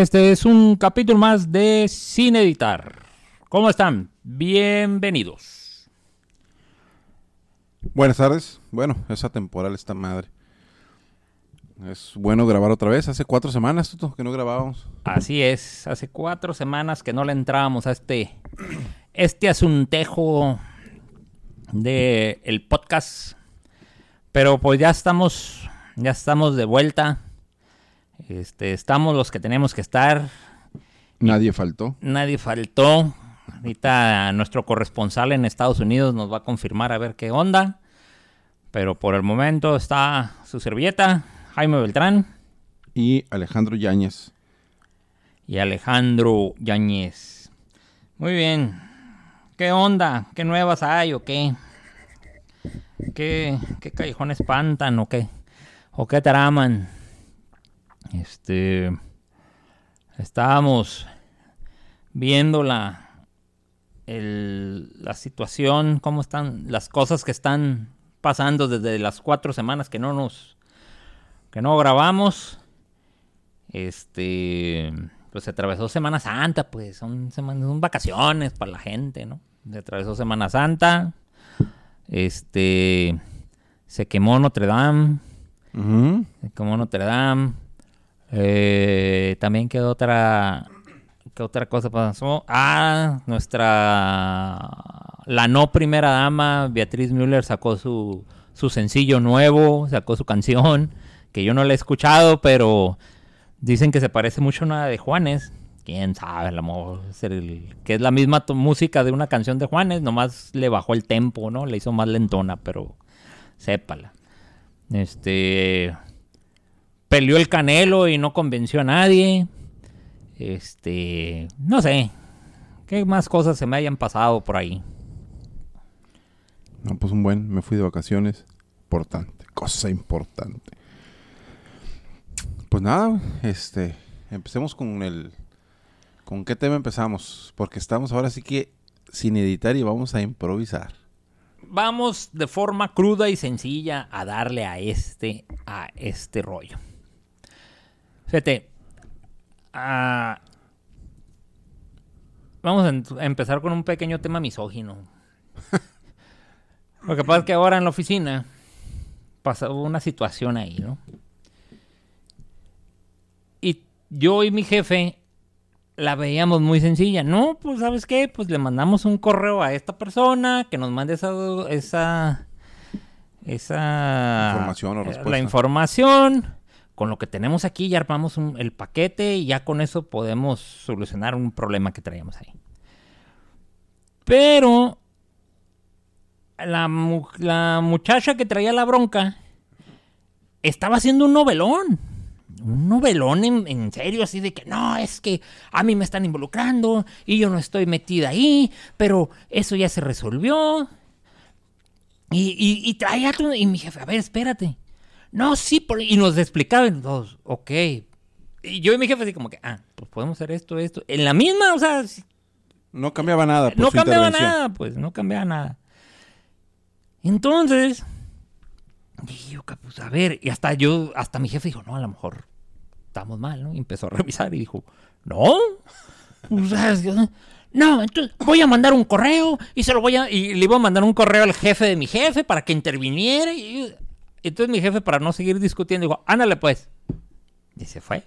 Este es un capítulo más de Sin Editar. ¿Cómo están? Bienvenidos. Buenas tardes. Bueno, esa temporal está madre. Es bueno grabar otra vez. Hace cuatro semanas Tuto, que no grabábamos. Así es, hace cuatro semanas que no le entrábamos a este, este asuntejo de el podcast. Pero pues ya estamos, ya estamos de vuelta. Este, estamos los que tenemos que estar. Nadie faltó. Nadie faltó. Ahorita nuestro corresponsal en Estados Unidos nos va a confirmar a ver qué onda. Pero por el momento está su servilleta, Jaime Beltrán. Y Alejandro Yáñez. Y Alejandro Yáñez. Muy bien. ¿Qué onda? ¿Qué nuevas hay o qué? ¿Qué, qué callejón espantan o qué? ¿O qué traman? Este. Estábamos viendo la. El, la situación, cómo están las cosas que están pasando desde las cuatro semanas que no nos. que no grabamos. Este. Pues se atravesó Semana Santa, pues son, semanas, son vacaciones para la gente, ¿no? Se atravesó Semana Santa. Este. Se quemó Notre Dame. Se quemó Notre Dame. Eh, también qué otra. ¿Qué otra cosa pasó? Ah, nuestra. La no primera dama, Beatriz Müller, sacó su, su sencillo nuevo, sacó su canción, que yo no la he escuchado, pero dicen que se parece mucho a una de Juanes. Quién sabe, amor, que es la misma música de una canción de Juanes, nomás le bajó el tempo, ¿no? Le hizo más lentona, pero sépala. Este peleó el Canelo y no convenció a nadie. Este, no sé. ¿Qué más cosas se me hayan pasado por ahí? No, pues un buen, me fui de vacaciones. Importante, cosa importante. Pues nada, este, empecemos con el ¿Con qué tema empezamos? Porque estamos ahora sí que sin editar y vamos a improvisar. Vamos de forma cruda y sencilla a darle a este, a este rollo. Fíjate, uh, vamos a, empezar con un pequeño tema misógino. Lo que pasa es que ahora en la oficina pasó una situación ahí, ¿no? Y yo y mi jefe la veíamos muy sencilla. No, pues sabes qué, pues le mandamos un correo a esta persona que nos mande esa esa esa información o respuesta. la información. Con lo que tenemos aquí ya armamos el paquete y ya con eso podemos solucionar un problema que traíamos ahí. Pero la, la muchacha que traía la bronca estaba haciendo un novelón un novelón en, serio, así de que no, es que a mí me están involucrando y yo no estoy metida ahí, pero eso ya se resolvió. Y, y, y traía y mi jefe, a ver, espérate. No, sí, y nos explicaban todos, ok. Y yo y mi jefe así como que, ah, pues podemos hacer esto, esto. En la misma, o sea... No cambiaba nada. no cambiaba nada, pues, no cambiaba nada. Entonces, y yo, pues a ver, y hasta yo, hasta mi jefe dijo, no, a lo mejor estamos mal, ¿no? Y empezó a revisar y dijo, no, no, entonces voy a mandar un correo y se lo voy a, y le iba a mandar un correo al jefe de mi jefe para que interviniera. Y, entonces mi jefe, para no seguir discutiendo, dijo, ándale pues. Y se fue.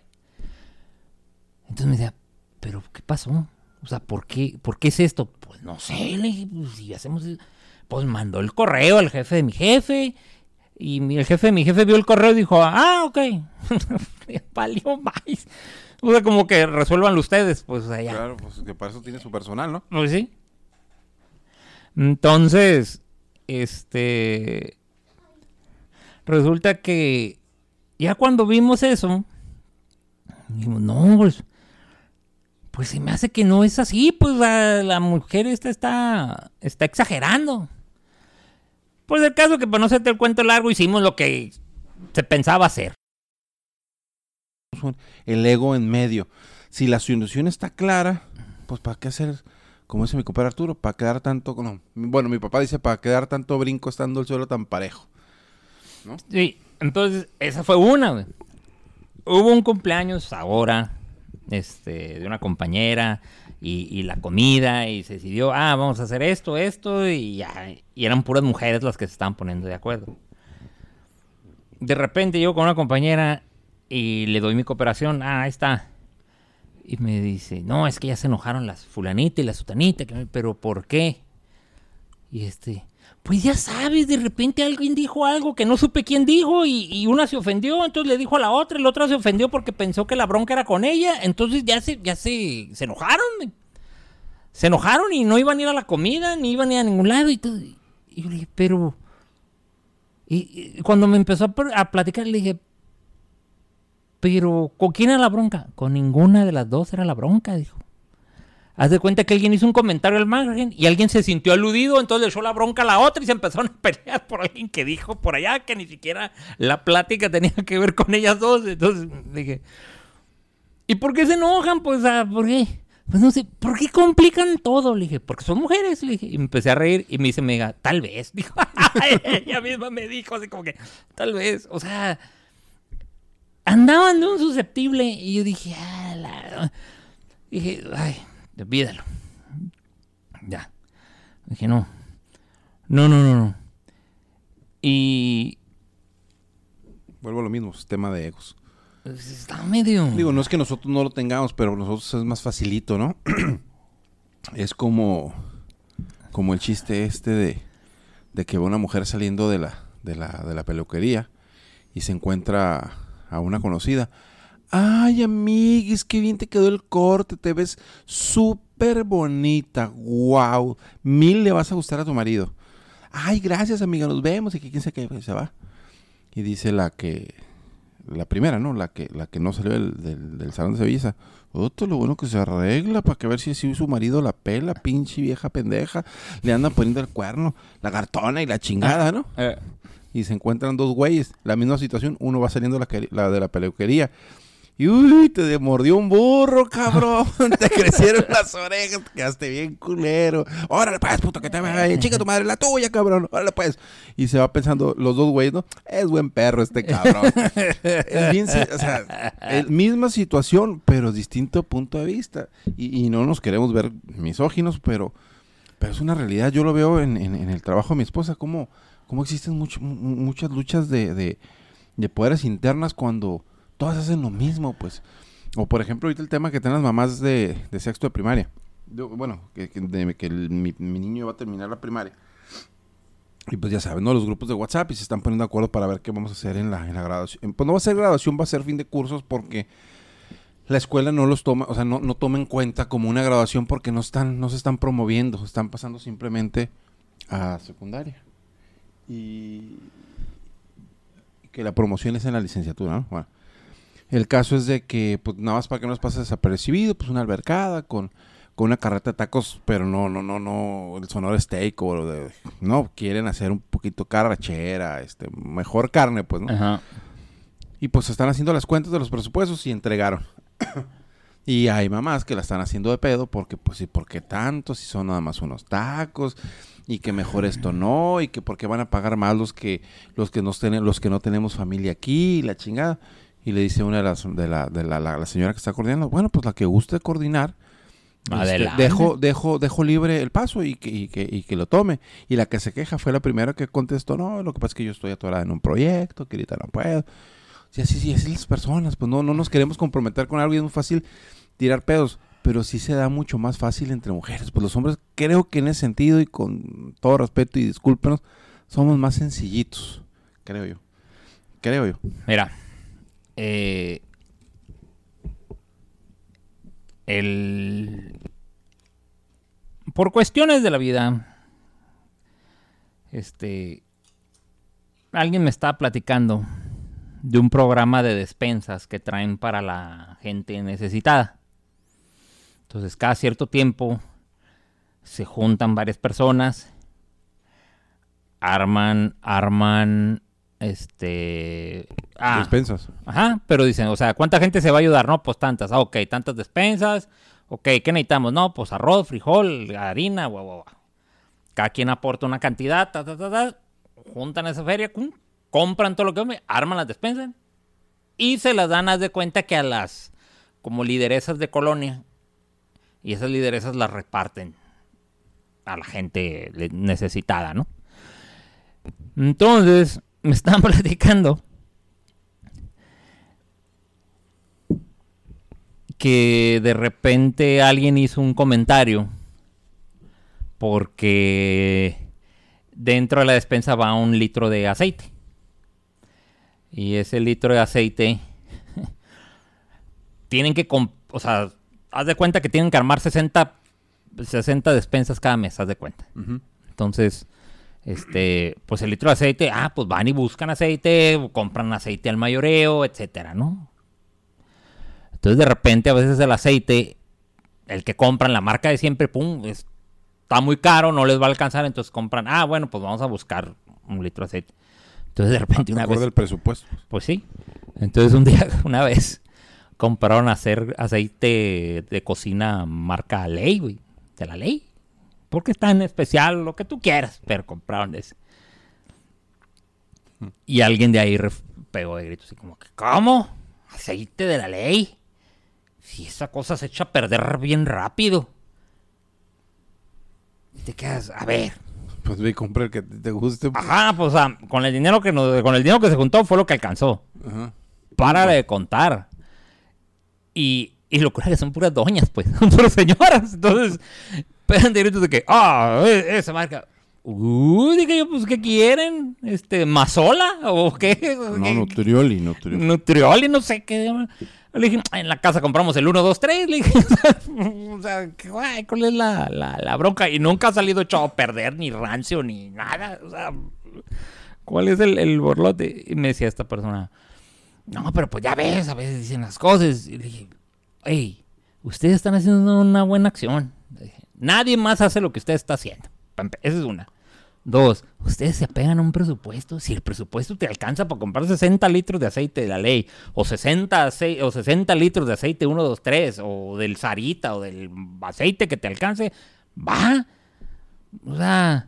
Entonces me decía, pero ¿qué pasó? O sea, ¿por qué, ¿por qué es esto? Pues no sé, le dije, pues si hacemos... Pues mandó el correo al jefe de mi jefe y el jefe, mi jefe vio el correo y dijo, ah, ok. Valió más. O sea, como que resuélvanlo ustedes, pues allá. Claro, pues que para eso tiene su personal, ¿no? Pues sí. Entonces, este. Resulta que ya cuando vimos eso, dijimos, no, pues. Pues se me hace que no es así, pues la, mujer esta está, está exagerando. Pues el caso que para no hacerte el cuento largo hicimos lo que se pensaba hacer. El ego en medio. Si la solución está clara, pues para qué hacer, como dice mi compadre Arturo, para quedar tanto, no, bueno, mi papá dice para quedar tanto brinco estando el suelo tan parejo. Sí, entonces esa fue una. Hubo un cumpleaños ahora este, de una compañera y, la comida y se decidió, ah, vamos a hacer esto, esto y ya. Y eran puras mujeres las que se estaban poniendo de acuerdo. De repente llego con una compañera y le doy mi cooperación, ah, ahí está. Y me dice, no, es que ya se enojaron las fulanita y la sutanita, pero ¿por qué? Y este, pues ya sabes, de repente alguien dijo algo que no supe quién dijo y, una se ofendió, entonces le dijo a la otra, y la otra se ofendió porque pensó que la bronca era con ella, entonces ya se, ya se, se enojaron. Se enojaron y no iban a ir a la comida, ni iban a ir a ningún lado y todo. Y yo le dije, pero... Y, cuando me empezó a platicar, le dije, pero ¿con quién era la bronca? Con ninguna de las dos era la bronca, dijo. Haz de cuenta que alguien hizo un comentario al margen y alguien se sintió aludido, entonces le echó la bronca a la otra y se empezaron a pelear por alguien que dijo por allá que ni siquiera la plática tenía que ver con ellas dos. Entonces dije, ¿y por qué se enojan? Pues, ah, ¿por qué? Pues no sé, ¿por qué complican todo? Le dije, porque son mujeres, le ddije. Y me empecé a reír y me dice, mega, tal vez. Dijo, ella misma me dijo, así como que, tal vez. O sea, andaban de un susceptible y yo dije, ah, la... Dije, ay, olvídalo. Ya. Dije, no. No, no, no, no. Y Vuelvo a lo mismo, es tema de egos. pues, está medio... Digo, no es que nosotros no lo tengamos, pero nosotros es más facilito, ¿no? es como, como el chiste este de, de que va una mujer saliendo de la, de la, de la peluquería y se encuentra a una conocida. Ay, amiguis, qué bien te quedó el corte, te ves súper bonita, wow, mil le vas a gustar a tu marido. Ay, gracias, amiga, nos vemos y que quién qué, pues, se va. Y dice la que, la primera, ¿no? La que, la que no salió del, del, del salón de belleza. Otro, lo bueno que se arregla para que ver si su marido la pela, pinche vieja pendeja. Le andan poniendo el cuerno, la gartona y la chingada, ¿no? Eh, Y se encuentran dos güeyes, la misma situación. Uno va saliendo la, que- la de la peluquería. Y uy, te mordió un burro, cabrón. te crecieron las orejas, te quedaste bien culero. Órale, pues, puto, que te vaya. Chica tu madre, la tuya, cabrón. Órale, pues. Y se va pensando, los dos güeyes, ¿no? Es buen perro este cabrón. es bien, o sea, es misma situación, pero distinto punto de vista. Y, no nos queremos ver misóginos, pero, pero es una realidad. Yo lo veo en, en- el trabajo de mi esposa, cómo, cómo existen mucho- mu- muchas luchas de, de, de poderes internas cuando todas hacen lo mismo, pues. O por ejemplo, ahorita el tema que tienen las mamás de, de sexto de primaria. Bueno, que, que, mi niño va a terminar la primaria. Y pues ya saben, ¿no? Los grupos de WhatsApp y se están poniendo de acuerdo para ver qué vamos a hacer en la, en la graduación. Pues no va a ser graduación, va a ser fin de cursos porque la escuela no los toma, o sea, no, no toma en cuenta como una graduación porque no están, no se están promoviendo, están pasando simplemente a secundaria. Y que la promoción es en la licenciatura, ¿no? Bueno. El caso es de que, pues nada más para que no nos pase desapercibido, pues una albercada con, con una carreta de tacos, pero no, no, no, no, el sonoro steak o de, no, quieren hacer un poquito carrachera, este, mejor carne, pues, ¿no? Ajá. Y pues están haciendo las cuentas de los presupuestos y entregaron. y hay mamás que la están haciendo de pedo porque, pues, ¿y por qué tanto? Si son nada más unos tacos y que mejor esto no y que por qué van a pagar más los que los que nos tienen los que no tenemos familia aquí y la chingada. Y le dice una de las de la, de la, la- la señora que está coordinando, bueno, pues la que guste coordinar, este, Adelante. dejo, dejo, dejo libre el paso y que, y, que, y que lo tome. Y la que se queja fue la primera que contestó, no, lo que pasa es que yo estoy atorada en un proyecto, que ahorita no puedo. Sí, así, sí, así las personas, pues no, no nos queremos comprometer con algo y es muy fácil tirar pedos, pero sí se da mucho más fácil entre mujeres. Pues los hombres, creo que en ese sentido y con todo respeto y discúlpenos, somos más sencillitos, creo yo. Creo yo. Mira, eh, el por cuestiones de la vida, este, alguien me estaba platicando de un programa de despensas que traen para la gente necesitada. Entonces, cada cierto tiempo se juntan varias personas, arman, arman, este, ah, Despensas. Ajá, pero dicen, o sea, ¿cuánta gente se va a ayudar? No, pues tantas. Ah, ok, tantas despensas. Ok, ¿qué necesitamos? No, pues arroz, frijol, harina, guau, guau, guau. Cada quien aporta una cantidad, ta, ta, ta, ta. Juntan esa feria, cum, compran todo lo que arman las despensas y se las dan, haz de cuenta que a las como lideresas de colonia y esas lideresas las reparten a la gente necesitada, ¿no? Entonces, me estaban platicando que de repente alguien hizo un comentario porque dentro de la despensa va un litro de aceite. Y ese litro de aceite tienen que, o sea, haz de cuenta que tienen que armar 60, 60 despensas cada mes, haz de cuenta. Entonces, este, pues el litro de aceite, ah, pues van y buscan aceite, compran aceite al mayoreo, etcétera, ¿no? Entonces, de repente, a veces el aceite, el que compran, la marca de siempre, pum, es- está muy caro, no les va a alcanzar, entonces compran, ah, bueno, pues vamos a buscar un litro de aceite. Entonces, de repente, una vez, el presupuesto. pues sí. Entonces, un día, una vez, compraron hacer aceite de cocina marca Ley, güey, de la Ley. Porque está en especial, lo que tú quieras, pero compraron ese. Y alguien de ahí pegó de gritos así como que, ¿cómo? ¿Aceite de la ley? Si esa cosa se echa a perder bien rápido. Y te quedas, a ver. Pues ve y compra el que te guste. pues. Ajá, pues o sea, con el dinero que nos- con el dinero que se juntó fue lo que alcanzó. Ajá. Para de contar. Y, y lo que son puras doñas, pues. Son puras señoras. Entonces, pegan de gritos de que, ah, e- esa marca. Uh, dije yo, pues, ¿qué quieren? Este, ¿Mazola? ¿O qué? No, ¿Qué- Nutrioli, Nutrioli. Nutrioli, no sé qué. Le dije, en la casa compramos el 1, 2, 3. Le dije, o sea, ¿qué- guay, ¿cuál es la, la, la bronca? Y nunca ha salido echado a perder, ni rancio, ni nada. O sea, ¿cuál es el, el borlote? Y me decía esta persona, no, pero pues ya ves, a veces dicen las cosas. Y le dije, hey, ustedes están haciendo una buena acción. Dije, Nadie más hace lo que usted está haciendo. Esa es una. Dos, ustedes se apegan a un presupuesto. Si el presupuesto te alcanza para comprar 60 litros de aceite de la ley, o 60, acei- o 60 litros de aceite 1, 2, 3, o del Sarita, o del aceite que te alcance, va. O sea,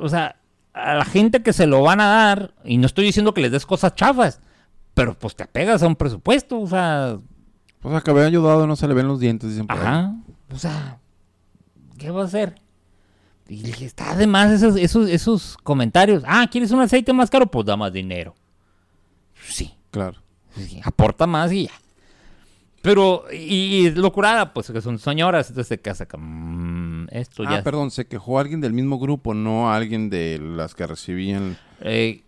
o sea, a la gente que se lo van a dar, y no estoy diciendo que les des cosas chafas, pero pues te apegas a un presupuesto, o sea, Pues a que había ayudado no se le ven los dientes, dicen por ahí. Ajá. O sea, ¿qué va a hacer? Y le dije, está de más esos, esos, esos comentarios. Ah, ¿quieres un aceite más caro? Pues da más dinero. Sí. Claro. sí, aporta más y ya. Pero, y, y locurada, pues que son señoras, entonces se casa con esto Ah, ya. perdón, se quejó alguien del mismo grupo, no alguien de las que recibían. Eh,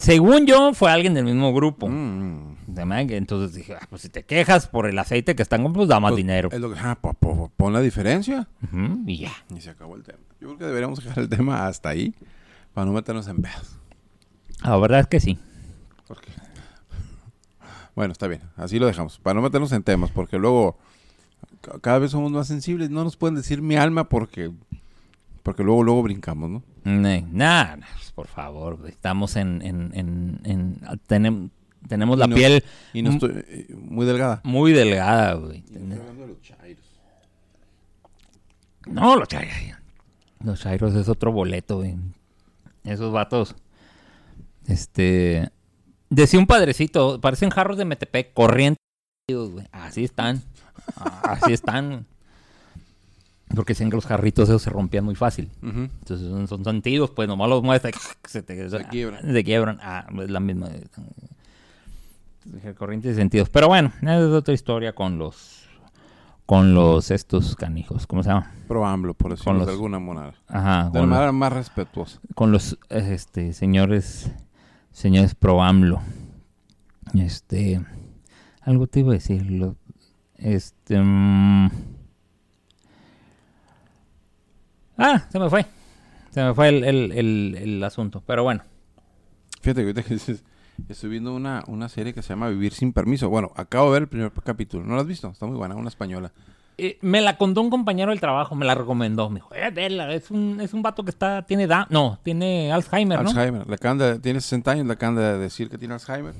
según yo, fue alguien del mismo grupo. Mm. Entonces dije, ah, pues si te quejas por el aceite que están pues da más Pues, dinero. es lo que- ah, po- pon la diferencia. Y ya. Y se acabó el tema. Yo creo que deberíamos dejar el tema hasta ahí para no meternos en pedos. La verdad es que sí. Porque... Bueno, está bien. Así lo dejamos. Para no meternos en temas, porque luego ca- cada vez somos más sensibles. No nos pueden decir mi alma porque porque luego luego brincamos, ¿no? Nada, nah, pues, por favor, estamos en, en, en, en- tenem- tenemos la no- piel Y no estoy muy delgada. muy delgada, güey. No, los chairos. Los chairos es otro boleto, güey. Esos vatos. Este. Decía un padrecito, parecen jarros de Metepec, corrientes, güey. Así están. Así están. Porque dicen que los jarritos esos se rompían muy fácil. Entonces son, son sentidos, pues nomás los mueves, se, te, Se quiebran. Se quiebran. Ah, es la misma. Corrientes de sentidos. Pero bueno, es otra historia con los. Con los estos canijos. ¿Cómo se llama? Pro AMLO, por decirlo Con los- de alguna manera. Ajá. De una manera más respetuosa. con los, este, señores. Señores pro AMLO. Este. Algo te iba a decir. lo- este. mm, ah, se me fue. Se me fue el, el, el, el asunto. Pero bueno. Fíjate que ahorita que dices, estoy viendo una, una serie que se llama Vivir sin permiso. Bueno, acabo de ver el primer capítulo. ¿No lo has visto? Está muy buena, una española. Eh, me la contó un compañero del trabajo, me la recomendó. Me dijo, eh, vela, es un, es un vato que está, tiene da no, tiene Alzheimer, ¿no? Alzheimer. Le acaban de- tiene 60 años, le acaban de decir que tiene Alzheimer.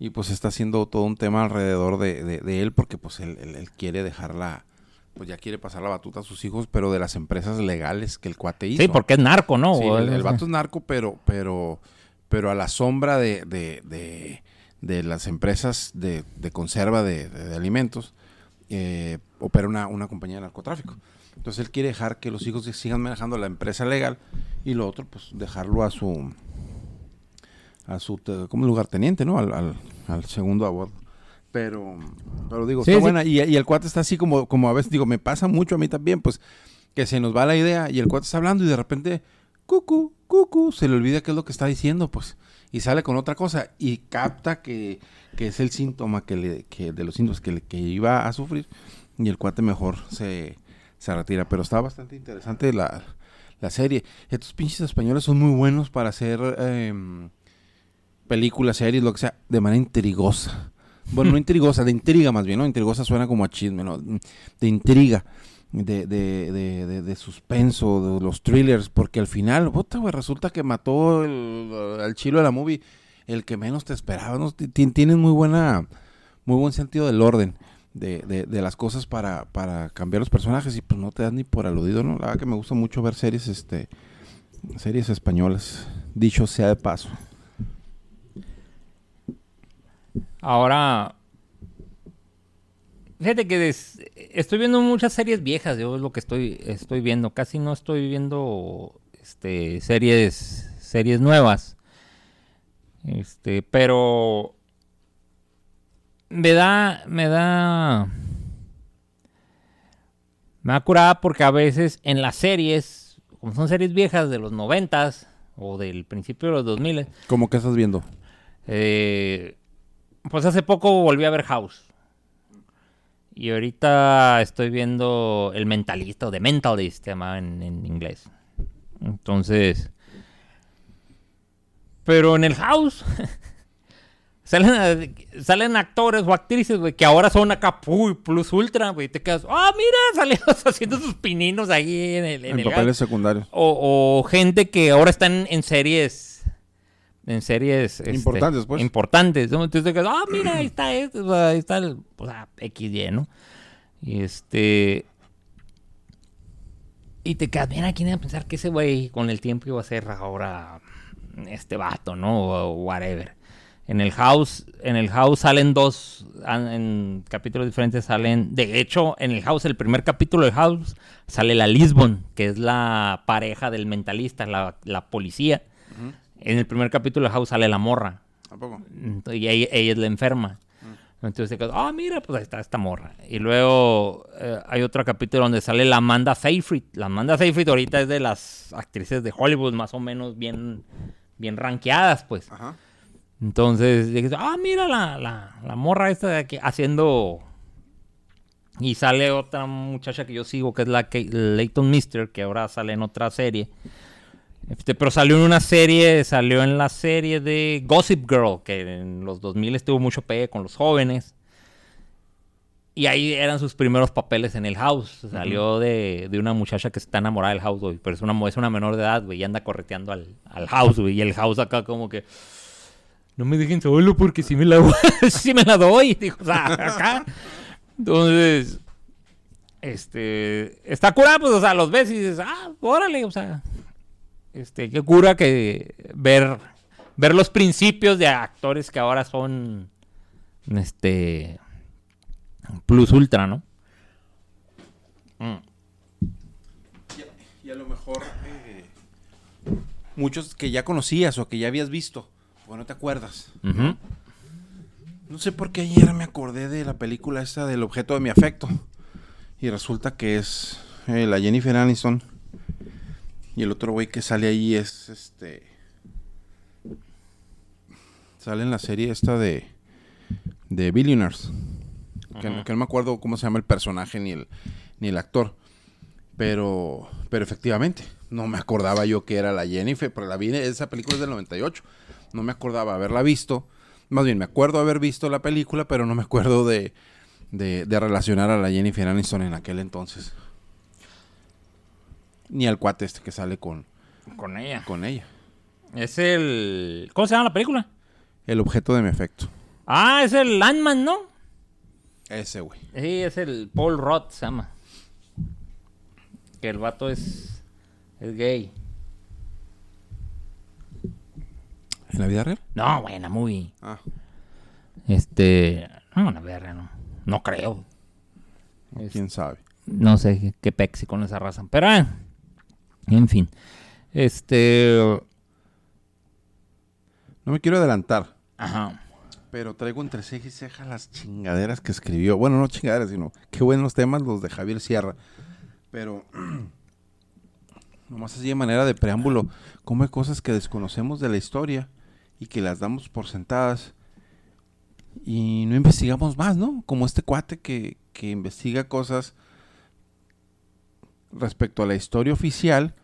Y pues está haciendo todo un tema alrededor de, de- de él porque pues él, él- él quiere dejarla, pues ya quiere pasar la batuta a sus hijos, pero de las empresas legales que el cuate hizo. Sí, porque es narco, ¿no? Sí, el, el vato es narco, pero, pero, pero a la sombra de, de, de, de las empresas de, de conserva de, alimentos, eh, opera una, una compañía de narcotráfico. Entonces él quiere dejar que los hijos sigan manejando la empresa legal y lo otro, pues dejarlo a su a su como lugarteniente, ¿no? Al, al, al segundo abuelo. Pero, pero digo, Sí, está sí. buena. Y, y el cuate está así como, como a veces, digo, me pasa mucho a mí también, pues, que se nos va la idea y el cuate está hablando y de repente, cucu, cucu, se le olvida qué es lo que está diciendo, pues, y sale con otra cosa y capta que, que es el síntoma que le, que de los síntomas que, le- que iba a sufrir y el cuate mejor se, se retira. Pero está bastante interesante la, la serie. Estos pinches españoles son muy buenos para hacer em, películas, series, lo que sea, de manera intrigosa. Bueno, no intrigosa, de intriga más bien, ¿no? Intrigosa suena como a chisme, ¿no? De intriga, de, de, de, de, suspenso, de los thrillers, porque al final, puta, güey, resulta que mató al chilo de la movie el que menos te esperaba, ¿no? Ti- ti- Tienen muy buena, muy buen sentido del orden de, de, de las cosas para, para cambiar los personajes y pues no te das ni por aludido, ¿no? La verdad que me gusta mucho ver series, este, series españolas, dicho sea de paso. Ahora, fíjate que des- estoy viendo muchas series viejas, yo es lo que estoy, estoy viendo. Casi no estoy viendo este, series, series nuevas. Este, pero me da, me da, me da curada porque a veces en las series, como son series viejas de los noventas o del principio de los 2000 ¿Cómo que estás viendo? eh, pues hace poco volví a ver House. Y ahorita estoy viendo El Mentalista o The Mentalist, se llama en, en inglés. Entonces. Pero en el House. salen, salen actores o actrices, güey, que ahora son acá uy, plus ultra, güey. y Te quedas, ah, mira, salieron haciendo sus pininos ahí en el, en En el papeles House". secundarios. O, o gente que ahora están en series. En series. este, Importantes, pues. Importantes. ¿no? Entonces, ah, mira, ahí está este, o sea, ahí está el. O sea, XY, ¿no? Y este. Y te quedas, mira, ¿quién iba a pensar que ese güey con el tiempo iba a ser ahora este vato, ¿no? O whatever. En el house, en el house salen dos, en capítulos diferentes salen, de hecho, en el house, el primer capítulo del house, sale la Lisbon, que es la pareja del mentalista, la, la policía. En el primer capítulo del house sale la morra. ¿A poco? Y ella, ella es la enferma. Entonces te quedas, ah, mira, pues ahí está esta morra. Y luego eh, hay otro capítulo donde sale la Amanda Seyfried. La Amanda Seyfried ahorita es de las actrices de Hollywood más o menos bien, bien rankeadas, pues. Ajá. Entonces, dices, ah, mira la, la, la morra esta de aquí haciendo... Y sale otra muchacha que yo sigo, que es la Leighton Mister, que ahora sale en otra serie. Este, pero salió en una serie, salió en la serie de Gossip Girl, que en los 2000 estuvo mucho pegue con los jóvenes. Y ahí eran sus primeros papeles en el house. Salió de, de una muchacha que está enamorada del house, güey. Pero es una, es una menor de edad, güey. Y anda correteando al, al house, güey. Y el house acá como que... No me dejen solo porque si me la, sí me la doy. Dijo, o sea, acá. Entonces... Este... Está curada, pues, o sea, los ves y dices, ah, órale, o sea... Este, qué cura que ver... Ver los principios de actores que ahora son... Este... Plus ultra, ¿no? Y a lo mejor eh, muchos que ya conocías o que ya habías visto, o no te acuerdas. No sé por qué ayer me acordé de la película esta del objeto de mi afecto. Y resulta que es eh, la Jennifer Aniston. Y el otro güey que sale ahí es este. Sale en la serie esta de. de Billionaires. Que, no- que no me acuerdo cómo se llama el personaje ni el, ni el actor. Pero, pero efectivamente, no me acordaba yo que era la Jennifer, pero la vi, esa película es del 98. No me acordaba haberla visto. Más bien, me acuerdo haber visto la película, pero no me acuerdo de, de, de relacionar a la Jennifer Aniston en aquel entonces. Ni al cuate este que sale con, Con ella. con ella. Es el... ¿Cómo se llama la película? El objeto de mi afecto. Ah, es el Landman, ¿no? Ese, güey. Sí, es el Paul Roth, se llama. Que el vato es... Es gay. ¿En la vida real? No, buena movie. Ah. Este, no, la verga, no. No creo. ¿Quién sabe? No sé qué, qué pexi con esa raza. Pero, eh, en fin. Este, No me quiero adelantar, ajá. pero traigo entre ceja y ceja las chingaderas que escribió. Bueno, no chingaderas, sino qué buenos temas los de Javier Sierra. Pero, nomás así de manera de preámbulo, cómo hay cosas que desconocemos de la historia y que las damos por sentadas y no investigamos más, ¿no? Como este cuate que, que investiga cosas respecto a la historia oficial,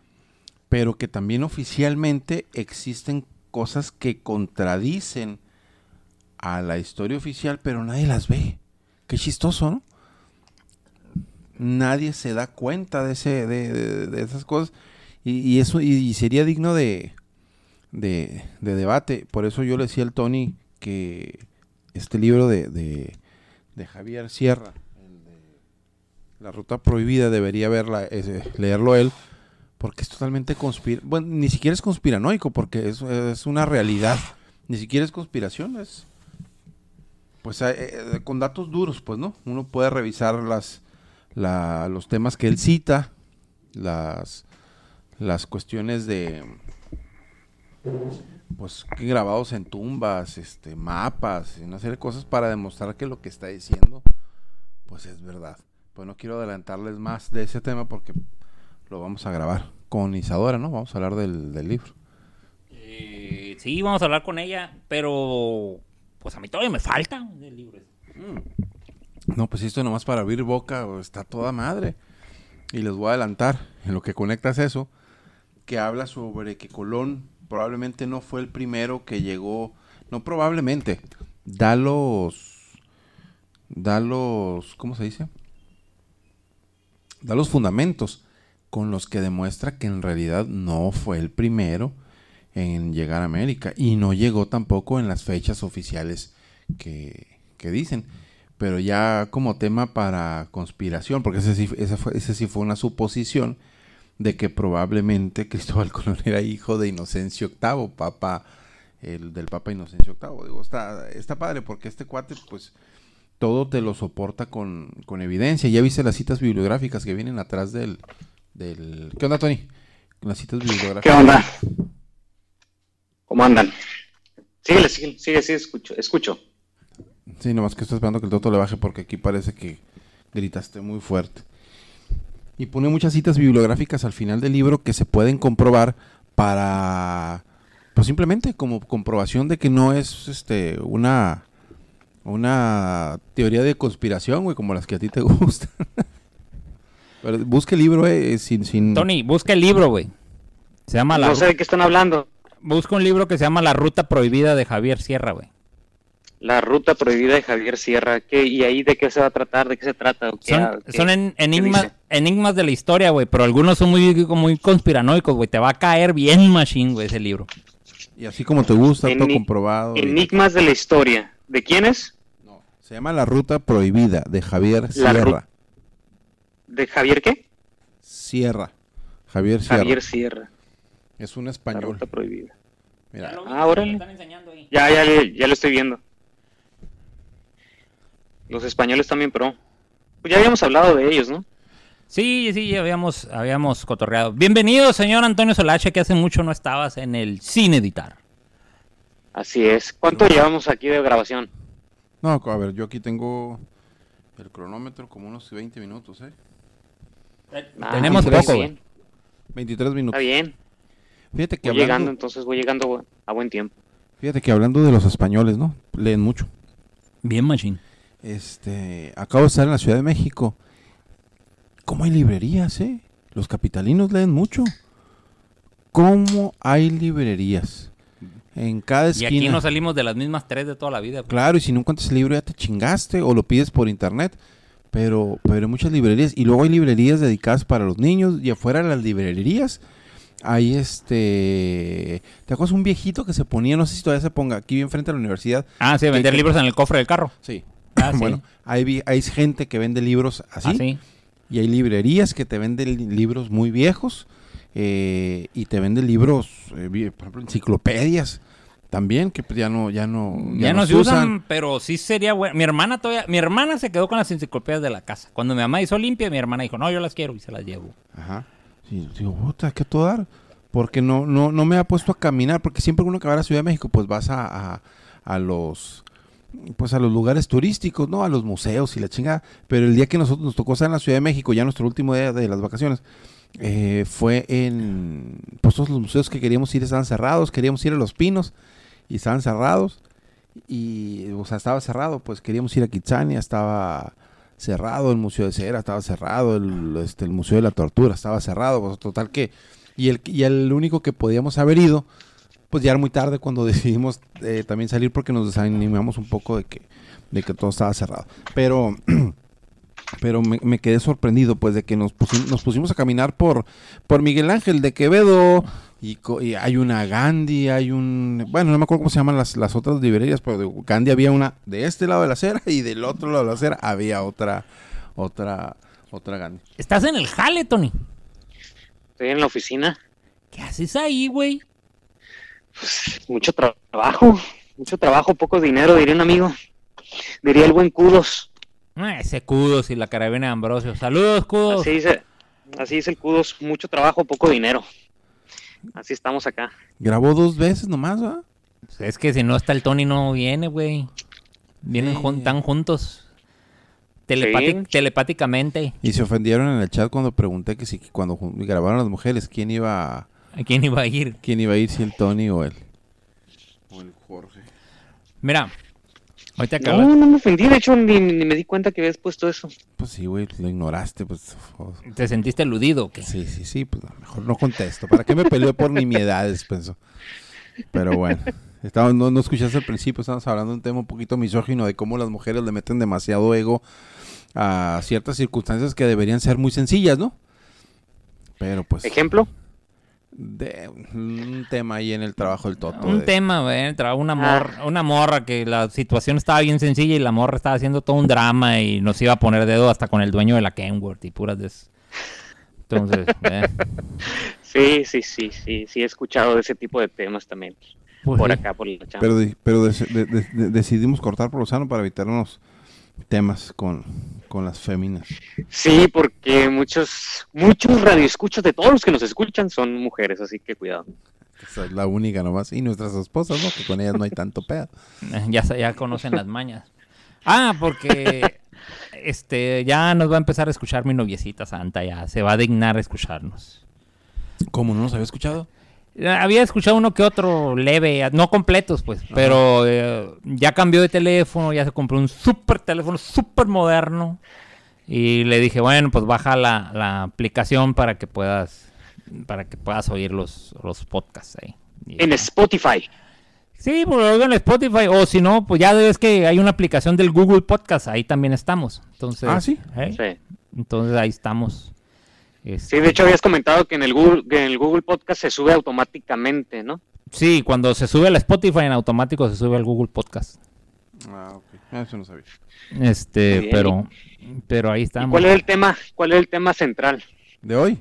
pero que también oficialmente existen cosas que contradicen a la historia oficial, pero nadie las ve. Qué chistoso, ¿no? Nadie se da cuenta de, ese, de, de- de esas cosas y, eso y, sería digno de, de, de debate. Por eso yo le decía al Tony que este libro de, de, Javier Sierra, La Ruta Prohibida, debería verla, ese, leerlo él, porque es totalmente conspir... Bueno, ni siquiera es conspiranoico, porque es, es una realidad. Ni siquiera es conspiración, es... Pues eh, eh, con datos duros, pues, ¿no? Uno puede revisar las, la- los temas que él cita, las, las cuestiones de pues grabados en tumbas, este, mapas, una serie de cosas para demostrar que lo que está diciendo, pues es verdad. Pues no quiero adelantarles más de ese tema porque lo vamos a grabar con Isadora, ¿no? Vamos a hablar del, del libro. Eh, sí, vamos a hablar con ella, pero pues a mí todavía me falta del libro. No, pues esto nomás para abrir boca está toda madre. Y les voy a adelantar en lo que conectas eso, que habla sobre que Colón probablemente no fue el primero que llegó, no probablemente, da los, da los, ¿cómo se dice? Da los fundamentos con los que demuestra que en realidad no fue el primero en llegar a América y no llegó tampoco en las fechas oficiales que, que dicen pero ya como tema para conspiración, porque ese sí, ese fue, ese sí fue una suposición de que probablemente Cristóbal Colón era hijo de Inocencio VIII, papa, el del Papa Inocencio VIII. Digo, está, está padre porque este cuate, pues, todo te lo soporta con, con evidencia. Ya viste las citas bibliográficas que vienen atrás del... del... ¿Qué onda, Tony? Las citas bibliográficas. ¿Qué onda? ¿Cómo andan? Síguele, síguele, sigue, escucho, escucho. Sí, nomás que estoy esperando que el Toto le baje porque aquí parece que gritaste muy fuerte. Y pone muchas citas bibliográficas al final del libro que se pueden comprobar para, pues simplemente como comprobación de que no es este una una teoría de conspiración, güey, como las que a ti te gustan. Pero busque el libro, eh, sin, sin... Tony, busca el libro, güey. Se llama la No sé de qué están hablando. busca un libro que se llama La Ruta Prohibida de Javier Sierra, güey. La ruta prohibida de Javier Sierra. ¿Qué, ¿Y ahí de qué se va a tratar? ¿De qué se trata? ¿O qué- Son, qué- son en- enigmas, de la historia, güey, pero algunos son muy, muy conspiranoicos, güey. Te va a caer bien machine, güey, ese libro. Y así como te gusta, todo comprobado. y- Enigmas de la historia. ¿De quiénes? No, se llama La Ruta Prohibida de Javier La Sierra. ¿De Javier qué? Sierra. Javier Sierra. Javier Sierra. Es un La español. ruta prohibida. Mira, Ah, órale. Ya, ya, le- ya lo estoy viendo. Los españoles también, pero... Pues ya habíamos hablado de ellos, ¿no? Sí, sí, ya habíamos, habíamos cotorreado. Bienvenido, señor Antonio Solache, que hace mucho no estabas en el cine editar. Así es. ¿Cuánto llevamos aquí de grabación? no, a ver, yo aquí tengo el cronómetro como unos 20 minutos, ¿eh? Ah, Tenemos está poco, güey. 23 Está minutos. bien. Fíjate que Voy llegando, entonces voy llegando a buen tiempo. fíjate que hablando de los españoles, ¿no? Leen mucho. Bien machine. Este, acabo de estar en la Ciudad de México. ¿Cómo hay librerías, eh? Los capitalinos leen mucho. ¿Cómo hay librerías? En cada Y esquina. aquí no salimos de las mismas tres de toda la vida. Claro, y si no encuentras el libro ya te chingaste o lo pides por internet. Pero, pero hay muchas librerías. Y luego hay librerías dedicadas para los niños. Y afuera de las librerías hay este... ¿Te acuerdas un viejito que se ponía, no sé si todavía se ponga, aquí bien frente a la universidad? Ah, sí, vender que- libros en el cofre del carro. Sí. Ah, sí. bueno, hay, hay gente que vende libros así. Ah, sí. Y hay librerías que te venden li- libros muy viejos. eh, y te venden libros, eh, por ejemplo, enciclopedias. También, que pues, ya no, ya no, Ya, no, se usan, pero sí sería bueno. Mi hermana todavía, mi hermana se quedó con las enciclopedias de la casa. Cuando mi mamá hizo limpia, mi hermana dijo, no, yo las quiero y se las llevo. Ajá. Sí, digo, puta, ¿qué todo dar? Porque no, no, no me ha puesto a caminar, porque siempre uno que va a la Ciudad de México, pues vas a, a, a los pues a los lugares turísticos, ¿no? A los museos y la chingada. Pero el día que nosotros nos tocó estar en la Ciudad de México, ya nuestro último día de las vacaciones, eh, fue en... Pues todos los museos que queríamos ir estaban cerrados, queríamos ir a Los Pinos y estaban cerrados. Y, o sea, estaba cerrado, pues queríamos ir a Kitsania, estaba cerrado el Museo de Cera, estaba cerrado el, este, el Museo de la Tortura, estaba cerrado, pues total que... Y el, y el único que podíamos haber ido pues ya era muy tarde cuando decidimos eh, también salir porque nos desanimamos un poco de que, de que todo estaba cerrado. Pero, pero me, quedé sorprendido pues de que nos pusimos, nos pusimos a caminar por, por Miguel Ángel de Quevedo y, hay una Gandhi, hay un... Bueno, no me acuerdo cómo se llaman las, las otras librerías, pero de Gandhi había una de este lado de la acera y del otro lado de la acera había otra, otra, otra Gandhi. ¿Estás en el jale, Tony? Estoy en la oficina. ¿Qué haces ahí, güey? Pues, mucho trabajo, mucho trabajo, poco dinero, diría un amigo. Diría el buen Kudos. Ah, ese Kudos y la carabina de Ambrosio. Saludos, Kudos. Así dice, así dice el Kudos, mucho trabajo, poco dinero. Así estamos acá. Grabó dos veces nomás, ¿va? Es que si no está el Tony no viene, güey. Vienen tan juntos. Telepáticamente. Y se ofendieron en el chat cuando pregunté que si cuando grabaron las mujeres, ¿quién iba a ¿A quién iba a ir? ¿Quién iba a ir si el Tony o él? O el Jorge. Mira, ahorita acabas. No, no me ofendí, de hecho ni, me di cuenta que habías puesto eso. Pues sí, güey, lo ignoraste, pues. ¿Te sentiste eludido o qué? Sí, sí, sí, pues mejor no contesto. ¿Para qué me peleó por nimiedades, pensó? Pero bueno. Estaba, no, no escuchaste al principio, estábamos hablando de un tema un poquito misógino de cómo las mujeres le meten demasiado ego a ciertas circunstancias que deberían ser muy sencillas, ¿no? Pero pues... ¿Ejemplo? De un tema ahí en el trabajo del Toto. Un tema, güey, una, ah. morra, una morra que la situación estaba bien sencilla y la morra estaba haciendo todo un drama y nos iba a poner dedo hasta con el dueño de la Kenworth y puras de eso. Entonces, eh. Sí, sí, sí, sí, sí he escuchado de ese tipo de temas también. Pues por acá, por la Pero, pero decidimos cortar por lo sano para evitarnos temas con, las féminas. Sí, porque muchos, muchos radioescuchos de todos los que nos escuchan son mujeres, así que cuidado. Esa es la única nomás. Y nuestras esposas, ¿no? Que con ellas no hay tanto pedo. ya, ya conocen las mañas. Ah, porque este ya nos va a empezar a escuchar mi noviecita santa, ya se va a dignar a escucharnos. ¿Cómo no nos había escuchado? Había escuchado uno que otro leve, no completos, pues, pero eh, ya cambió de teléfono, ya se compró un súper teléfono, súper moderno. Y le dije, bueno, pues baja la, aplicación para que puedas para que puedas oír los, los podcasts ahí. en Spotify. Sí, pues en Spotify. O si no, pues ya ves que hay una aplicación del Google Podcast, ahí también estamos. Entonces, ah, sí. ¿eh? sí. Entonces ahí estamos. Sí, de hecho habías comentado que en el Google, que en el Google Podcast se sube automáticamente, ¿no? Sí, cuando se sube al Spotify en automático se sube al Google Podcast. Ah, ok. Ah, eso no sabía. Este, pero, pero ahí estamos. ¿Cuál es el tema? ¿Cuál es el tema central? ¿De hoy?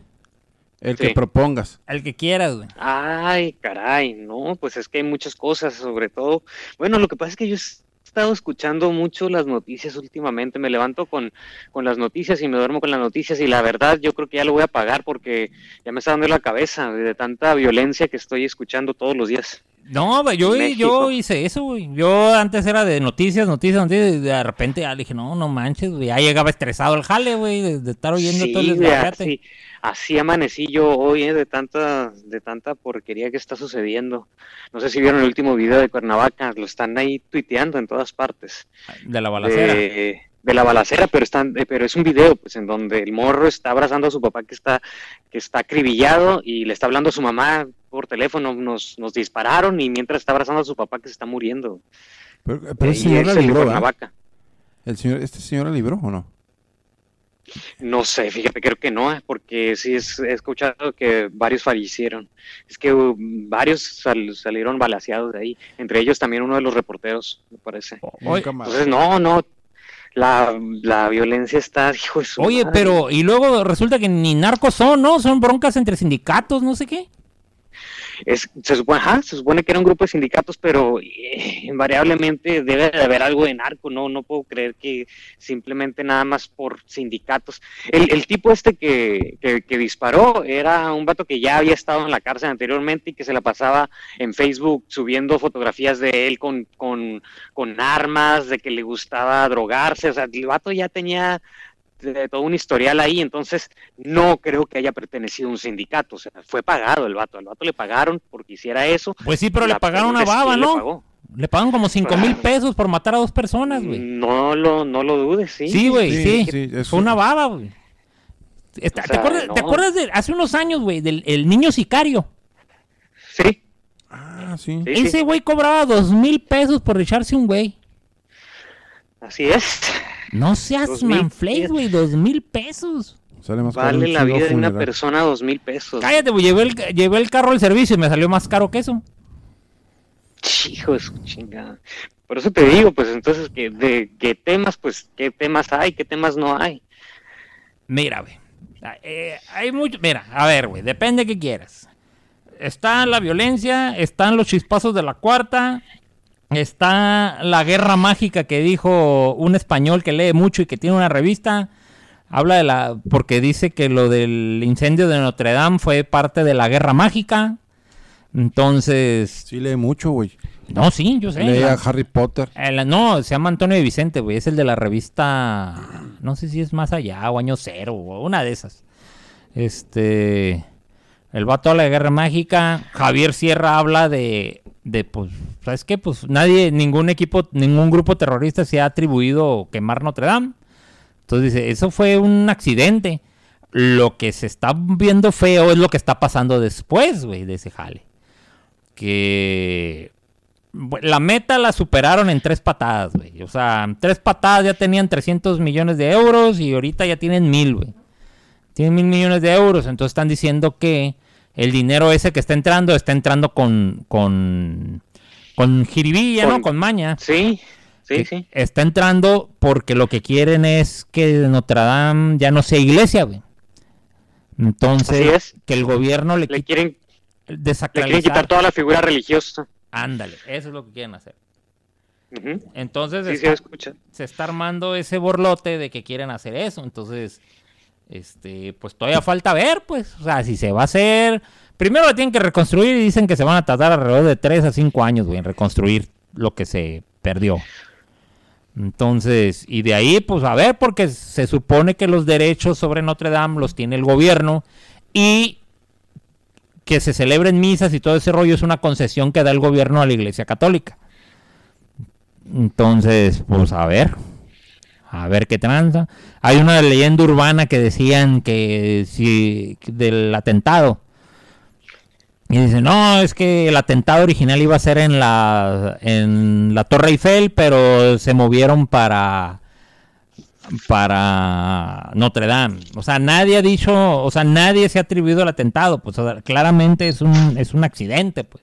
El que propongas. El que quieras, güey. Ay, caray, no, pues es que hay muchas cosas, sobre todo. Bueno, lo que pasa es que yo estado escuchando mucho las noticias últimamente, me levanto con, con las noticias y me duermo con las noticias y la verdad yo creo que ya lo voy a pagar porque ya me está dando la cabeza de tanta violencia que estoy escuchando todos los días. No, yo, yo hice eso, güey. Yo antes era de noticias, noticias, noticias, y de repente ya dije, no, no manches, güey. Ya llegaba estresado el jale, güey, de, estar oyendo todo el desgarrate así amanecí yo hoy ¿eh? de tanta de tanta porquería que está sucediendo. No sé si vieron el último video de Cuernavaca, lo están ahí tuiteando en todas partes. De la balacera. De, la balacera, pero están, eh, pero es un video pues en donde el morro está abrazando a su papá que está que está acribillado y le está hablando a su mamá por teléfono, nos, nos dispararon y mientras está abrazando a su papá que se está muriendo. Pero, pero el señor la libró, El señor, ¿Este señor la libró o no? No sé, fíjate, creo que no, porque sí he escuchado que varios fallecieron. Es que uh, varios salieron balaseados de ahí, entre ellos también uno de los reporteros, me parece. Entonces, no, no, la, la violencia está, hijo de Oye, pero, y luego resulta que ni narcos son, ¿no? Son broncas entre sindicatos, no sé qué. Es, se, supone, se supone que era un grupo de sindicatos, pero eh, invariablemente debe de haber algo de narco, ¿no? No puedo creer que simplemente nada más por sindicatos. El, tipo este que, que, disparó era un vato que ya había estado en la cárcel anteriormente y que se la pasaba en Facebook subiendo fotografías de él con, con, con armas, de que le gustaba drogarse, o sea, el vato ya tenía de todo un historial ahí, entonces no creo que haya pertenecido a un sindicato, o sea, fue pagado el vato, al vato le pagaron porque hiciera eso. Pues sí, pero le pagaron una baba, ¿no? Le, pagan como cinco mil pesos por matar a dos personas, güey. No lo, no lo dudes, sí. Sí, güey, sí. Fue una baba, güey. ¿Te, acuerdas, de hace unos años, güey, del el niño sicario? Sí. Ah, sí. Ese güey cobraba dos mil pesos por echarse un güey. Así es. No seas manflay, güey, dos mil pesos. vale la vida de una persona dos mil pesos. Cállate, güey, llevé el, llevé el carro al servicio y me salió más caro que eso. Hijo de su chingada. Por eso te digo, pues entonces, que ¿de qué temas, pues, qué temas hay, qué temas no hay? Mira, güey, eh, hay mucho, mira, a ver, güey, depende de qué quieras. Está la violencia, están los chispazos de la cuarta, Está la guerra mágica que dijo un español que lee mucho y que tiene una revista. Habla de la. porque dice que lo del incendio de Notre Dame fue parte de la guerra mágica. Entonces. Sí, lee mucho, güey. No, sí, yo sé. Lee a Harry Potter. no, se llama Antonio Vicente, güey. Es el de la revista. No sé si es más allá o año cero o una de esas. Este. El vato habla de guerra mágica. Javier Sierra habla de de pues, ¿sabes qué? Pues nadie, ningún equipo, ningún grupo terrorista se ha atribuido quemar Notre Dame. Entonces dice, eso fue un accidente. Lo que se está viendo feo es lo que está pasando después, güey, de ese jale. Que la meta la superaron en tres patadas, güey. O sea, tres patadas ya tenían 300 millones de euros y ahorita ya tienen mil, güey. Tienen mil millones de euros. Entonces están diciendo que el dinero ese que está entrando está entrando con con jiribilla, ¿no? Con maña. Sí, sí, sí. Está entrando porque lo que quieren es que Notre Dame ya no sea iglesia, güey. Entonces, que el gobierno le, quieren desacralizar. Le quieren quitar toda la figura religiosa. Ándale, eso es lo que quieren hacer. Entonces sí, se, se está armando ese borlote de que quieren hacer eso. Entonces, este, pues todavía falta ver, pues, o sea, si se va a hacer. Primero lo tienen que reconstruir y dicen que se van a tardar alrededor de 3 a 5 años, güey, en reconstruir lo que se perdió. Entonces, y de ahí, pues a ver, porque se supone que los derechos sobre Notre Dame los tiene el gobierno y que se celebren misas y todo ese rollo es una concesión que da el gobierno a la Iglesia Católica. Entonces, pues a ver, a ver qué tranza. Hay una leyenda urbana que decían que si del atentado. Y dicen, no, es que el atentado original iba a ser en la, en la Torre Eiffel, pero se movieron para, para Notre Dame. O sea, nadie ha dicho, o sea, nadie se ha atribuido el atentado. Pues claramente es un, es un accidente, pues.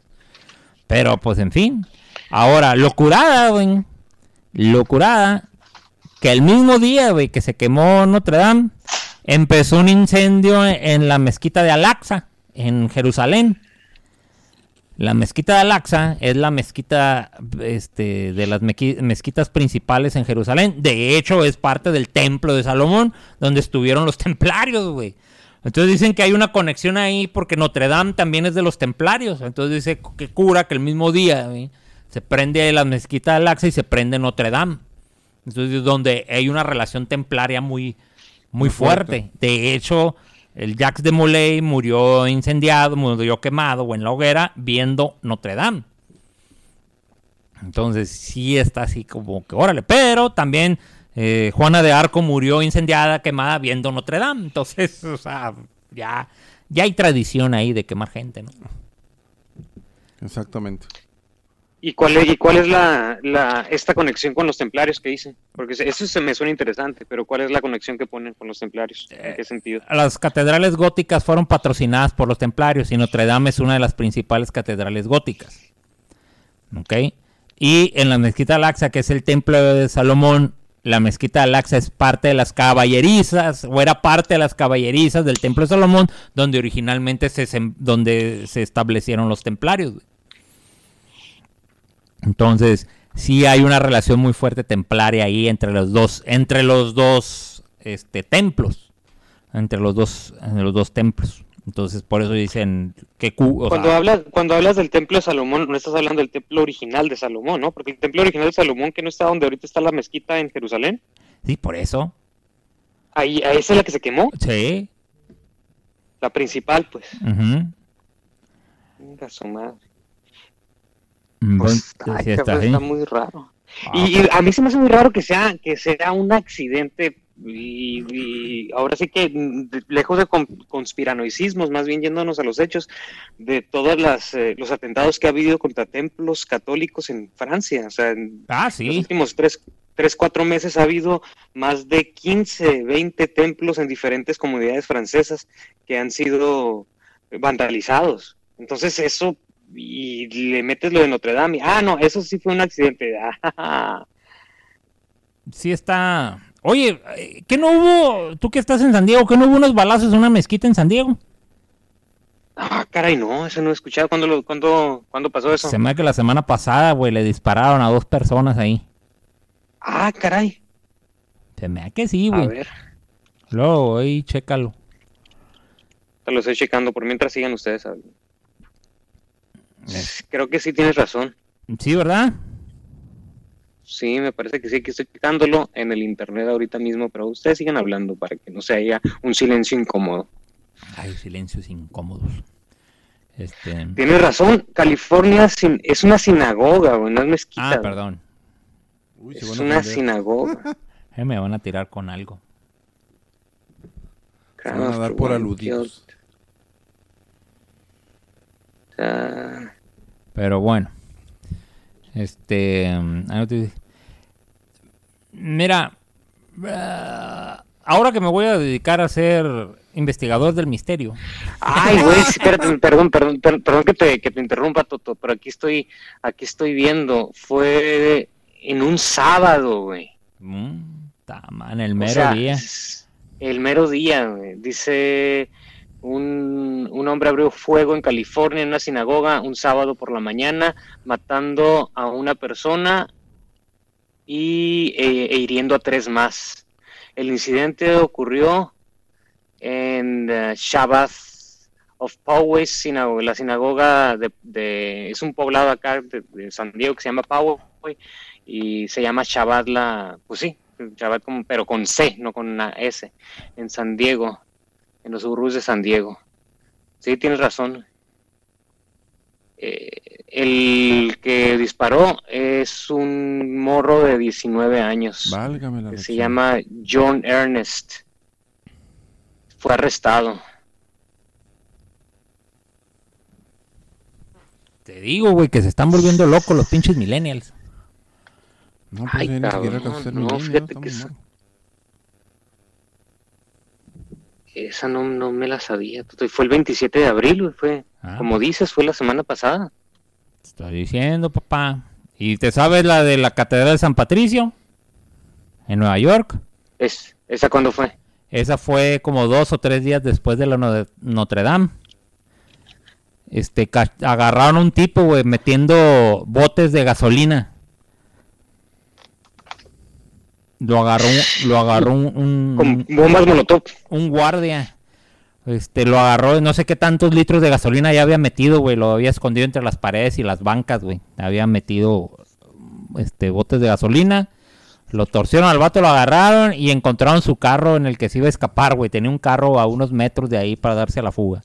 Pero, pues, en fin. Ahora, locurada, güey. Locurada que el mismo día, güey, que se quemó Notre Dame, empezó un incendio en la mezquita de Al-Aqsa, en Jerusalén. La mezquita de Al-Aqsa es la mezquita este, de las mezquitas principales en Jerusalén. De hecho, es parte del templo de Salomón, donde estuvieron los templarios, güey. Entonces dicen que hay una conexión ahí porque Notre Dame también es de los templarios. Entonces dice que cura que el mismo día se prende la mezquita de Al-Aqsa y se prende Notre Dame. Entonces, donde hay una relación templaria muy, muy, fuerte. De hecho, el Jacques de Molay murió incendiado, murió quemado o en la hoguera viendo Notre Dame. Entonces, sí está así como que órale. Pero también eh, Juana de Arco murió incendiada, quemada viendo Notre Dame. Entonces, o sea, ya, ya hay tradición ahí de quemar gente, ¿no? Exactamente. ¿Y cuál es, y cuál es la, la, esta conexión con los templarios que dicen? Porque eso se me suena interesante, pero ¿cuál es la conexión que ponen con los templarios? ¿En qué sentido? Eh, las catedrales góticas fueron patrocinadas por los templarios y Notre Dame es una de las principales catedrales góticas. ¿Ok? Y en la mezquita Laxa, que es el templo de Salomón, la mezquita de Al-Aqsa es parte de las caballerizas, o era parte de las caballerizas del Templo de Salomón, donde originalmente se, donde se establecieron los templarios. güey. Entonces, sí hay una relación muy fuerte templaria ahí entre los dos, entre los dos este, templos, entre los dos, entre los dos templos. Entonces, por eso dicen que o Cuando sea, hablas, cuando hablas del templo de Salomón, no estás hablando del templo original de Salomón, ¿no? Porque el templo original de Salomón, que no está donde ahorita está la mezquita en Jerusalén, sí, por eso. ahí, ahí esa es la que se quemó, Sí. la principal, pues. ujú. Venga, su madre. Mm, Pues, bueno, ay, sí está muy raro. Ah, Y, y a mí se me hace muy raro que sea, que sea un accidente y, y ahora sí que mm, lejos de con- conspiranoicismos, más bien yéndonos a los hechos de todos eh, los atentados que ha habido contra templos católicos en Francia. O sea, en Ah, los sí. últimos tres, tres, cuatro meses ha habido más de 15, 20 templos en diferentes comunidades francesas que han sido vandalizados. Entonces eso, y le metes lo de Notre Dame, y, ah, no, eso sí fue un accidente. Sí está. Oye, eh, ¿qué no hubo? Tú que estás en San Diego, ¿qué no hubo unos balazos en una mezquita en San Diego? Ah, caray, no, eso no he escuchado. ¿Cuándo, lo, cuándo, ¿cuándo pasó eso? Se me hace que la semana pasada, güey, le dispararon a dos personas ahí. Ah, caray. Se me hace que sí, A güey. ver, Luego, ahí, chécalo. te lo estoy checando por mientras sigan ustedes. hablando. Creo que sí tienes razón. Sí, ¿verdad? Sí, me parece que sí, que estoy checándolo en el internet ahorita mismo, pero ustedes sigan hablando para que no se haya un silencio incómodo. Ay, silencios incómodos. Este. Tienes razón, California sin- es una sinagoga, güey, no es mezquita. Ah, perdón. Uy, Es una sinagoga. Eh, me van a tirar con algo. Se van a dar por aludidos. Ah, Pero bueno. Este. mm, Mira. ah, ahora que me voy a dedicar a ser investigador del misterio. Ay, güey, espérate, perdón, perdón, per- perdón que te, que te interrumpa, Toto, pero aquí estoy, aquí estoy viendo, fue en un sábado, güey. Mm, man, el O mero sea, día. El mero día, güey. Dice un, un hombre abrió fuego en California en una sinagoga un sábado por la mañana, matando a una persona y e, e hiriendo a tres más. El incidente ocurrió en eh, Shabbat of Poway Synagogue, la sinagoga de, de- es un poblado acá de, de San Diego que se llama Poway y se llama Shabbat la, pues sí, Shabbat como, pero con C, no con una S, en San Diego, en los suburbios de San Diego. Sí, tienes razón. Eh, el que disparó es un morro de 19 años Válgame la que se llama John Ernest. Fue arrestado. Te digo, güey, que se están volviendo locos los pinches millennials. No, pues Ay, cabrón, no, fíjate estamos que eso- mal. Esa no, no me la sabía. Fue el 27 de abril, fue, Ah, como dices, fue la semana pasada. te estoy diciendo, papá. ¿Y te sabes la de la Catedral de San Patricio? En Nueva York. Es, ¿Esa cuándo fue? Esa fue como dos o tres días después de la no- Notre Dame. Este, agarraron a un tipo, güey, metiendo botes de gasolina. Lo agarró, un- lo agarró un, un- Con bombas molotov. un guardia. Este, lo agarró, no sé qué tantos litros de gasolina ya había metido, güey. Lo había escondido entre las paredes y las bancas, güey. Había metido, este, botes de gasolina. Lo torcieron al vato, lo agarraron y encontraron su carro en el que se iba a escapar, güey. Tenía un carro a unos metros de ahí para darse a la fuga.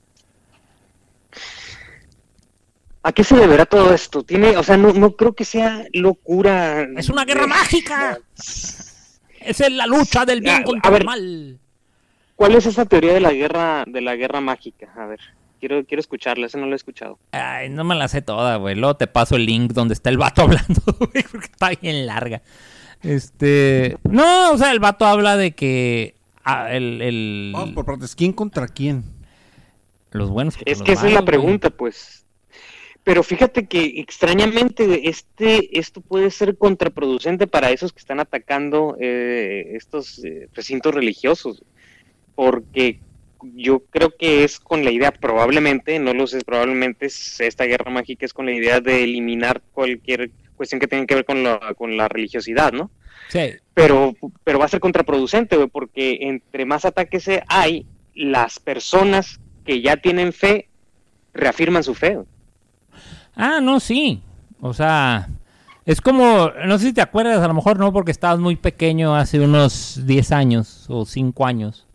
¿A qué se deberá todo esto? Tiene, o sea, no, no creo que sea locura. ¡Es una guerra mágica! Esa es la lucha del bien A- contra a ver. el mal. ¿Cuál es esa teoría de la guerra, de la guerra mágica? A ver, quiero, quiero escucharla, esa no la he escuchado. Ay, no me la sé toda, güey. Luego te paso el link donde está el vato hablando, güey, porque está bien larga. Este. No, o sea, el vato habla de que. ah, el, el- Vamos por partes. ¿Quién contra quién? los buenos. contra Es los que esa es la güey. pregunta, pues. Pero fíjate que extrañamente este, esto puede ser contraproducente para esos que están atacando eh, estos eh, recintos religiosos, porque yo creo que es con la idea, probablemente, no lo sé, probablemente esta guerra mágica es con la idea de eliminar cualquier cuestión que tenga que ver con la, con la religiosidad, ¿no? Sí. Pero, pero va a ser contraproducente, güey, porque entre más ataques hay, las personas que ya tienen fe reafirman su fe. Ah, no, sí. O sea, es como, no sé si te acuerdas, a lo mejor no, porque estabas muy pequeño hace unos 10 años o 5 años.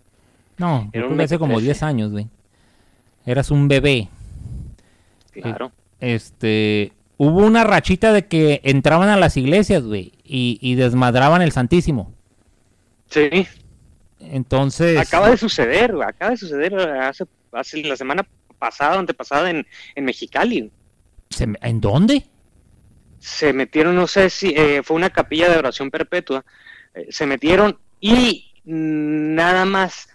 No, Era creo un que hace como 10 años, güey. Eras un bebé. Claro. Este, hubo una rachita de que entraban a las iglesias, güey, y, y desmadraban el Santísimo. Sí, Entonces, acaba de suceder, güey, acaba de suceder hace, hace la semana pasada, antepasada en, en Mexicali. ¿Se ¿en dónde? se metieron, no sé si eh, fue una capilla de oración perpetua, eh, se metieron y nada más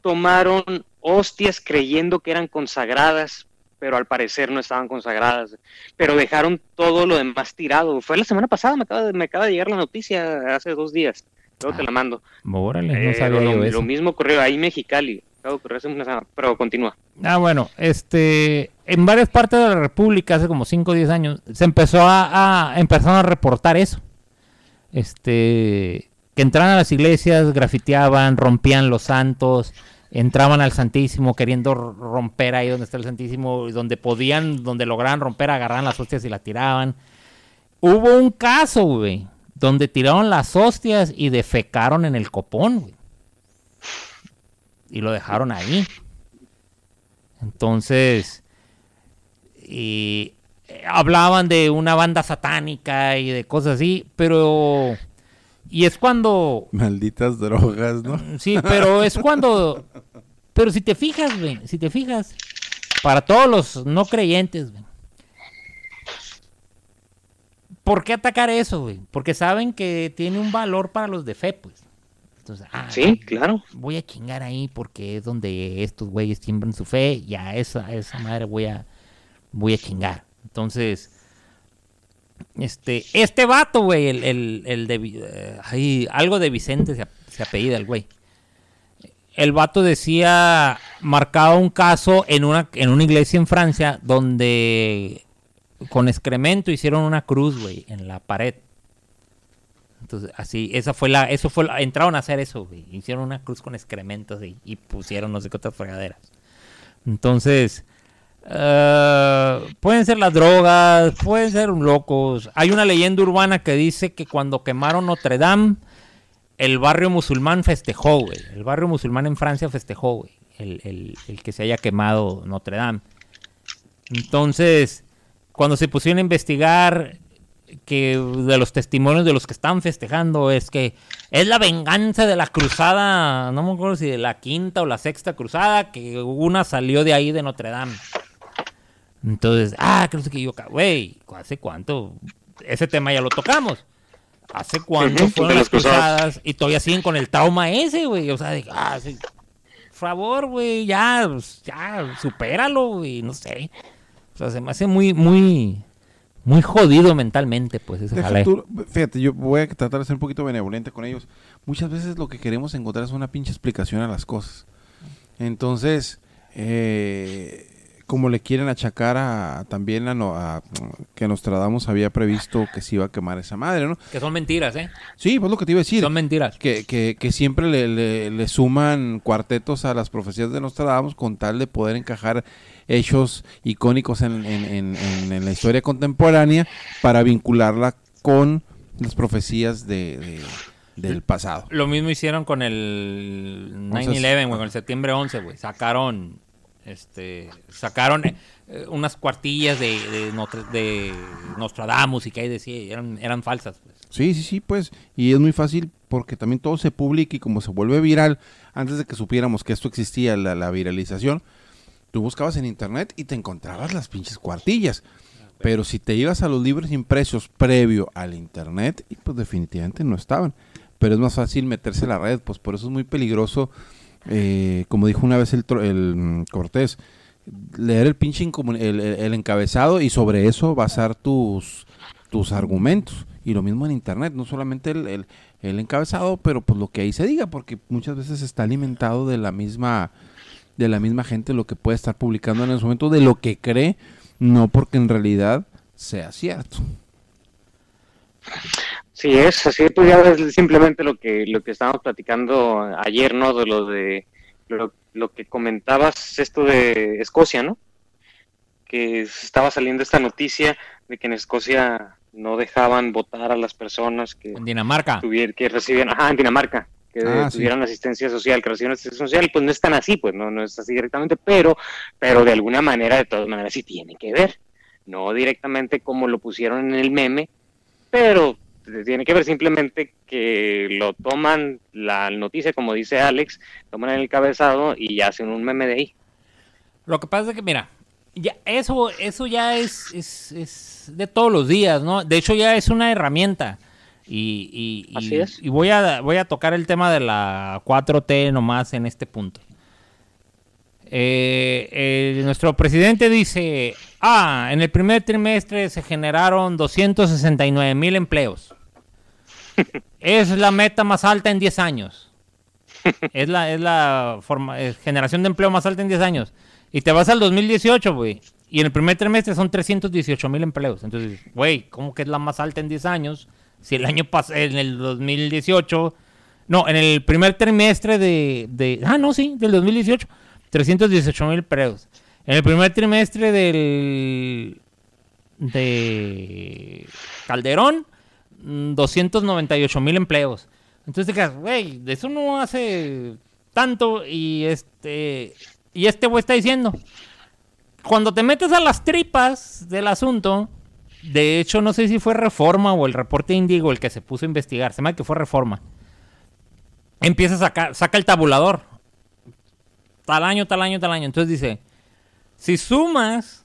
tomaron hostias creyendo que eran consagradas, pero al parecer no estaban consagradas, pero dejaron todo lo demás tirado. Fue la semana pasada, me acaba de, me acaba de llegar la noticia hace dos días, luego te la mando. Órale, no Eh, sabía lo, yo lo eso. mismo ocurrió ahí en Mexicali, acaba de ocurrir hace una semana, pero continúa. Ah, bueno, este, en varias partes de la República, hace como 5 o 10 años, se empezó a, a empezaron a reportar eso. Este, que entraban a las iglesias, grafiteaban, rompían los santos, entraban al Santísimo queriendo romper ahí donde está el Santísimo, y donde podían, donde lograban romper, agarraban las hostias y la tiraban. Hubo un caso, güey, donde tiraron las hostias y defecaron en el copón, güey. Y lo dejaron ahí. Entonces, y eh, hablaban de una banda satánica y de cosas así, pero... Y es cuando... Malditas drogas, ¿no? Sí, pero es cuando... Pero si te fijas, güey, si te fijas, para todos los no creyentes, güey. ¿Por qué atacar eso, güey? Porque saben que tiene un valor para los de fe, pues. Entonces, ah, Sí, claro. voy a chingar ahí porque es donde estos güeyes siembran su fe y a esa, a esa madre voy a, voy a chingar. Entonces, este, este vato, güey, el, el, el de, eh, algo de Vicente se, se apellida el güey. El vato decía, marcaba un caso en una, en una iglesia en Francia donde con excremento hicieron una cruz, güey, en la pared. Entonces, así, esa fue la, eso fue, entraron a hacer eso, güey. Hicieron una cruz con excrementos y, pusieron no sé qué fregaderas. Entonces, eh, pueden ser las drogas, pueden ser locos. Hay una leyenda urbana que dice que cuando quemaron Notre Dame, el barrio musulmán festejó, güey. El barrio musulmán en Francia festejó, güey. El- el que se haya quemado Notre Dame. Entonces, cuando se pusieron a investigar que de los testimonios de los que están festejando es que es la venganza de la cruzada, no me acuerdo si de la quinta o la sexta cruzada, que una salió de ahí de Notre Dame. Entonces, ah, creo que yo, güey, ¿hace cuánto? Ese tema ya lo tocamos. ¿Hace cuánto fueron las cruzadas? Y todavía siguen con el trauma ese, güey. O sea, de, ah, sí, por favor, güey, ya, pues, ya, supéralo, güey, no sé. O sea, se me hace muy, muy, muy jodido mentalmente, pues, ese jale. tú- fíjate, yo voy a tratar de ser un poquito benevolente con ellos. Muchas veces lo que queremos encontrar es una pinche explicación a las cosas. Entonces, eh, como le quieren achacar a, también a, a- que Nostradamus había previsto que se iba a quemar esa madre, ¿no? Que son mentiras, ¿eh? Sí, pues lo que te iba a decir. Son mentiras. Que, que, que siempre le, le- le suman cuartetos a las profecías de Nostradamus con tal de poder encajar hechos icónicos en, en- en- en- en la historia contemporánea para vincularla con las profecías de, de- del pasado. Lo mismo hicieron con el 9-11, güey, con el septiembre 11, güey. Sacaron, este, sacaron eh, eh, unas cuartillas de, de, Notre- de Nostradamus y que ahí decía, eran, eran falsas, pues. Sí, sí, sí, pues. Y es muy fácil porque también todo se publica y como se vuelve viral, antes de que supiéramos que esto existía, la, la viralización, tú buscabas en internet y te encontrabas las pinches cuartillas. Pero si te ibas a los libros impresos previo al internet, y pues definitivamente no estaban. Pero es más fácil meterse a la red, pues por eso es muy peligroso. eh, como dijo una vez el, el mm, Cortés, leer el pinche el, encabezado y sobre eso basar tus, tus argumentos. Y lo mismo en internet, no solamente el- el encabezado, pero pues lo que ahí se diga, porque muchas veces está alimentado de la misma de la misma gente lo que puede estar publicando en ese momento de lo que cree, no porque en realidad sea cierto. Sí es, así pues ya ves simplemente lo que lo que estábamos platicando ayer, ¿no? De lo de lo, lo que comentabas esto de Escocia, ¿no? Que estaba saliendo esta noticia de que en Escocia no dejaban votar a las personas que En Dinamarca. que recibían, ajá, en Dinamarca, que Ah, sí. tuvieran asistencia social, que recibieran asistencia social, pues no es tan así, pues no, no es así directamente, pero, pero de alguna manera, de todas maneras, sí tiene que ver. No directamente como lo pusieron en el meme, pero tiene que ver simplemente que lo toman la noticia, como dice Alex, toman el cabezado y ya hacen un meme de ahí. Lo que pasa es que, mira, ya eso, eso ya es, es, es de todos los días, ¿no? De hecho, ya es una herramienta. Y, y- y- Así es. y voy, a, voy a tocar el tema de la 4T nomás en este punto. Eh, eh, nuestro presidente dice, ah, en el primer trimestre se generaron 269 mil empleos. es la meta más alta en 10 años. Es la, es la forma, es generación de empleo más alta en 10 años. Y te vas al 2018, güey. Y en el primer trimestre son 318 mil empleos. Entonces, güey, ¿cómo que es la más alta en 10 años? Si el año pasado, en el 2018, no, en el primer trimestre de, ah, no, sí, del 2018, 318 mil empleos. En el primer trimestre del, de Calderón, mm, 298 mil empleos. Entonces te quedas, güey, de eso no hace tanto y este y este güey está diciendo, cuando te metes a las tripas del asunto, de hecho no sé si fue Reforma o el reporte Indigo el que se puso a investigar, se me que fue Reforma. Empieza a sacar, saca el tabulador. Tal año, tal año, tal año. Entonces dice, si sumas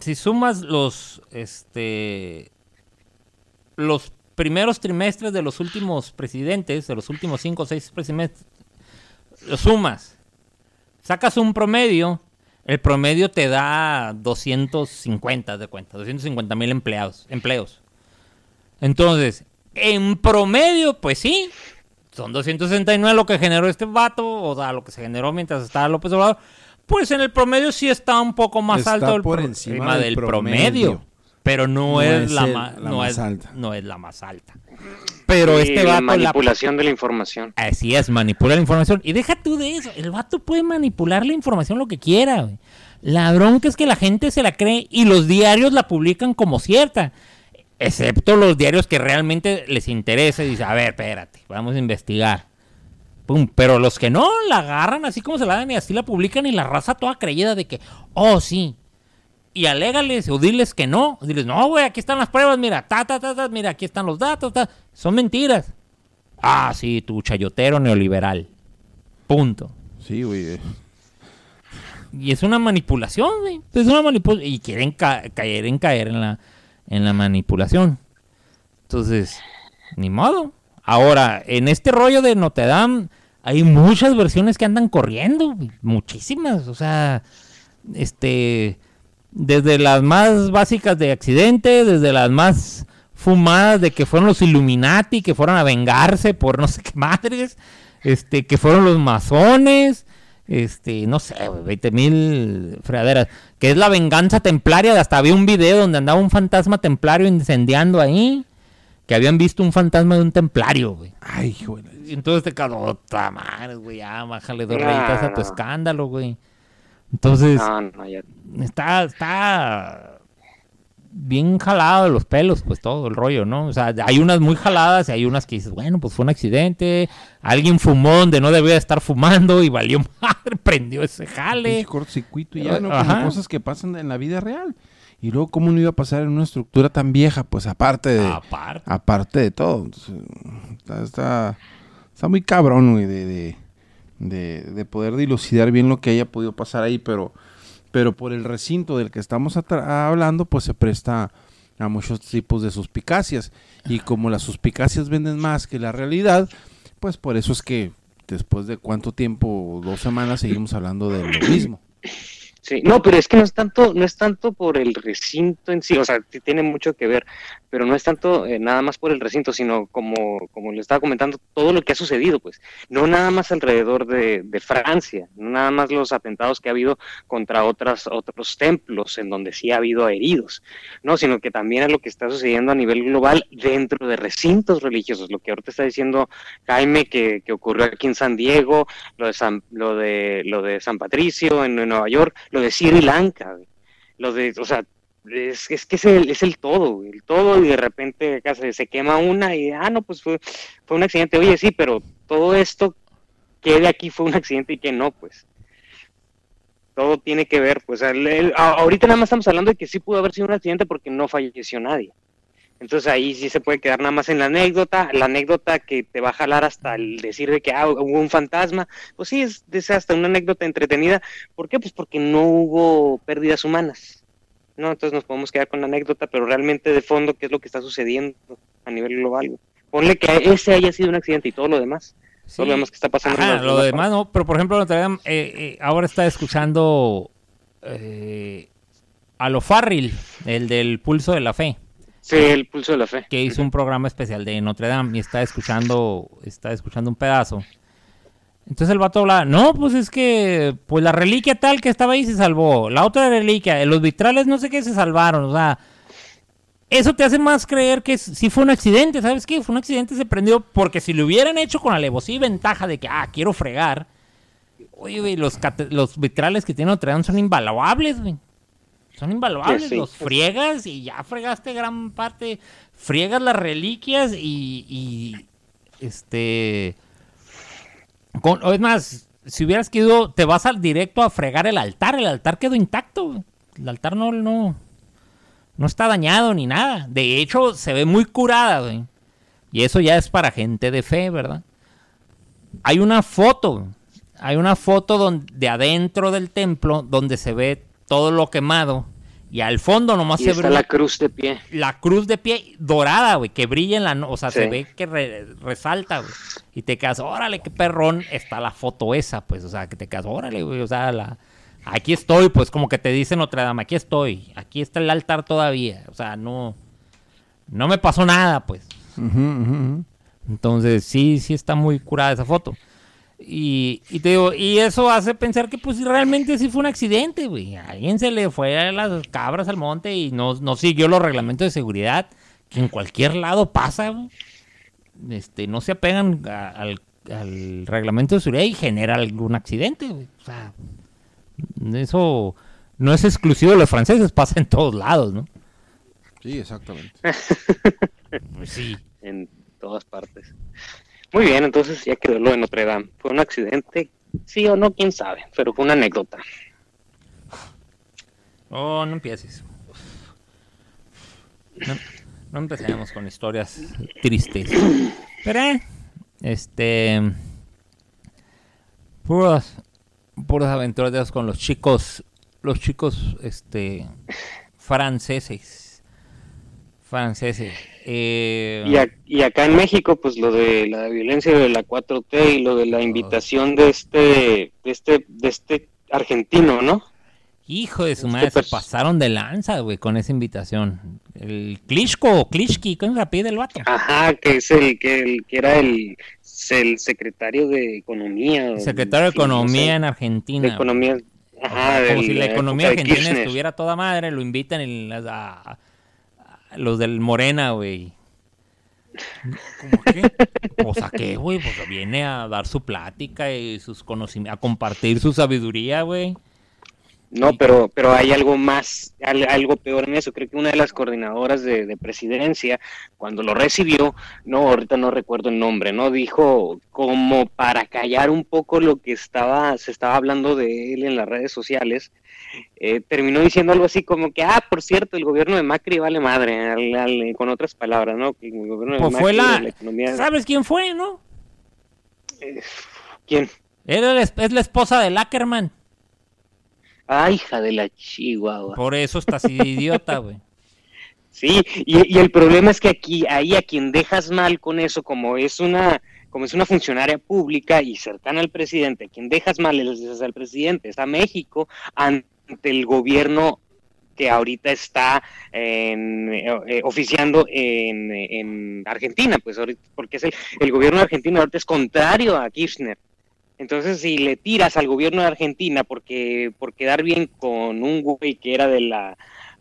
si sumas los este los primeros trimestres de los últimos presidentes, de los últimos cinco o seis presidentes, los sumas, sacas un promedio, el promedio te da 250 de cuenta, 250 mil empleados, empleos. Entonces, en promedio, pues sí, son 269 lo que generó este vato, o sea, lo que se generó mientras estaba López Obrador. Pues en el promedio sí está un poco más Está alto el por encima del promedio. promedio. Pero no, No es, es la, el- ma- la no más es- alta. no es la más alta. Pero Sí, este la vato la manipulación de la información. Así es, manipula la información. Y deja tú de eso. El vato puede manipular la información lo que quiera. güey. La bronca es que la gente se la cree y los diarios la publican como cierta. Excepto los diarios que realmente les interesa y dicen, a ver, espérate, vamos a investigar. Pum. Pero los que no, la agarran así como se la dan y así la publican y la raza toda creída de que, oh, sí. Y alégales o diles que no. Diles, no, güey, aquí están las pruebas, mira, ta, ta, ta, ta, mira, aquí están los datos, ta. Son mentiras. Ah, sí, tu chayotero neoliberal. Punto. Sí, güey. Y es una manipulación, güey. Es una manipulación. Y quieren ca- caer en caer en la, en la manipulación. Entonces, ni modo. Ahora, en este rollo de Notre Dame, hay muchas versiones que andan corriendo. Muchísimas. O sea, este. Desde las más básicas de accidente, desde las más fumadas de que fueron los Illuminati, que fueron a vengarse por no sé qué madres, este, que fueron los masones, este, no sé, güey, 20 mil fregaderas, que es la venganza templaria, hasta había un video donde andaba un fantasma templario incendiando ahí, que habían visto un fantasma de un templario, güey. Ay, hijo de la- Y entonces te quedó, otra madre, güey, ya, bájale dos No, rayitas a tu escándalo, güey. Entonces, No, no, ya. está, está bien jalado de los pelos, pues todo el rollo, ¿no? O sea, hay unas muy jaladas y hay unas que dices, bueno, pues fue un accidente, alguien fumó donde no debía estar fumando y valió madre, prendió ese jale. cortocircuito y ya, ¿no? Como cosas que pasan en la vida real. Y luego, ¿cómo no iba a pasar en una estructura tan vieja? Pues aparte de, Aparte. aparte de todo. Entonces, está, está, está muy cabrón, güey, de, de, de, de poder dilucidar bien lo que haya podido pasar ahí, pero, pero por el recinto del que estamos hablando, pues se presta a muchos tipos de suspicacias. Y como las suspicacias venden más que la realidad, pues por eso es que después de cuánto tiempo, dos semanas, seguimos hablando de lo mismo. Sí, no, pero es que no es tanto, no es tanto por el recinto en sí, o sea, tiene mucho que ver, pero no es tanto eh, nada más por el recinto, sino como, como le estaba comentando, todo lo que ha sucedido, pues, no nada más alrededor de, de Francia, no nada más los atentados que ha habido contra otras, otros templos en donde sí ha habido heridos, no, sino que también es lo que está sucediendo a nivel global dentro de recintos religiosos, lo que ahorita está diciendo Jaime que, que ocurrió aquí en San Diego, lo de San, lo de, lo de San Patricio en Nueva York, lo de Sri Lanka, güey. lo de, o sea, es, que es el, es el todo, el todo, y de repente acá se, se quema una y, ah, no, pues fue, fue un accidente, oye, sí, pero todo esto que de aquí fue un accidente y que no, pues. Todo tiene que ver, pues, el- ahorita nada más estamos hablando de que sí pudo haber sido un accidente porque no falleció nadie. Entonces ahí sí se puede quedar nada más en la anécdota, la anécdota que te va a jalar hasta el decir de que ah, hubo un fantasma, pues sí, es, es hasta una anécdota entretenida. ¿Por qué? Pues porque no hubo pérdidas humanas. ¿no? Entonces nos podemos quedar con la anécdota, pero realmente de fondo, ¿qué es lo que está sucediendo a nivel global? Ponle que ese haya sido un accidente y todo lo demás. Sí. Todo lo demás que está pasando. Ajá, lo demás no, pero por ejemplo, eh, eh, ahora está escuchando eh, a lo Farril, el del Pulso de la Fe, Sí, el pulso de la fe. que hizo un programa especial de Notre Dame y está escuchando, está escuchando un pedazo. Entonces el vato habla, no, pues es que, pues la reliquia tal que estaba ahí se salvó, la otra reliquia, los vitrales no sé qué se salvaron, o sea, eso te hace más creer que sí fue un accidente, ¿sabes qué? Fue un accidente, se prendió, porque si lo hubieran hecho con alevosía y ventaja de que, ah, quiero fregar, oye, güey, los, los vitrales que tiene Notre Dame son invaluables, güey. Son invaluables, Sí, sí. los friegas y ya fregaste gran parte, friegas las reliquias y, y, este, con, es más, si hubieras querido, te vas al directo a fregar el altar, el altar quedó intacto, el altar no, no, no está dañado ni nada, de hecho se ve muy curada, güey. Y eso ya es para gente de fe, ¿verdad? Hay una foto, hay una foto donde, de adentro del templo donde se ve todo lo quemado y al fondo nomás Y se está ve la cruz de pie. la cruz de pie dorada, güey, que brilla en la no- o sea, se ve que re- resalta, güey. Y te quedas, órale, qué perrón está la foto esa, pues, o sea, que te quedas, órale, güey, o sea, la aquí estoy, pues como que te dicen otra dama, aquí estoy, aquí está el altar todavía, o sea, no no me pasó nada, pues. Entonces, sí, sí está muy curada esa foto. Y, y te digo, y eso hace pensar que pues realmente sí fue un accidente, güey. Alguien se le fue a las cabras al monte y no, no siguió los reglamentos de seguridad, que en cualquier lado pasa, güey. Este, no se apegan a- al, al reglamento de seguridad y genera algún accidente, güey. O sea, eso no es exclusivo de los franceses, pasa en todos lados, ¿no? Sí, exactamente. Pues sí. en todas partes. Muy bien, entonces ya quedó lo de Notre Dame. ¿Fue un accidente? Sí o no, quién sabe, pero fue una anécdota. Oh, no empieces. No, no empecemos con historias tristes. Pero, eh, este. Puras, puras aventuras con los chicos. Los chicos, este. Franceses. Franceses. Eh, Y, a- y acá en México, pues lo de la violencia de la 4T y lo de la invitación de este, de este, de este argentino, ¿no? Hijo de su Este madre, se pasaron de lanza, güey, con esa invitación. El Klitschko o Klitschki, ¿cómo se apellida el vato? Ajá, que es el que, el, que era el, el secretario de Economía. Secretario de sí, no sé, Economía en Argentina. de. Economía. Ajá, como del- si la economía argentina estuviera toda madre, lo invitan a- a los del Morena, güey. ¿Cómo qué? Pues a qué, güey, pues viene a dar su plática y sus conocimientos, a compartir su sabiduría, güey. No, pero, pero hay algo más, al- algo peor en eso. Creo que una de las coordinadoras de, de presidencia, cuando lo recibió, no, ahorita no recuerdo el nombre, ¿no? Dijo como para callar un poco lo que estaba, se estaba hablando de él en las redes sociales, eh, terminó diciendo algo así como que, ah, por cierto, el gobierno de Macri vale madre, al- al- con otras palabras, ¿no? Que el gobierno de Pues fue Macri, la... economía... ¿Sabes quién fue, no? ¿Quién? Era la es la esposa de Ackerman. Ah, hija de la chihuahua. Por eso está así de idiota, güey. Sí, y, y el problema es que aquí, ahí a quien dejas mal con eso, como es una, como es una funcionaria pública y cercana al presidente, quien dejas mal les al presidente es a México ante el gobierno que ahorita está en, eh, oficiando en, en, Argentina, pues ahorita, porque es el, el gobierno argentino ahorita es contrario a Kirchner. Entonces, si le tiras al gobierno de Argentina porque por quedar bien con un güey que era de la,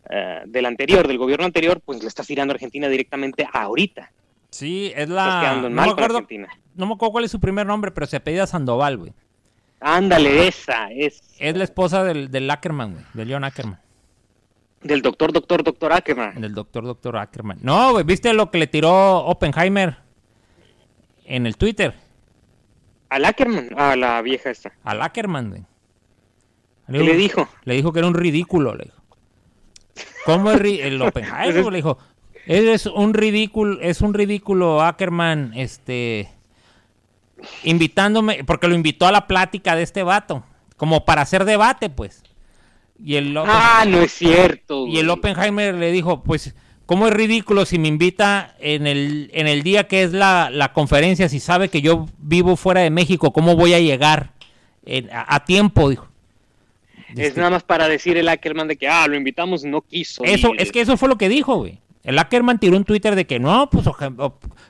uh, del anterior, del gobierno anterior, pues le estás tirando a Argentina directamente ahorita. Sí, es la... No me, acuerdo, no me acuerdo cuál es su primer nombre, pero se apellida Sandoval, güey. Ándale, esa es. Es la esposa del, del Ackerman, güey, de Leon Ackerman. Del doctor, doctor, doctor Ackerman. Del doctor, doctor Ackerman. No, güey, ¿viste lo que le tiró Oppenheimer en el Twitter? ¿Al Ackerman? A la vieja esta. Al Ackerman, güey. ¿Qué le dijo? Le dijo que era un ridículo, le dijo. ¿Cómo es el Oppenheimer? le dijo, es un ridículo, es un ridículo Ackerman, este, invitándome, porque lo invitó a la plática de este vato, como para hacer debate, pues. Y el ah, no es cierto. Y el Oppenheimer le dijo, pues, ¿cómo es ridículo si me invita en el, en el día que es la, la conferencia, si sabe que yo vivo fuera de México, cómo voy a llegar en, a, a, tiempo? Dijo. Es este, nada más para decir el Ackerman de que, ah, lo invitamos, no quiso. Eso, ir. es que eso fue lo que dijo, güey. El Ackerman tiró un Twitter de que no, pues,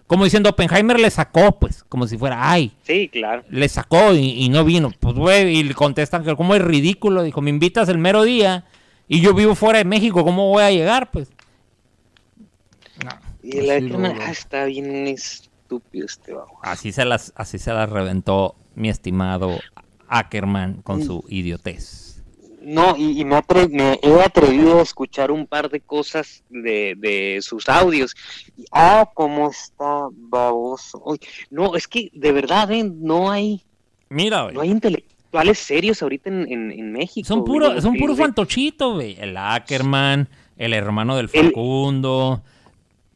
como diciendo, Oppenheimer le sacó, pues, como si fuera, ay. Sí, claro. Le sacó y, y no vino. Pues, güey, y le contestan que como es ridículo. Dijo, me invitas el mero día y yo vivo fuera de México, ¿cómo voy a llegar, pues? No, y el Ackerman, ah, está bien estúpido este bajo. Así se las, así se las reventó mi estimado Ackerman con su idiotez. No, y, y me, atre me, he atrevido a escuchar un par de cosas de, de sus audios. Y, ah, cómo está baboso. Uy, no, es que de verdad, ¿eh? no hay. Mira, No hay intelectuales serios ahorita en, en, en México. Son puro, güey, son puro fantochito, güey. El Ackerman, el hermano del Facundo. El,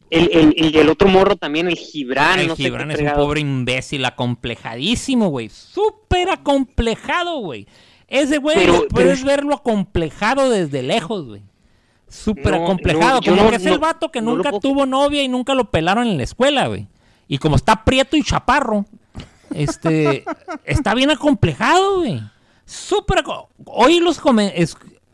el, el, el, otro morro también, el Gibran. El no Gibran sé es un pobre imbécil, acomplejadísimo, güey. Súper acomplejado, güey. Ese güey puedes pero... verlo acomplejado desde lejos, güey. Súper no, acomplejado. No, como no, que es el vato que nunca tuvo novia y nunca lo pelaron en la escuela, güey. Y como está prieto y chaparro, este, está bien acomplejado, güey. Súper. Hoy los.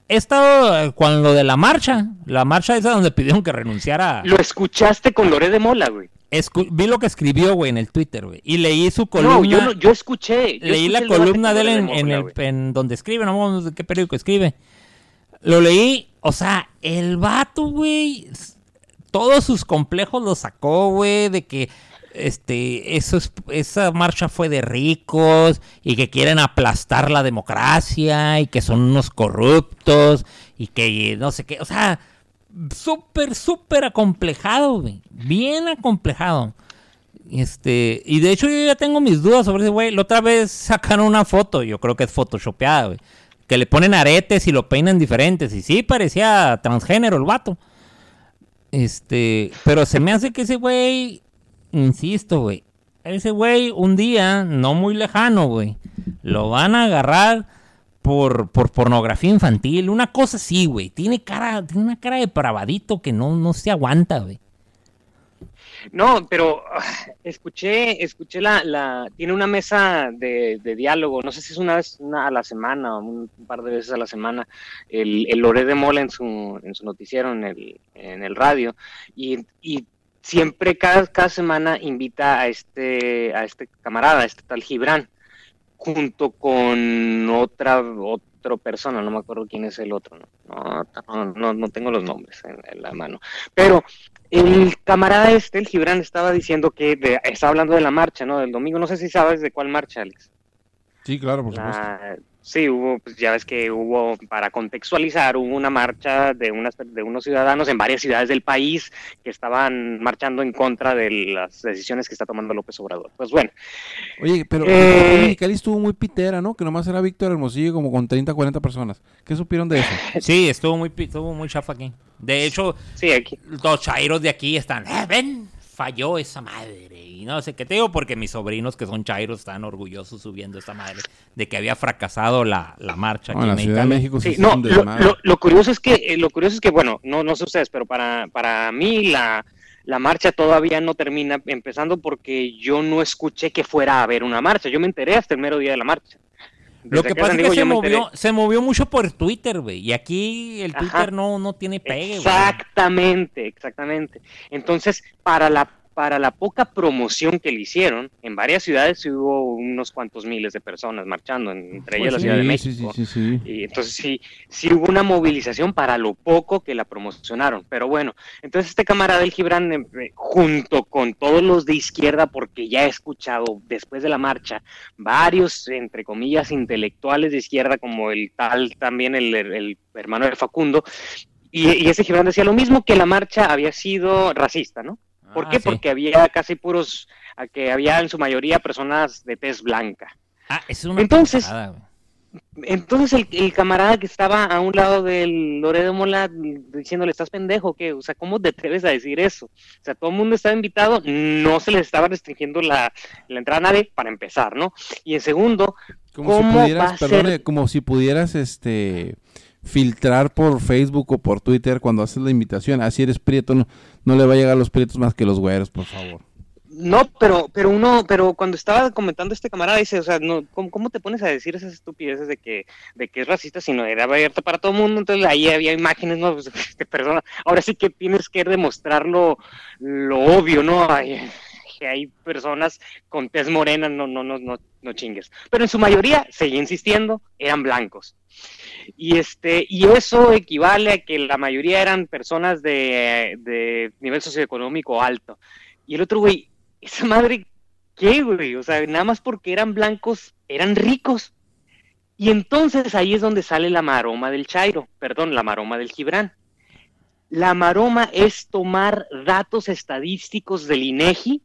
He estado con lo de la marcha. La marcha esa donde pidieron que renunciara. Lo escuchaste con Loré de Mola, güey. Escu vi lo que escribió, güey, en el Twitter, güey. Y leí su columna. No, yo, no, yo escuché. Yo leí escuché la columna de él en, en, el, en, donde escribe, no sé qué periódico escribe. Lo leí, o sea, el vato, güey, todos sus complejos los sacó, güey, de que este, eso es, esa marcha fue de ricos y que quieren aplastar la democracia y que son unos corruptos y que no sé qué, o sea, súper, súper acomplejado, güey, bien acomplejado. Este, y de hecho yo ya tengo mis dudas sobre ese güey. La otra vez sacaron una foto, yo creo que es photoshopeada, güey. Que le ponen aretes y lo peinan diferentes. Y sí, parecía transgénero el vato. Este, pero se me hace que ese güey insisto, güey. Ese güey, un día, no muy lejano, güey, lo van a agarrar por, por pornografía infantil. Una cosa así, güey. Tiene cara, tiene una cara de pravadito que no, no se aguanta, güey. No, pero escuché, escuché la, la, tiene una mesa de, de, diálogo, no sé si es una vez una a la semana o un, un, par de veces a la semana, el, el Loré de Mola en su, en su noticiero, en el, en el radio, y, y siempre cada, cada semana invita a este, a este camarada, a este tal Gibran, junto con otra, otra persona, no me acuerdo quién es el otro, no, no, no, no tengo los nombres en, en, la mano. Pero el camarada este, el Gibran, estaba diciendo que de, estaba hablando de la marcha, ¿no? Del domingo, no sé si sabes de cuál marcha, Alex. Sí, claro, por supuesto. La, Sí, hubo, pues ya ves que hubo, para contextualizar, hubo una marcha de, unas, de unos ciudadanos en varias ciudades del país que estaban marchando en contra de las decisiones que está tomando López Obrador. Pues bueno. Oye, pero eh, Mexicali estuvo muy pitera, ¿no? Que nomás era Víctor Hermosillo como con 30, 40 personas. ¿Qué supieron de eso? Sí, estuvo muy, estuvo muy chafa aquí. De hecho, sí, aquí. los chairos de aquí están, eh, ven, falló esa madre. Y no sé qué te digo, porque mis sobrinos que son chairos están orgullosos subiendo esta madre de que había fracasado la, la marcha. No, aquí en la Ciudad de México sí, no, lo, lo, lo, curioso es que, eh, lo curioso es que, bueno, no, no sé ustedes, pero para, para mí la, la marcha todavía no termina, empezando porque yo no escuché que fuera a haber una marcha. Yo me enteré hasta el mero día de la marcha. Lo que pasa es que se movió, se movió, mucho por Twitter, güey. Y aquí el Twitter no, no tiene pegue, Exactamente, exactamente. Entonces, para la para la poca promoción que le hicieron, en varias ciudades hubo unos cuantos miles de personas marchando, entre ellas la Ciudad de México. Sí, sí, y entonces sí, sí hubo una movilización para lo poco que la promocionaron. Pero bueno, entonces este camarada del Gibran, eh, junto con todos los de izquierda, porque ya he escuchado después de la marcha, varios, entre comillas, intelectuales de izquierda, como el tal también el, hermano de Facundo, y, y ese Gibran decía lo mismo, que la marcha había sido racista, ¿no? ¿Por ah, qué? Porque había casi puros, que había en su mayoría personas de tez blanca. Ah, es una Entonces, entonces el, camarada que estaba a un lado del Loredo Mola diciéndole, ¿estás pendejo? ¿Qué? O sea, ¿cómo te atreves a decir eso? O sea, todo el mundo estaba invitado, no se les estaba restringiendo la, entrada a nadie para empezar, ¿no? Y en segundo, como si pudieras, perdone, como si pudieras, este filtrar por Facebook o por Twitter cuando haces la invitación. Así eres prieto, no, le va a llegar a los prietos más que los güeros, por favor. No, pero, pero uno, pero cuando estaba comentando este camarada dice, o sea, no, ¿cómo, te pones a decir esas estupideces de que, de que es racista si no era abierta para todo el mundo? Entonces ahí había imágenes, no, pues, perdona, ahora sí que tienes que demostrar lo, obvio, ¿no? Que hay personas con tez morena, no, no, no, no, no chingues. Pero en su mayoría, seguía insistiendo, eran blancos. Y, este, y eso equivale a que la mayoría eran personas de, de nivel socioeconómico alto. Y el otro, güey, esa madre, ¿qué, güey? O sea, nada más porque eran blancos, eran ricos. Y entonces ahí es donde sale la maroma del Chairo, perdón, la maroma del Gibran. La maroma es tomar datos estadísticos del INEGI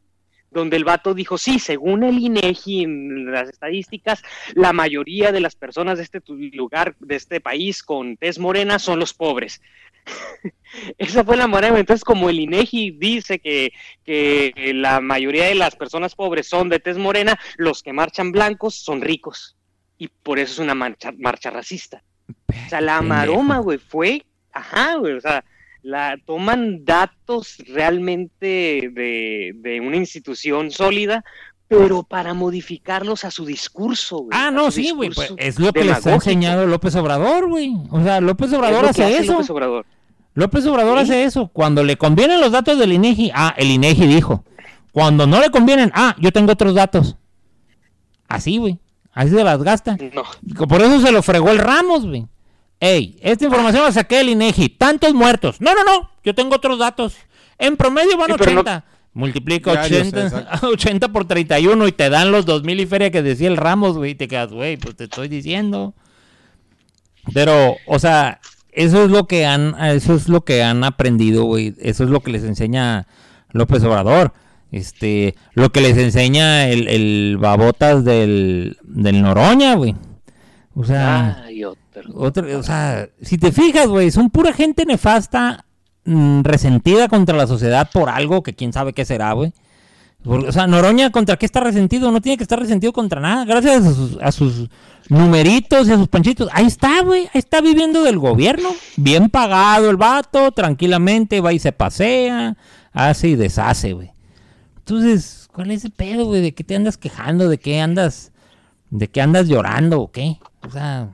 donde el vato dijo, sí, según el INEGI, en las estadísticas, la mayoría de las personas de este lugar, de este país con tez morena son los pobres. Esa fue la morena. Entonces, como el INEGI dice que, que la mayoría de las personas pobres son de tez morena, los que marchan blancos son ricos. Y por eso es una marcha, marcha racista. O sea, la maroma, güey, fue, ajá, güey, o sea, la toman datos realmente de, una institución sólida, pero para modificarlos a su discurso. ah, no, sí, güey, pues, es lo que les ha enseñado López Obrador, güey. O sea, López Obrador hace, eso. López Obrador, López Obrador hace eso. Cuando le convienen los datos del INEGI, ah, el INEGI dijo. Cuando no le convienen, ah, yo tengo otros datos. Así, güey. Así se las gasta. No. Por eso se lo fregó el Ramos, güey. Ey, esta información la saqué del INEGI. Tantos muertos. No, no, no. Yo tengo otros datos. En promedio van 80. Multiplica 80, 80 por 31 y te dan los 2000 y feria que decía el Ramos, güey. Y te quedas, güey, pues te estoy diciendo. Pero, o sea, eso es lo que han, eso es lo que han aprendido, güey. Eso es lo que les enseña López Obrador. Este, lo que les enseña el, el babotas del, del Noroña, güey. O sea, o sea, si te fijas, güey, son pura gente nefasta, mm, resentida contra la sociedad por algo que quién sabe qué será, güey. O sea, Noroña, ¿contra qué está resentido? No tiene que estar resentido contra nada. Gracias a sus, a sus numeritos y a sus panchitos. Ahí está, güey. Ahí está viviendo del gobierno. Bien pagado el vato, tranquilamente va y se pasea, hace y deshace, güey. Entonces, ¿cuál es el pedo, güey? ¿De qué te andas quejando? ¿De qué andas, de qué andas llorando o qué? O sea,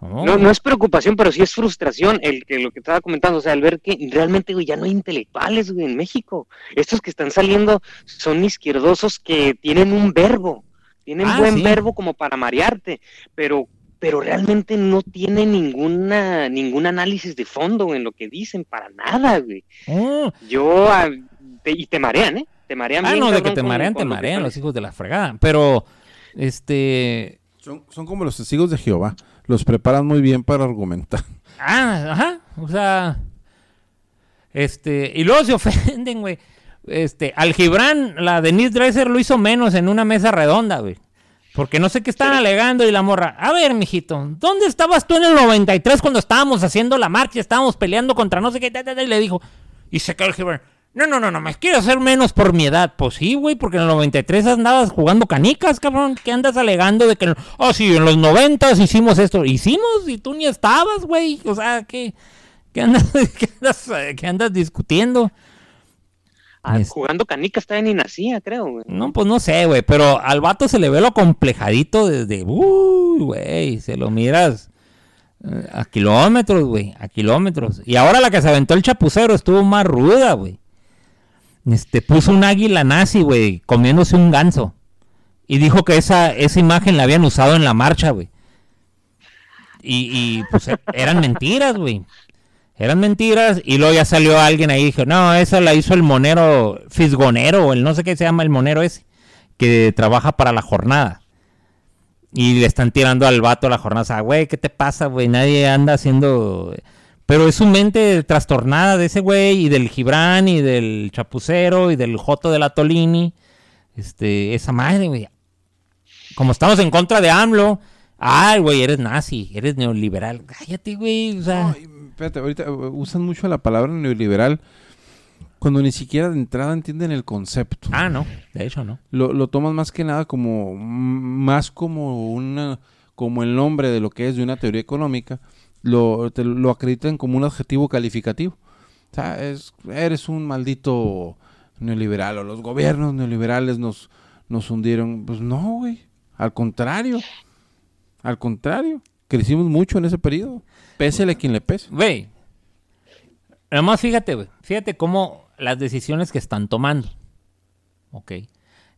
no, no es preocupación, pero sí es frustración el que lo que estaba comentando, o sea, al ver que realmente ya no hay intelectuales en México. Estos que están saliendo son izquierdosos que tienen un verbo, tienen ah, buen verbo como para marearte, pero pero realmente no tienen ninguna ningún análisis de fondo en lo que dicen para nada, güey. Oh. Yo ah, y te marean, ¿eh? Te marean ah, no, de que te marean, te marean los hijos de la fregada, pero este son, son como los testigos de Jehová los preparan muy bien para argumentar. Ah, ajá. O sea. Este. Y luego se ofenden, güey. Este. Al Gibran, la Denise Dresser lo hizo menos en una mesa redonda, güey. Porque no sé qué están alegando y la morra. A ver, mijito, ¿dónde estabas tú en el 93 cuando estábamos haciendo la marcha? Estábamos peleando contra no sé qué. Y le dijo. Y se quedó el Gibran. No, no, no, no, me quiero hacer menos por mi edad. Pues sí, güey, porque en el 93 andabas jugando canicas, cabrón. ¿Qué andas alegando de que... Oh, sí, en los 90 hicimos esto. Hicimos y tú ni estabas, güey. O sea, ¿qué, qué, andas, qué, andas, qué andas discutiendo? Ah, Es- jugando canicas todavía ni nacía, creo, güey. No, pues no sé, güey, pero al vato se le ve lo complejadito desde, uy, güey, se lo miras eh, a kilómetros, güey, a kilómetros. Y ahora la que se aventó el chapucero estuvo más ruda, güey. Este, puso un águila nazi, güey, comiéndose un ganso. Y dijo que esa, esa imagen la habían usado en la marcha, güey. Y, y, pues e- eran mentiras, güey. Eran mentiras. Y luego ya salió alguien ahí y dijo, no, esa la hizo el monero fisgonero, o el no sé qué se llama el monero ese, que trabaja para la jornada. Y le están tirando al vato la jornada. O sea, güey, ¿qué te pasa, güey? Nadie anda haciendo... Pero es su mente trastornada de ese güey y del Gibran y del Chapucero y del Joto de la Tolini. Este, esa madre, güey. Como estamos en contra de AMLO. Ay, güey, eres nazi, eres neoliberal. Cállate, güey. O sea, No, espérate, ahorita eh, usan mucho la palabra neoliberal cuando ni siquiera de entrada entienden el concepto. ah, no, de hecho no. Lo, lo toman más que nada como más como una como el nombre de lo que es de una teoría económica, lo, te lo acreditan como un adjetivo calificativo. O sea, es, eres un maldito neoliberal o los gobiernos neoliberales nos, nos hundieron. Pues no, güey. Al contrario. Al contrario. Crecimos mucho en ese periodo. Pésele quien le pese. Güey. Además, fíjate, güey. Fíjate cómo las decisiones que están tomando. Ok.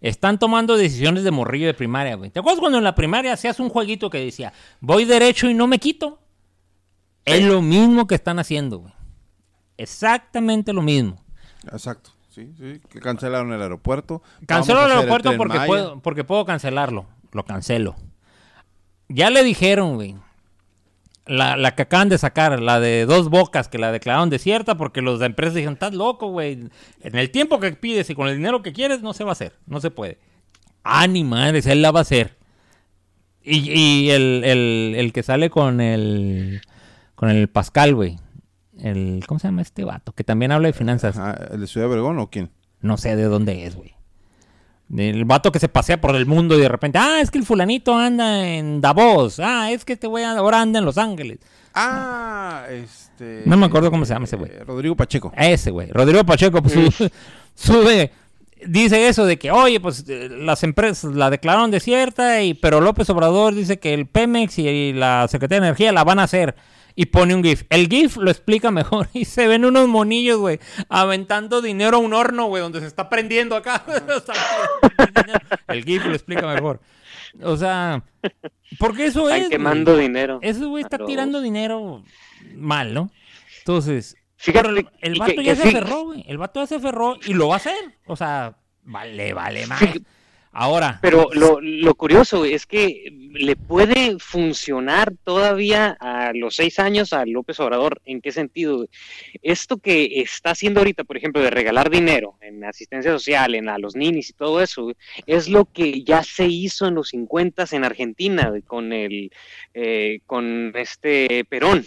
Están tomando decisiones de morrillo de primaria, güey. ¿Te acuerdas cuando en la primaria hacías un jueguito que decía, voy derecho y no me quito? Es lo mismo que están haciendo, güey. Exactamente lo mismo. Exacto. Sí, sí. Que cancelaron el aeropuerto. Cancelo el aeropuerto porque puedo, porque puedo cancelarlo. Lo cancelo. Ya le dijeron, güey. La, la que acaban de sacar, la de dos bocas, que la declararon desierta porque los de empresas dijeron, estás loco, güey. En el tiempo que pides y con el dinero que quieres, no se va a hacer. No se puede. Ah, ni madres, él la va a hacer. Y, y el, el- el que sale con el con el Pascal, güey. El, ¿Cómo se llama este vato? Que también habla de finanzas. ¿El de Ciudad de Obregón o quién? No sé de dónde es, güey. El vato que se pasea por el mundo y de repente, ah, es que el fulanito anda en Davos. Ah, es que este güey ahora anda en Los Ángeles. Ah, este. No me acuerdo cómo se llama ese güey. eh, Rodrigo Pacheco. Ese, güey. Rodrigo Pacheco pues, su- sube, dice eso de que, oye, pues eh, las empresas la declararon desierta, y, pero López Obrador dice que el Pemex y la Secretaría de Energía la van a hacer. Y pone un GIF. El GIF lo explica mejor. Y se ven unos monillos, güey, aventando dinero a un horno, güey, donde se está prendiendo acá. el GIF lo explica mejor. O sea, porque eso Están es. quemando dinero. Ese güey está los- tirando dinero mal, ¿no? Entonces, Fíjate el, vato que- ya que se sí- aferró, güey. El vato ya se aferró y lo va a hacer. O sea, vale, vale más. Ahora, Pero lo, lo curioso es que le puede funcionar todavía a los seis años a López Obrador. ¿En qué sentido? Esto que está haciendo ahorita, por ejemplo, de regalar dinero en asistencia social, en a los ninis y todo eso, es lo que ya se hizo en los 50 en Argentina con el eh, con este Perón.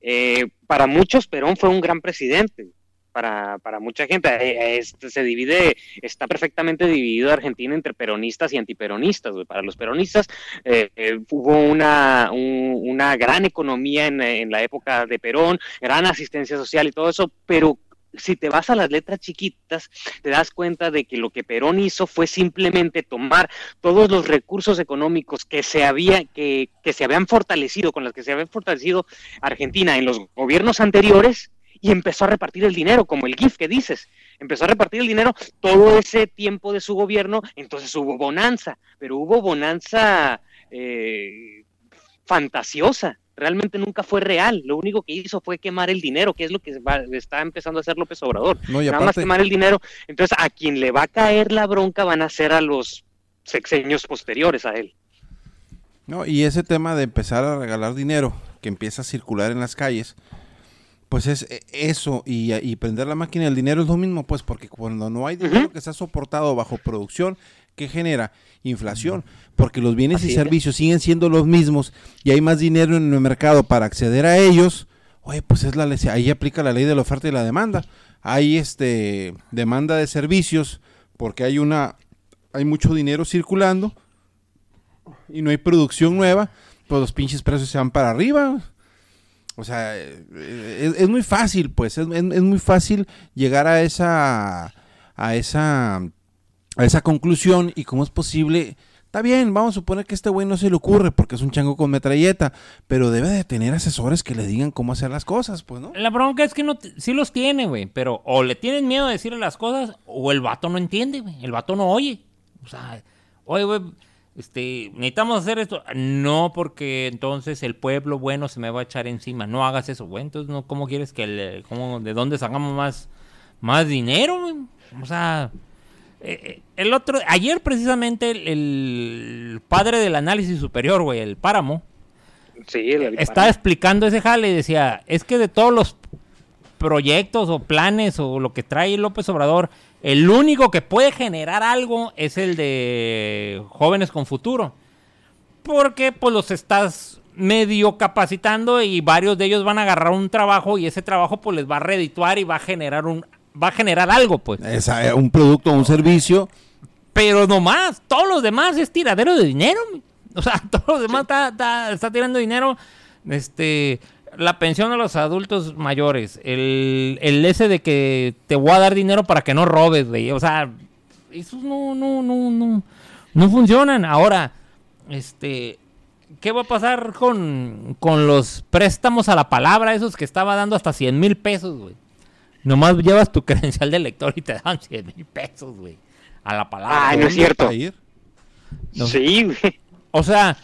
Eh, para muchos Perón fue un gran presidente. Para, para mucha gente eh, este, se divide está perfectamente dividido Argentina entre peronistas y antiperonistas. Para los peronistas eh, eh, hubo una, un- una gran economía en, en la época de Perón, gran asistencia social y todo eso, pero si te vas a las letras chiquitas, te das cuenta de que lo que Perón hizo fue simplemente tomar todos los recursos económicos que se, había, que, que se habían fortalecido, con los que se había fortalecido Argentina en los gobiernos anteriores, y empezó a repartir el dinero, como el GIF que dices. Empezó a repartir el dinero todo ese tiempo de su gobierno, entonces hubo bonanza, pero hubo bonanza eh, fantasiosa. Realmente nunca fue real. Lo único que hizo fue quemar el dinero, que es lo que está empezando a hacer López Obrador. No, Nada más quemar el dinero. Entonces, a quien le va a caer la bronca van a ser a los sexenios posteriores a él. no, y ese tema de empezar a regalar dinero que empieza a circular en las calles, pues es eh, eso, y, y prender la máquina del dinero es lo mismo, pues, porque cuando no hay dinero Ujú. que está soportado bajo producción, ¿qué genera? Inflación, porque los bienes Así y es. servicios siguen siendo los mismos y hay más dinero en el mercado para acceder a ellos, oye, pues es la ley, ahí aplica la ley de la oferta y la demanda. Hay este demanda de servicios porque hay una hay mucho dinero circulando y no hay producción nueva, pues los pinches precios se van para arriba. O sea, eh, es, es muy fácil, pues, es, muy fácil llegar a esa a esa, a esa conclusión y cómo es posible. Está bien, vamos a suponer que este güey no se le ocurre porque es un chango con metralleta, pero debe de tener asesores que le digan cómo hacer las cosas, pues, ¿no? La bronca es que no sí los tiene, güey, pero o le tienen miedo de decirle las cosas o el vato no entiende, güey. El vato no oye. O sea, oye, güey, este, necesitamos hacer esto. No, porque entonces el pueblo bueno se me va a echar encima. No hagas eso, güey. Entonces, no, ¿cómo quieres que el, cómo, de dónde sacamos más, más dinero, güey? O sea, eh, eh, el otro, ayer precisamente el, el padre del análisis superior, güey, el páramo, Sí, el estaba explicando ese jale y decía, es que de todos los proyectos o planes o lo que trae López Obrador, el único que puede generar algo es el de jóvenes con futuro. Porque pues los estás medio capacitando y varios de ellos van a agarrar un trabajo y ese trabajo pues les va a redituar y va a generar un va a generar algo pues. Esa, eh, un producto o un servicio. Pero no más, todos los demás es tiradero de dinero. O sea, todos los demás está, está- está tirando dinero. Este, la pensión a los adultos mayores, el, el ese de que te voy a dar dinero para que no robes, güey. O sea, esos no, no, no, no, no funcionan. Ahora, este, ¿qué va a pasar con, con los préstamos a la palabra, esos que estaba dando hasta 100 mil pesos, güey? Nomás llevas tu credencial de lector y te dan 100 mil pesos, güey. A la palabra. Ay, no es cierto. Sí, güey. O sea,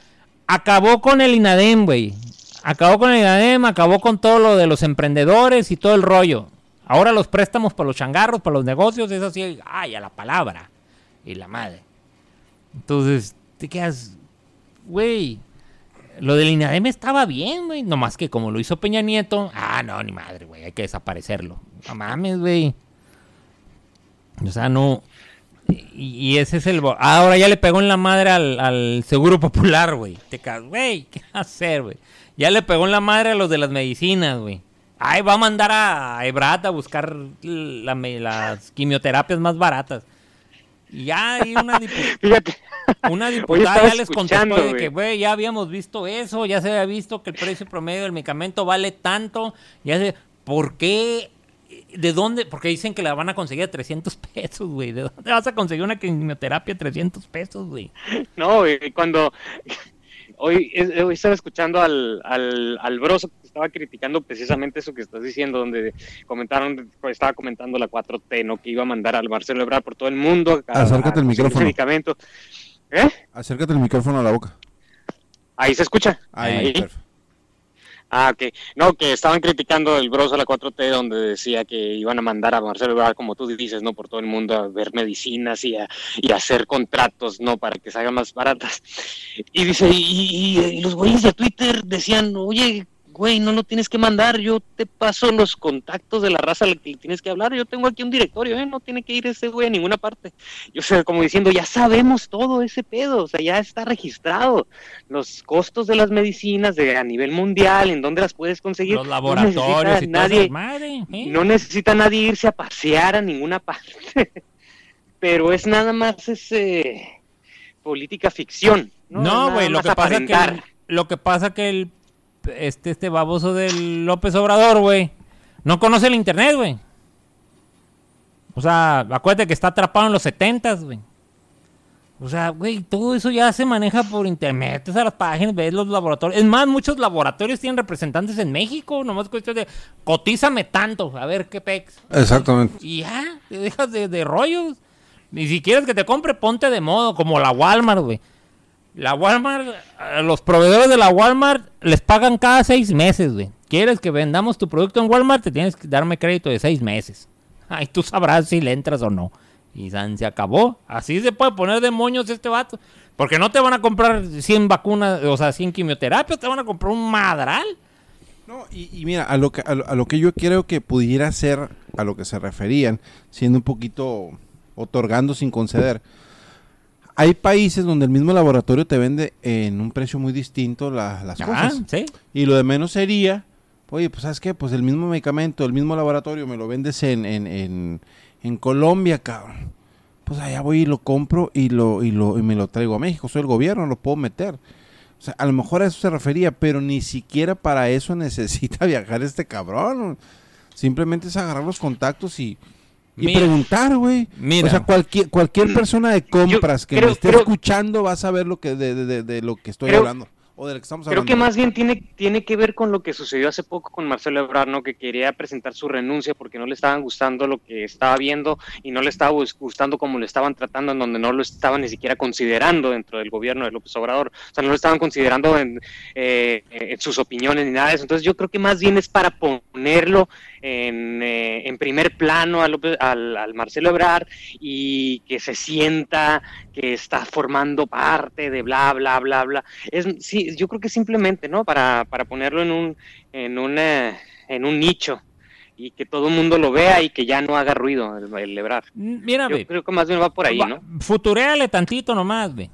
acabó con el INADEM, güey. Acabó con el INADEM, acabó con todo lo de los emprendedores y todo el rollo. Ahora los préstamos para los changarros, para los negocios, es así, ay, a la palabra. Y la madre. Entonces, te quedas, güey. Lo del INADEM estaba bien, güey. Nomás que como lo hizo Peña Nieto, ah, no, ni madre, güey, hay que desaparecerlo. No mames, güey. O sea, no. Y, ese es el... Ahora ya le pegó en la madre al, al Seguro Popular, güey. Te cagas, güey, ¿qué hacer, güey? Ya le pegó en la madre a los de las medicinas, güey. Ay, va a mandar a Ebrat a buscar la las quimioterapias más baratas. Y ya hay una, dipu- Fíjate. una diputada ya les contestó de que, güey. güey, ya habíamos visto eso, ya se había visto que el precio promedio del medicamento vale tanto, ya se... ¿Por qué? ¿De dónde? Porque dicen que la van a conseguir a 300 pesos, güey. ¿De dónde vas a conseguir una quimioterapia a 300 pesos, güey? No, güey, cuando hoy, es- hoy estaba escuchando al, al, al broso que estaba criticando precisamente eso que estás diciendo, donde comentaron, estaba comentando la 4T, ¿no? Que iba a mandar al Marcelo Ebrard por todo el mundo. a- Acércate a conseguir micrófono. medicamento. ¿Eh? Acércate el micrófono a la boca. Ahí se escucha. Ahí, Ahí. perfecto. Ah, ok. No, que estaban criticando el broso a la 4T donde decía que iban a mandar a Marcelo Ebrard, como tú dices, ¿no? Por todo el mundo a ver medicinas y a, hacer contratos, ¿no? Para que salgan más baratas. Y dice, y- y los güeyes de Twitter decían, oye, güey, no lo tienes que mandar, yo te paso los contactos de la raza a la que tienes que hablar, yo tengo aquí un directorio, ¿eh? No tiene que ir ese güey a ninguna parte. Yo sé, como diciendo, ya sabemos todo ese pedo, o sea, ya está registrado los costos de las medicinas de, a nivel mundial, en dónde las puedes conseguir. Los No laboratorios y todo nadie, eso. Madre, ¿eh? no necesita nadie irse a pasear a ninguna parte. Pero es nada más ese política ficción. No, güey, lo que pasa que aparentar. lo que pasa que el este este baboso del López Obrador, güey, no conoce el internet, güey. O sea, acuérdate que está atrapado en los setentas, güey. O sea, güey, todo eso ya se maneja por internet, metes a las páginas, ves los laboratorios. Es más, muchos laboratorios tienen representantes en México, nomás cuestión de cotízame tanto, a ver qué pex. Exactamente. Y ya, te dejas de, de rollos. Ni si quieres que te compre, ponte de modo, como la Walmart, güey. La Walmart, a los proveedores de la Walmart les pagan cada seis meses, güey. ¿Quieres que vendamos tu producto en Walmart? Te tienes que darme crédito de seis meses. Ay, tú sabrás si le entras o no. Y san, se acabó. Así se puede poner de moños este vato. Porque no te van a comprar 100 vacunas, o sea, 100 quimioterapias, te van a comprar un madral. No, y, y mira, a lo, que, a, lo, a lo que yo creo que pudiera ser, a lo que se referían, siendo un poquito otorgando sin conceder. Hay países donde el mismo laboratorio te vende en un precio muy distinto la- las Ah, cosas. sí. Y lo de menos sería, oye, pues ¿sabes qué? Pues el mismo medicamento, el mismo laboratorio, me lo vendes en, en, en, en Colombia, cabrón. Pues allá voy y lo compro y, lo, y, lo, y me lo traigo a México. Soy el gobierno, lo puedo meter. O sea, a lo mejor a eso se refería, pero ni siquiera para eso necesita viajar este cabrón. Simplemente es agarrar los contactos y Y Mira. preguntar, güey. O sea, cualquier, cualquier persona de compras que creo- me esté creo- escuchando va a saber lo que, de, de- de- de lo que estoy Creo- hablando. O de que estamos Creo hablando. que más bien tiene, tiene que ver con lo que sucedió hace poco con Marcelo Ebrard, ¿no? Que quería presentar su renuncia porque no le estaban gustando lo que estaba viendo y no le estaba gustando como lo estaban tratando, en donde no lo estaban ni siquiera considerando dentro del gobierno de López Obrador. O sea, no lo estaban considerando en, eh, en sus opiniones ni nada de eso. Entonces yo creo que más bien es para ponerlo en, eh, en primer plano a López- al, al Marcelo Ebrard y que se sienta que está formando parte de bla, bla, bla, bla. Es, sí, yo creo que simplemente, ¿no? Para, para ponerlo en un, en, una, en un nicho y que todo el mundo lo vea y que ya no haga ruido el, el Ebrard. Mira, Yo creo que más bien va por ahí, ¿no? Futureale tantito nomás, güey.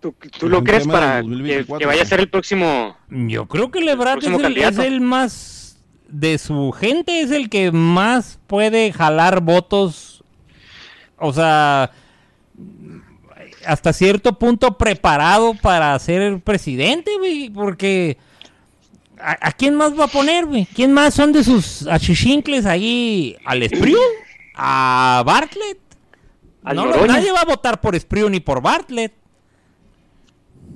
¿Tú, tú Es lo crees para que, 2024, que vaya a ser el próximo? Yo creo que Lebrat es el, candidato. es el más de su gente es el que más puede jalar votos. O sea, hasta cierto punto preparado para ser presidente, güey, porque ¿a, a quién más va a poner, güey? ¿Quién más son de sus achichincles ahí? ¿Al Espriu? ¿A Bartlett? No, nadie va a votar por Espriu ni por Bartlett.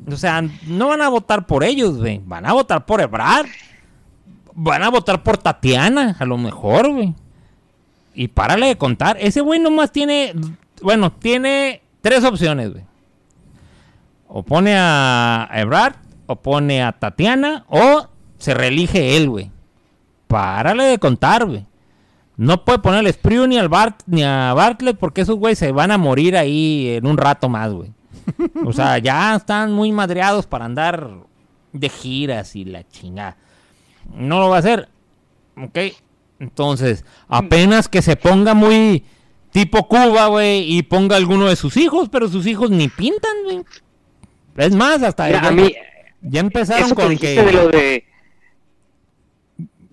O sea, no van a votar por ellos, güey. Van a votar por Ebrard. Van a votar por Tatiana, a lo mejor, güey. Y párale de contar. Ese güey nomás tiene. Bueno, tiene tres opciones, güey. O pone a Ebrard, o pone a Tatiana, o se reelige él, güey. Párale de contar, güey. No puede poner al ni al Bart, ni a Bartlett porque esos güeyes se van a morir ahí en un rato más, güey. O sea, ya están muy madreados para andar de giras y la chingada. No lo va a hacer. ¿Ok? Entonces, apenas que se ponga muy tipo Cuba, güey, y ponga alguno de sus hijos, pero sus hijos ni pintan, güey. Es más, hasta Mira, ya, a mí, ya empezaron eso que con que... de lo de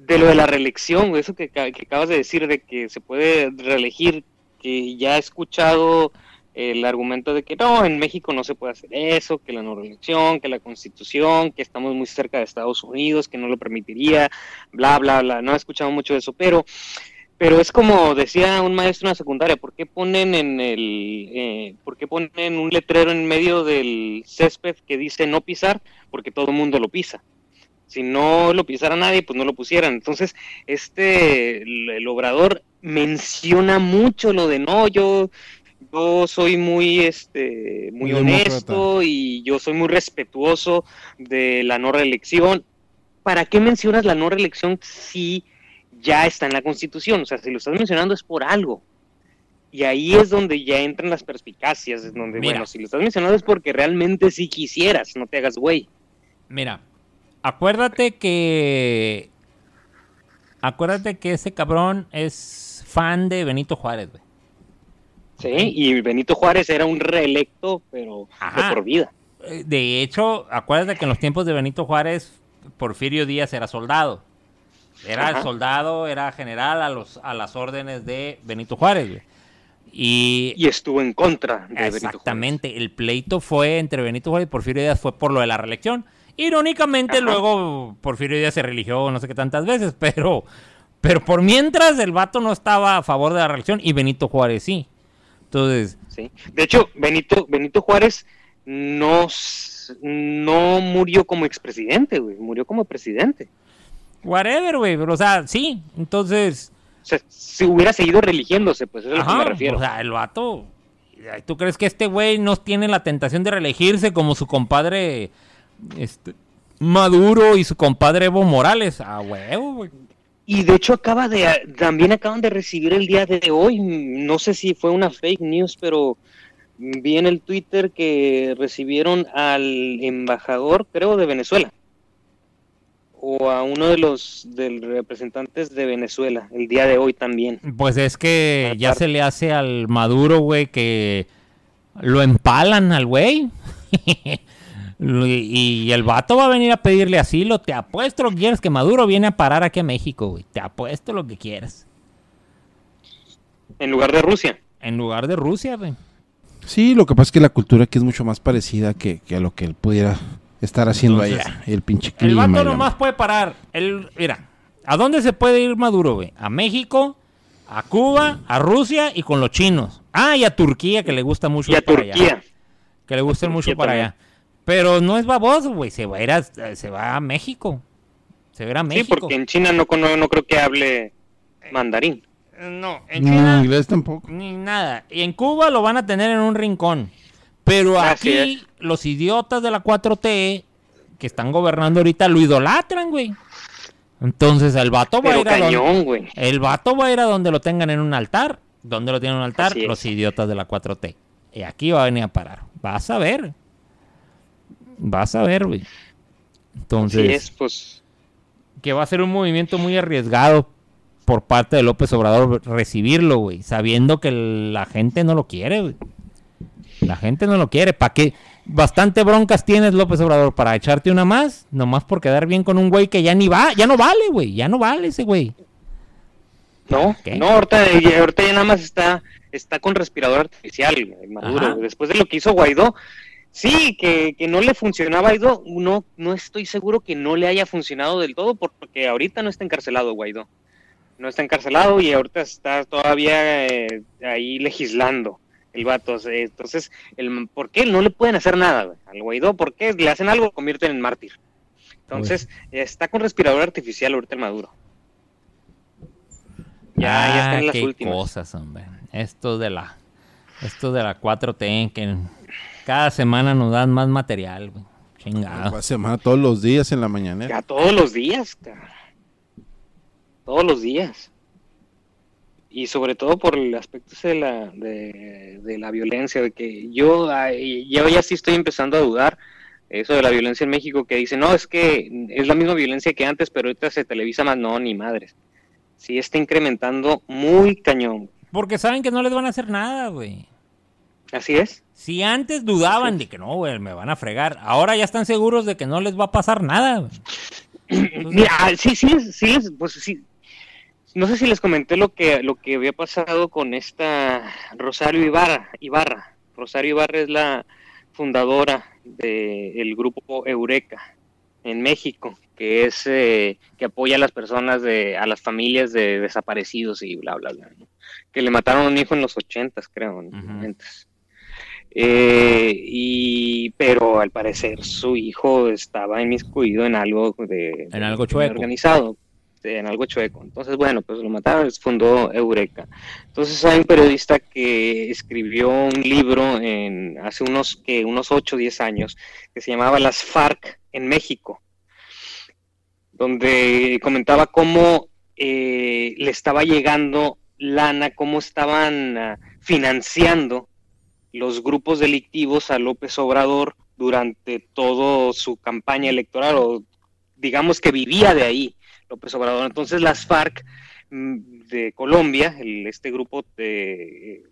de lo de la reelección, güey, eso que acabas de decir de que se puede reelegir, que ya he escuchado el argumento de que no, en México no se puede hacer eso, que la no reelección, que la constitución, que estamos muy cerca de Estados Unidos, que no lo permitiría, bla, bla, bla. No he escuchado mucho de eso, pero, pero es como decía un maestro en la secundaria, ¿por qué ponen en el, eh, por qué ponen un letrero en medio del césped que dice no pisar? Porque todo el mundo lo pisa si no lo pisara nadie, pues no lo pusieran. Entonces, este, el, el obrador menciona mucho lo de no, yo, yo soy muy, este, muy Muy honesto y yo soy muy respetuoso de la no reelección. ¿Para qué mencionas la no reelección si ya está en la Constitución? O sea, si lo estás mencionando es por algo. Y ahí es donde ya entran las perspicacias, es donde, Mira. bueno, si lo estás mencionando es porque realmente sí quisieras, no te hagas güey. Mira, acuérdate que. Acuérdate que ese cabrón es fan de Benito Juárez, güey. Sí, y Benito Juárez era un reelecto, pero Ajá. de por vida. Eh, De hecho, acuérdate que en los tiempos de Benito Juárez, Porfirio Díaz era soldado. Era el Ajá. soldado, era general a, los, a las órdenes de Benito Juárez, güey. Y, Y estuvo en contra de Benito Juárez. exactamente, el pleito fue entre Benito Juárez y Porfirio Díaz fue por lo de la reelección. Irónicamente, Ajá. luego Porfirio Díaz se religió no sé qué tantas veces, pero, pero por mientras el vato no estaba a favor de la reelección y Benito Juárez sí. Entonces, Sí. De hecho, Benito, Benito Juárez no, no murió como expresidente, güey, murió como presidente. Whatever, güey, pero o sea, sí. Entonces, O sea, si hubiera seguido religiéndose, pues eso es a lo que me refiero. O sea, el vato. ¿Tú crees que este güey no tiene la tentación de reelegirse como su compadre este, Maduro y su compadre Evo Morales? A huevo, güey. Y de hecho acaba de, también acaban de recibir el día de hoy, no sé si fue una fake news, pero vi en el Twitter que recibieron al embajador, creo, de Venezuela. O a uno de los del representantes de Venezuela, el día de hoy también. Pues es que ya se le hace al Maduro, güey, que lo empalan al güey. y, y el vato va a venir a pedirle asilo. Te apuesto lo que quieras que Maduro viene a parar aquí a México, güey. Te apuesto lo que quieras. En lugar de Rusia. En lugar de Rusia, güey. Sí, lo que pasa es que la cultura aquí es mucho más parecida que, que a lo que él pudiera estar haciendo Entonces, allá. El pinche El clima. y vato nomás puede parar. El, mira, ¿a dónde se puede ir Maduro, güey? A México A Cuba, a Rusia y con los chinos. Ah, y a Turquía, que le gusta mucho Y a para allá. Turquía. Que le gusta mucho para también. allá. Pero no es baboso, güey. Se va a ir a, se va a México. Se va a ir a Sí, México. porque en China no, cono- no creo que hable mandarín. No, en Ni China inglés tampoco. ni nada. Y en Cuba lo van a tener en un rincón. Pero aquí los idiotas de la 4T que están gobernando ahorita lo idolatran, güey. Entonces el vato va a ir a donde, güey. el vato va a ir a donde lo tengan en un altar. ¿Dónde lo tienen en un altar? Así es. Los idiotas de la 4T. Y aquí va a venir a parar. Vas a ver. Vas a ver, güey. Entonces, es, pues. que va a ser un movimiento muy arriesgado por parte de López Obrador recibirlo, güey, sabiendo que la gente no lo quiere, güey. La gente no lo quiere. ¿Para qué? Bastante broncas tienes, López Obrador, para echarte una más, nomás por quedar bien con un güey que ya ni va, ya no vale, güey, ya no vale ese güey. No, ¿Qué? no, ahorita, ya- ahorita ya nada más está, está con respirador artificial, Maduro. Ajá. Después de lo que hizo Guaidó, sí, que, que no le funcionaba a Guaidó, no, no estoy seguro que no le haya funcionado del todo, porque ahorita no está encarcelado Guaidó. No está encarcelado y ahorita está todavía eh, ahí legislando el vato. Entonces, el, ¿por qué no le pueden hacer nada güey, al Guaidó? ¿Por qué le hacen algo? Lo convierten en mártir. Entonces, está con respirador artificial ahorita el Maduro. Ya, ya están en las Ah, qué últimas. cosas, hombre. Esto de la esto de la 4T que cada semana nos dan más material, güey. Chingado. La semana todos los días en la mañanera. Ya todos los días, cara. Todos los días. Y sobre todo por el aspecto de la, de, de la violencia, de que yo, yo ya sí estoy empezando a dudar eso de la violencia en México, que dice, no, es que es la misma violencia que antes, pero ahorita se televisa más, no, ni madres. Sí está incrementando muy cañón. Porque saben que no les van a hacer nada, güey. Así es. Si antes dudaban de que no, güey, me van a fregar, ahora ya están seguros de que no les va a pasar nada. Mira, ah, sí, sí, sí, pues sí. No sé si les comenté lo que lo que había pasado con esta Rosario Ibarra. Ibarra. Rosario Ibarra es la fundadora del grupo Eureka en México, que es eh, que apoya a las personas de a las familias de desaparecidos y bla bla bla. ¿no? Que le mataron a un hijo en los ochentas, creo, en los noventas. Eh, y pero al parecer su hijo estaba inmiscuido en algo de, En algo chueco. organizado sí, en algo chueco. Entonces bueno pues lo mataron fundó Eureka. Entonces hay un periodista que escribió un libro en hace unos unos 8 o 10 años que se llamaba las FARC en México donde comentaba cómo eh, le estaba llegando lana, cómo estaban ah, financiando los grupos delictivos a López Obrador durante toda su campaña electoral, o digamos que vivía de ahí López Obrador. Entonces las FARC mm, de Colombia, este grupo de,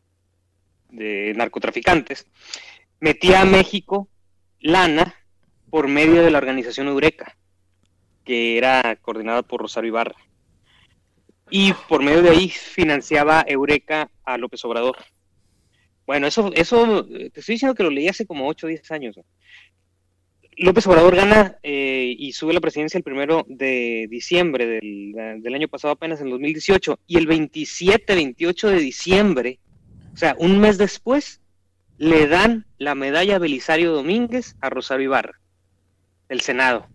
de narcotraficantes, metía a México lana por medio de la organización Eureka, que era coordinada por Rosario Ibarra. Y por medio de ahí financiaba Eureka a López Obrador. Bueno, eso, eso eh, te estoy diciendo que lo leí hace como 8 o 10 años. ¿no? López Obrador gana eh, y sube la presidencia el primero de diciembre del, del año pasado, apenas en 2018. Y el 27, 28 de diciembre, o sea, un mes después, le dan la medalla Belisario Domínguez a Rosario Ibarra, del Senado.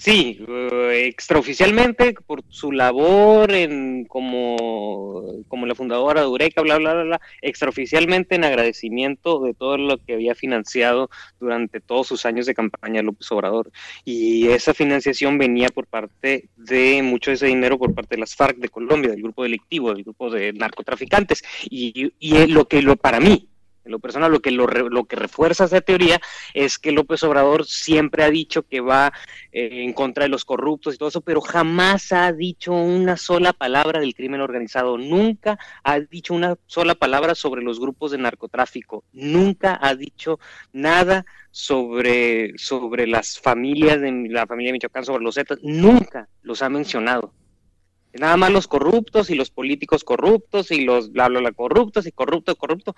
Sí, eh, extraoficialmente por su labor en como, como la fundadora de Eureka, bla, bla, bla, bla, extraoficialmente en agradecimiento de todo lo que había financiado durante todos sus años de campaña López Obrador. Y esa financiación venía por parte de mucho de ese dinero por parte de las FARC de Colombia, del grupo delictivo, del grupo de narcotraficantes. Y, y es lo que lo, para mí, en lo personal, lo que, lo, lo que refuerza esa teoría es que López Obrador siempre ha dicho que va eh, en contra de los corruptos y todo eso, pero jamás ha dicho una sola palabra del crimen organizado, nunca ha dicho una sola palabra sobre los grupos de narcotráfico, nunca ha dicho nada sobre, sobre las familias de la familia de Michoacán, sobre los Zetas, nunca los ha mencionado. Nada más los corruptos y los políticos corruptos y los bla bla bla corruptos y corrupto, corrupto.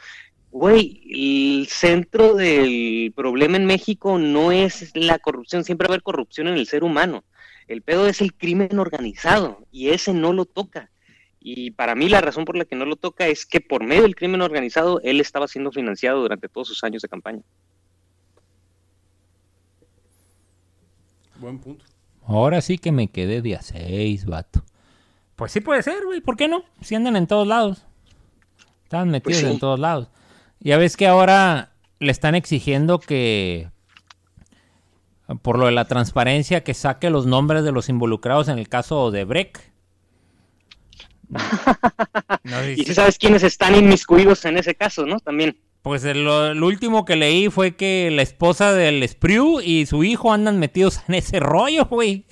Güey, el centro del problema en México no es la corrupción, siempre va a haber corrupción en el ser humano. El pedo es el crimen organizado y ese no lo toca. Y para mí la razón por la que no lo toca es que por medio del crimen organizado él estaba siendo financiado durante todos sus años de campaña. Buen punto. Ahora sí que me quedé de a seis, vato. Pues sí puede ser, güey. ¿Por qué no? Si andan en todos lados. Están metidos Pues sí. en todos lados. Ya ves que ahora le están exigiendo que, por lo de la transparencia, que saque los nombres de los involucrados en el caso de Breck. No sé Y si- si sabes quiénes están inmiscuidos en ese caso, ¿no? También. Pues el, lo, el último que leí fue que la esposa del Sprew y su hijo andan metidos en ese rollo, güey.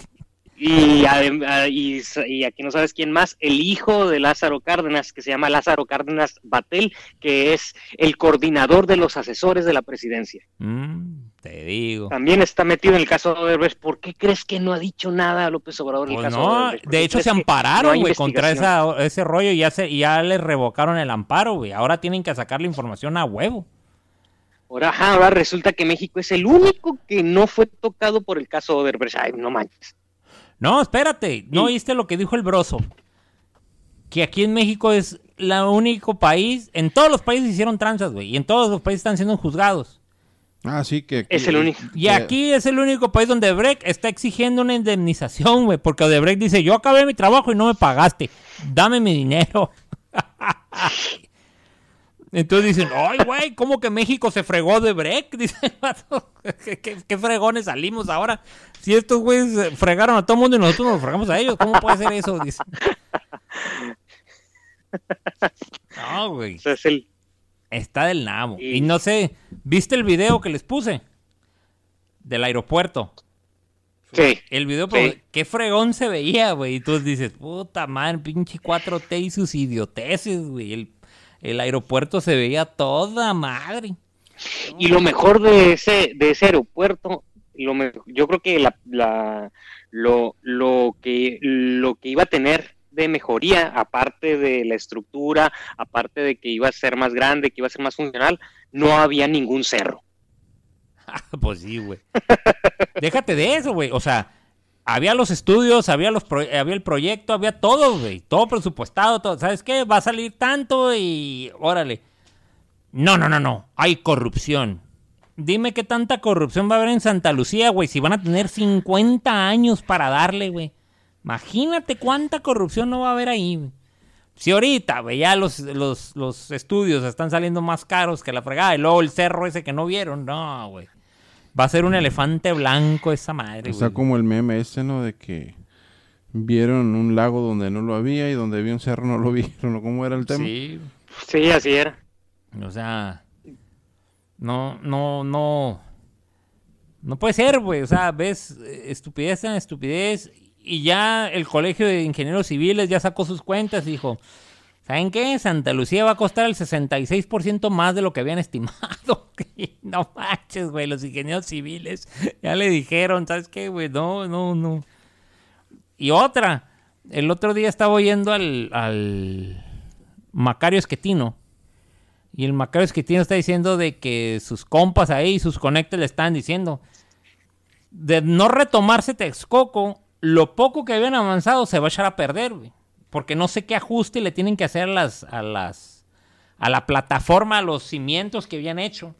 Y, adem- a- y, y aquí no sabes quién más, el hijo de Lázaro Cárdenas, que se llama Lázaro Cárdenas Batel, que es el coordinador de los asesores de la presidencia. Mm, te digo. También está metido en el caso de Odebrecht. ¿Por qué crees que no ha dicho nada López Obrador en el Pues caso de no, de hecho se ampararon, güey, contra esa, ese rollo y ya, se, ya les revocaron el amparo, güey. Ahora tienen que sacar la información a huevo. Ahora, ajá, ahora resulta que México es el único que no fue tocado por el caso Odebrecht. Ay, no manches. No, espérate, ¿no oíste lo que dijo el broso? Que aquí en México es el único país, en todos los países hicieron tranzas, güey, y en todos los países están siendo juzgados. Ah, sí, que... Es el único. Y aquí es el único país donde Breck está exigiendo una indemnización, güey, porque Odebrecht dice, yo acabé mi trabajo y no me pagaste, dame mi dinero. Entonces dicen, ay, güey, ¿cómo que México se fregó de Breck? Dice el ¿Qué, qué, qué fregones salimos ahora? Si estos güeyes fregaron a todo mundo y nosotros nos fregamos a ellos, ¿cómo puede ser eso? Dice. No, güey. Es el, Está del nabo. Y- Y no sé, ¿viste el video que les puse? Del aeropuerto. sí. El video, Sí. pero qué fregón se veía, güey. Y tú dices, puta madre, pinche 4T y sus idioteces, güey. El, el aeropuerto se veía toda madre. Y lo mejor de ese, de ese aeropuerto, lo me- yo creo que la, la- lo, lo que lo que iba a tener de mejoría, aparte de la estructura, aparte de que iba a ser más grande, que iba a ser más funcional, no había ningún cerro. pues sí, güey. Déjate de eso, güey. O sea, había los estudios, había, los pro- había el proyecto, había todo, güey. Todo presupuestado, todo. ¿Sabes qué? Va a salir tanto y órale. No, no, no, no. Hay corrupción. Dime qué tanta corrupción va a haber en Santa Lucía, güey. Si van a tener 50 años para darle, güey. Imagínate cuánta corrupción no va a haber ahí. Si ahorita, güey, ya los, los, los estudios están saliendo más caros que la fregada. Y luego el cerro ese que no vieron. No, güey. Va a ser un elefante blanco esa madre, Está güey. como el meme ese, ¿no? De que vieron un lago donde no lo había y donde había un cerro no lo vieron. ¿o ¿Cómo era el tema? Sí, Sí, así era. o sea, no, no, no, no puede ser, güey. O sea, ves eh, estupidez en estupidez y ya el Colegio de Ingenieros Civiles ya sacó sus cuentas y dijo, ¿saben qué? Santa Lucía va a costar el 66% más de lo que habían estimado. no manches, güey, los ingenieros civiles ya le dijeron, ¿sabes qué, güey? No, no, no. Y otra, el otro día estaba oyendo al, al Macario Esquetino. Y el Macario Esquetino está diciendo de que sus compas ahí, sus conectes le están diciendo. De no retomarse Texcoco, lo poco que habían avanzado se va a echar a perder, güey. Porque no sé qué ajuste le tienen que hacer a las, a las, a la plataforma, a los cimientos que habían hecho.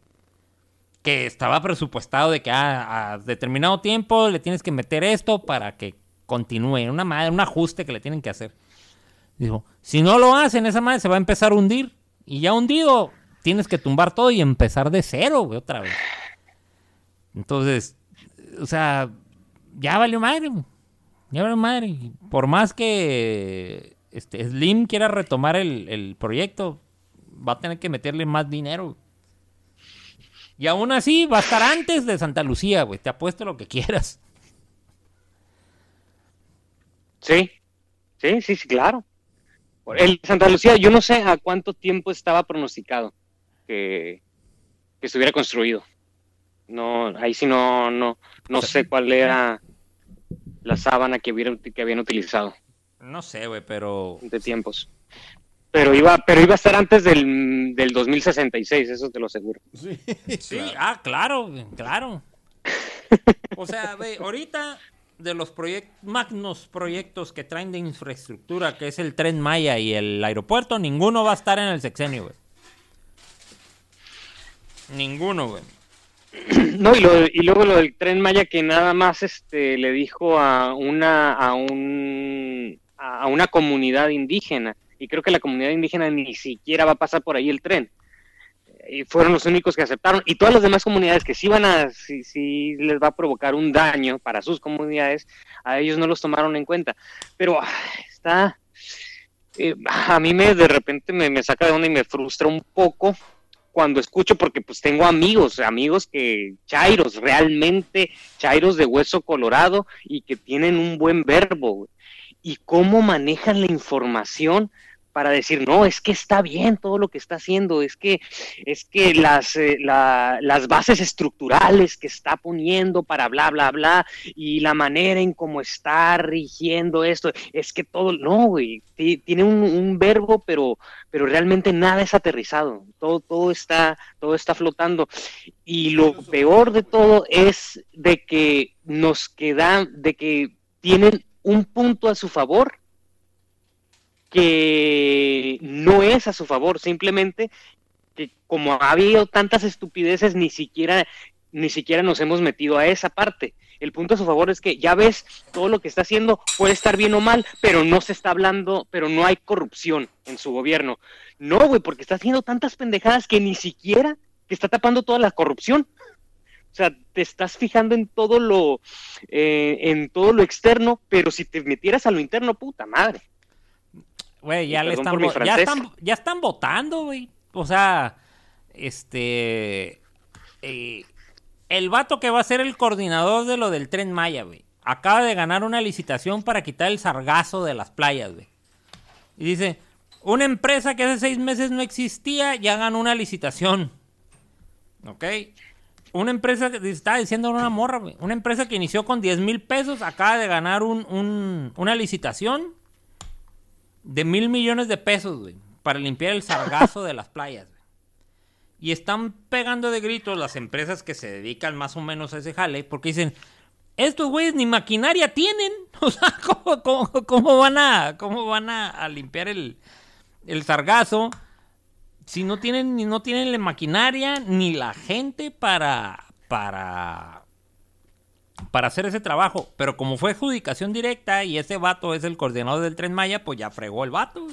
Que estaba presupuestado de que ah, a determinado tiempo le tienes que meter esto para que continúe. Una madre, un ajuste que le tienen que hacer. Dijo, si no lo hacen, esa madre se va a empezar a hundir. Y ya hundido, tienes que tumbar todo y empezar de cero, otra vez. Entonces, o sea, ya valió madre. Ya valió madre. Por más que este, Slim quiera retomar el, el proyecto, va a tener que meterle más dinero. Y aún así, va a estar antes de Santa Lucía, güey. Te apuesto lo que quieras. Sí, sí, sí, sí, claro. El Santa Lucía, yo no sé a cuánto tiempo estaba pronosticado que, que estuviera construido. No, ahí sí no, no, no sé cuál era la sábana que, hubieran- que habían utilizado No sé, güey, pero... de tiempos. Pero iba, pero iba a estar antes del, del 2066, eso te lo aseguro. Sí, ah, claro, güey, claro. O sea, güey, ahorita de los proyectos, magnos proyectos que traen de infraestructura, que es el Tren Maya y el aeropuerto, ninguno va a estar en el sexenio, güey. Ninguno, güey. No, y, lo- y luego lo del tren Maya que nada más este le dijo a una a un a una comunidad indígena y creo que la comunidad indígena ni siquiera va a pasar por ahí el tren. Y fueron los únicos que aceptaron y todas las demás comunidades que sí van a sí, les va a provocar un daño para sus comunidades, a ellos no los tomaron en cuenta. Pero ah, está eh, a mí me de repente me, me saca de onda y me frustra un poco cuando escucho, porque pues tengo amigos, amigos que chairos, realmente chairos de hueso colorado y que tienen un buen verbo. Y cómo manejan la información para decir, no, es que está bien todo lo que está haciendo, es que, es que las, eh, la- las bases estructurales que está poniendo para bla, bla, bla, y la manera en cómo está rigiendo esto, es que todo, no, güey, ti- tiene un, un verbo, pero, pero realmente nada es aterrizado, todo, todo está, todo está flotando. Y lo peor de todo es de que nos queda, de que tienen un punto a su favor que no es a su favor, simplemente que como ha habido tantas estupideces, ni siquiera, ni siquiera nos hemos metido a esa parte. El punto a su favor es que ya ves todo lo que está haciendo puede estar bien o mal, pero no se está hablando, pero no hay corrupción en su gobierno. No, güey, porque está haciendo tantas pendejadas que ni siquiera que está tapando toda la corrupción. O sea, te estás fijando en todo lo, eh, en todo lo externo, pero si te metieras a lo interno, puta madre. Güey, ya le están, ya ya votando, güey. O sea, este, eh, el vato que va a ser el coordinador de lo del Tren Maya, güey, acaba de ganar una licitación para quitar el sargazo de las playas, güey. Y dice, una empresa que hace seis meses no existía ya ganó una licitación. ¿Ok? Una empresa que estaba diciendo una morra, güey. Una empresa que inició con 10 mil pesos acaba de ganar un- un- una licitación de mil millones de pesos, güey, para limpiar el sargazo de las playas, güey. Y están pegando de gritos las empresas que se dedican más o menos a ese jale, porque dicen, estos güeyes ni maquinaria tienen. O sea, ¿cómo, cómo- van a, cómo van a, a limpiar el, el sargazo si no tienen, ni no tienen la maquinaria ni la gente para, para, para hacer ese trabajo? Pero como fue adjudicación directa y ese vato es el coordinador del Tren Maya, pues ya fregó el vato.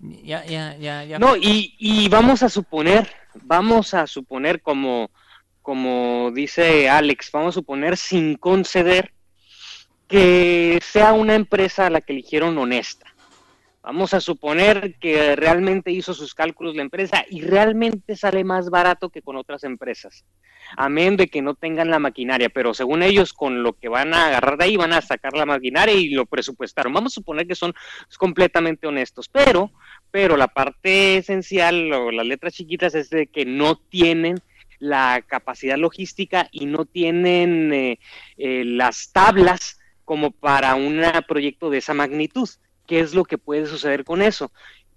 Ya, ya, ya, ya. No, y, y vamos a suponer, vamos a suponer como, como dice Alex, vamos a suponer sin conceder que sea una empresa a la que eligieron honesta. Vamos a suponer que realmente hizo sus cálculos la empresa y realmente sale más barato que con otras empresas. Amén de que no tengan la maquinaria, pero según ellos con lo que van a agarrar de ahí van a sacar la maquinaria y lo presupuestaron. Vamos a suponer que son completamente honestos, pero pero la parte esencial o las letras chiquitas es de que no tienen la capacidad logística y no tienen eh, eh, las tablas como para un proyecto de esa magnitud. ¿Qué es lo que puede suceder con eso?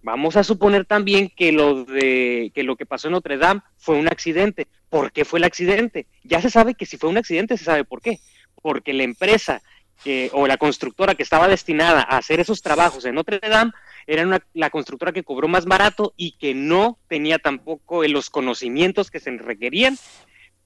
Vamos a suponer también que lo de que lo que pasó en Notre Dame fue un accidente. ¿Por qué fue el accidente? Ya se sabe que si fue un accidente se sabe por qué. Porque la empresa que, o la constructora que estaba destinada a hacer esos trabajos en Notre Dame era una- la constructora que cobró más barato y que no tenía tampoco los conocimientos que se requerían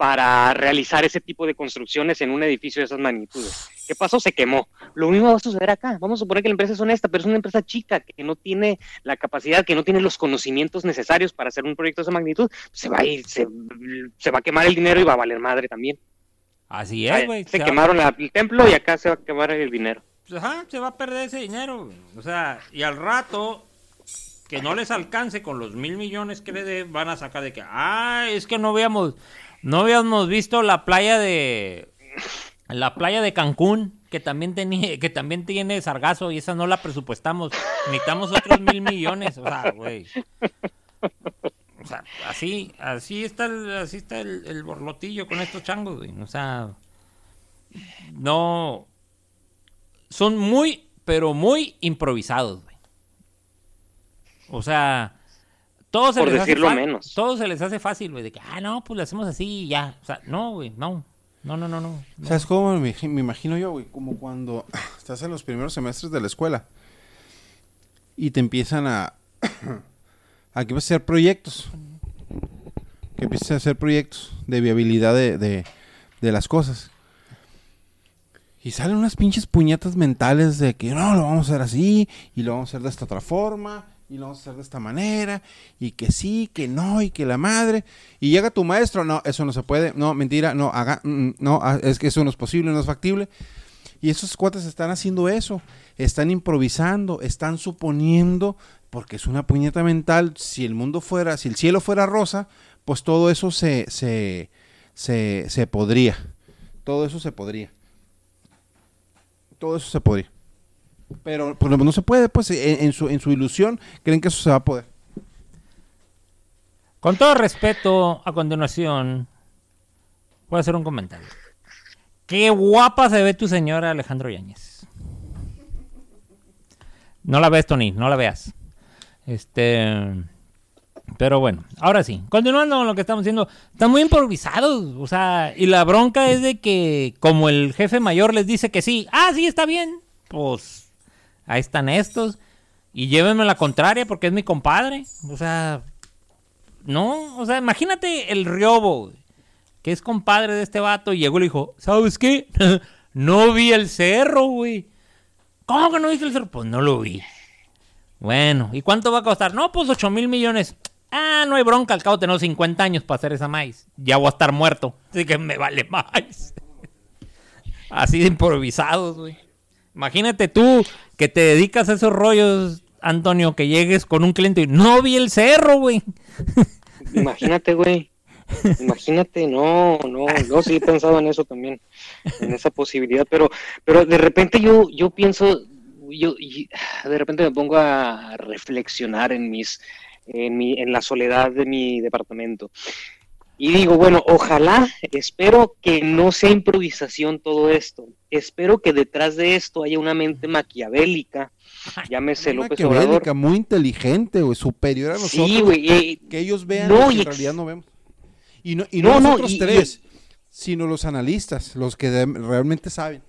para realizar ese tipo de construcciones en un edificio de esas magnitudes. ¿Qué pasó? Se quemó. Lo mismo va a suceder acá. Vamos a suponer que la empresa es honesta, pero es una empresa chica que no tiene la capacidad, que no tiene los conocimientos necesarios para hacer un proyecto de esa magnitud. Se va a ir, se, se va a quemar el dinero y va a valer madre también. Así es, güey. se quemaron la- el templo y acá se va a quemar el dinero. pues, ajá, se va a perder ese dinero. O sea, y al rato que no les alcance con los mil millones que le dé, van a sacar de que, ah, es que no habíamos, no habíamos visto la playa de, la playa de Cancún, que también tenía, que también tiene sargazo y esa no la presupuestamos. Necesitamos otros mil millones, o sea, güey. O sea, así, así está así está el, el borlotillo con estos changos, güey. O sea, no, son muy, pero muy improvisados, güey. O sea, todo se Por les hace decirlo fa- menos. Todo se les hace fácil, güey, de que, ah, no, pues lo hacemos así y ya. O sea, no, güey, no. No, no, no, no. no. ¿Sabes cómo me, me imagino yo, güey? Como cuando estás en los primeros semestres de la escuela y te empiezan a... a que vas a hacer proyectos. Que empiezas a hacer proyectos de viabilidad de, de, de las cosas. Y salen unas pinches puñetas mentales de que no, lo vamos a hacer así, y lo vamos a hacer de esta otra forma, y lo vamos a hacer de esta manera, y que sí, que no, y que la madre. Y llega tu maestro, no, eso no se puede, no, mentira, no, haga, mm, mm, no, ah, es que eso no es posible, no es factible. Y esos cuates están haciendo eso, están improvisando, están suponiendo, porque es una puñeta mental, si el mundo fuera, si el cielo fuera rosa, pues todo eso se, se, se, se podría. Todo eso se podría todo eso se podría. Pero pues, no se puede, pues en, en su, en su ilusión creen que eso se va a poder. Con todo respeto, a continuación, voy a hacer un comentario. Qué guapa se ve tu señora Alejandro Yáñez. No la ves, Tony, no la veas. Este. Pero bueno, ahora sí. Continuando con lo que estamos diciendo, están muy improvisados. O sea, y la bronca es de que, como el jefe mayor les dice que sí, ah, sí, está bien. Pues ahí están estos. Y llévenme la contraria porque es mi compadre. O sea, no, o sea, imagínate el Riobo, que es compadre de este vato, y llegó y le dijo, ¿sabes qué? no vi el cerro, güey. ¿Cómo que no viste el cerro? Pues no lo vi. Bueno, ¿y cuánto va a costar? No, pues 8 mil millones. Ah, no hay bronca, al cabo tengo 50 años para hacer esa maíz. Ya voy a estar muerto, así que me vale más. Así de improvisados, güey. Imagínate tú que te dedicas a esos rollos, Antonio, que llegues con un cliente y no vi el cerro, güey. Imagínate, güey. Imagínate, no, no, no, sí he pensado en eso también, en esa posibilidad, pero, pero de repente yo, yo pienso, yo, de repente me pongo a reflexionar en mis, en, mi, en la soledad de mi departamento. Y digo, bueno, ojalá, espero que no sea improvisación todo esto. Espero que detrás de esto haya una mente maquiavélica, llámese López maquiavélica, Obrador. muy inteligente, güey, superior a nosotros. Sí, güey. eh, que ellos vean No, lo que y en realidad no vemos. Y no, y no, No, no, nosotros y- y- tres, sino los analistas, los que de- realmente saben.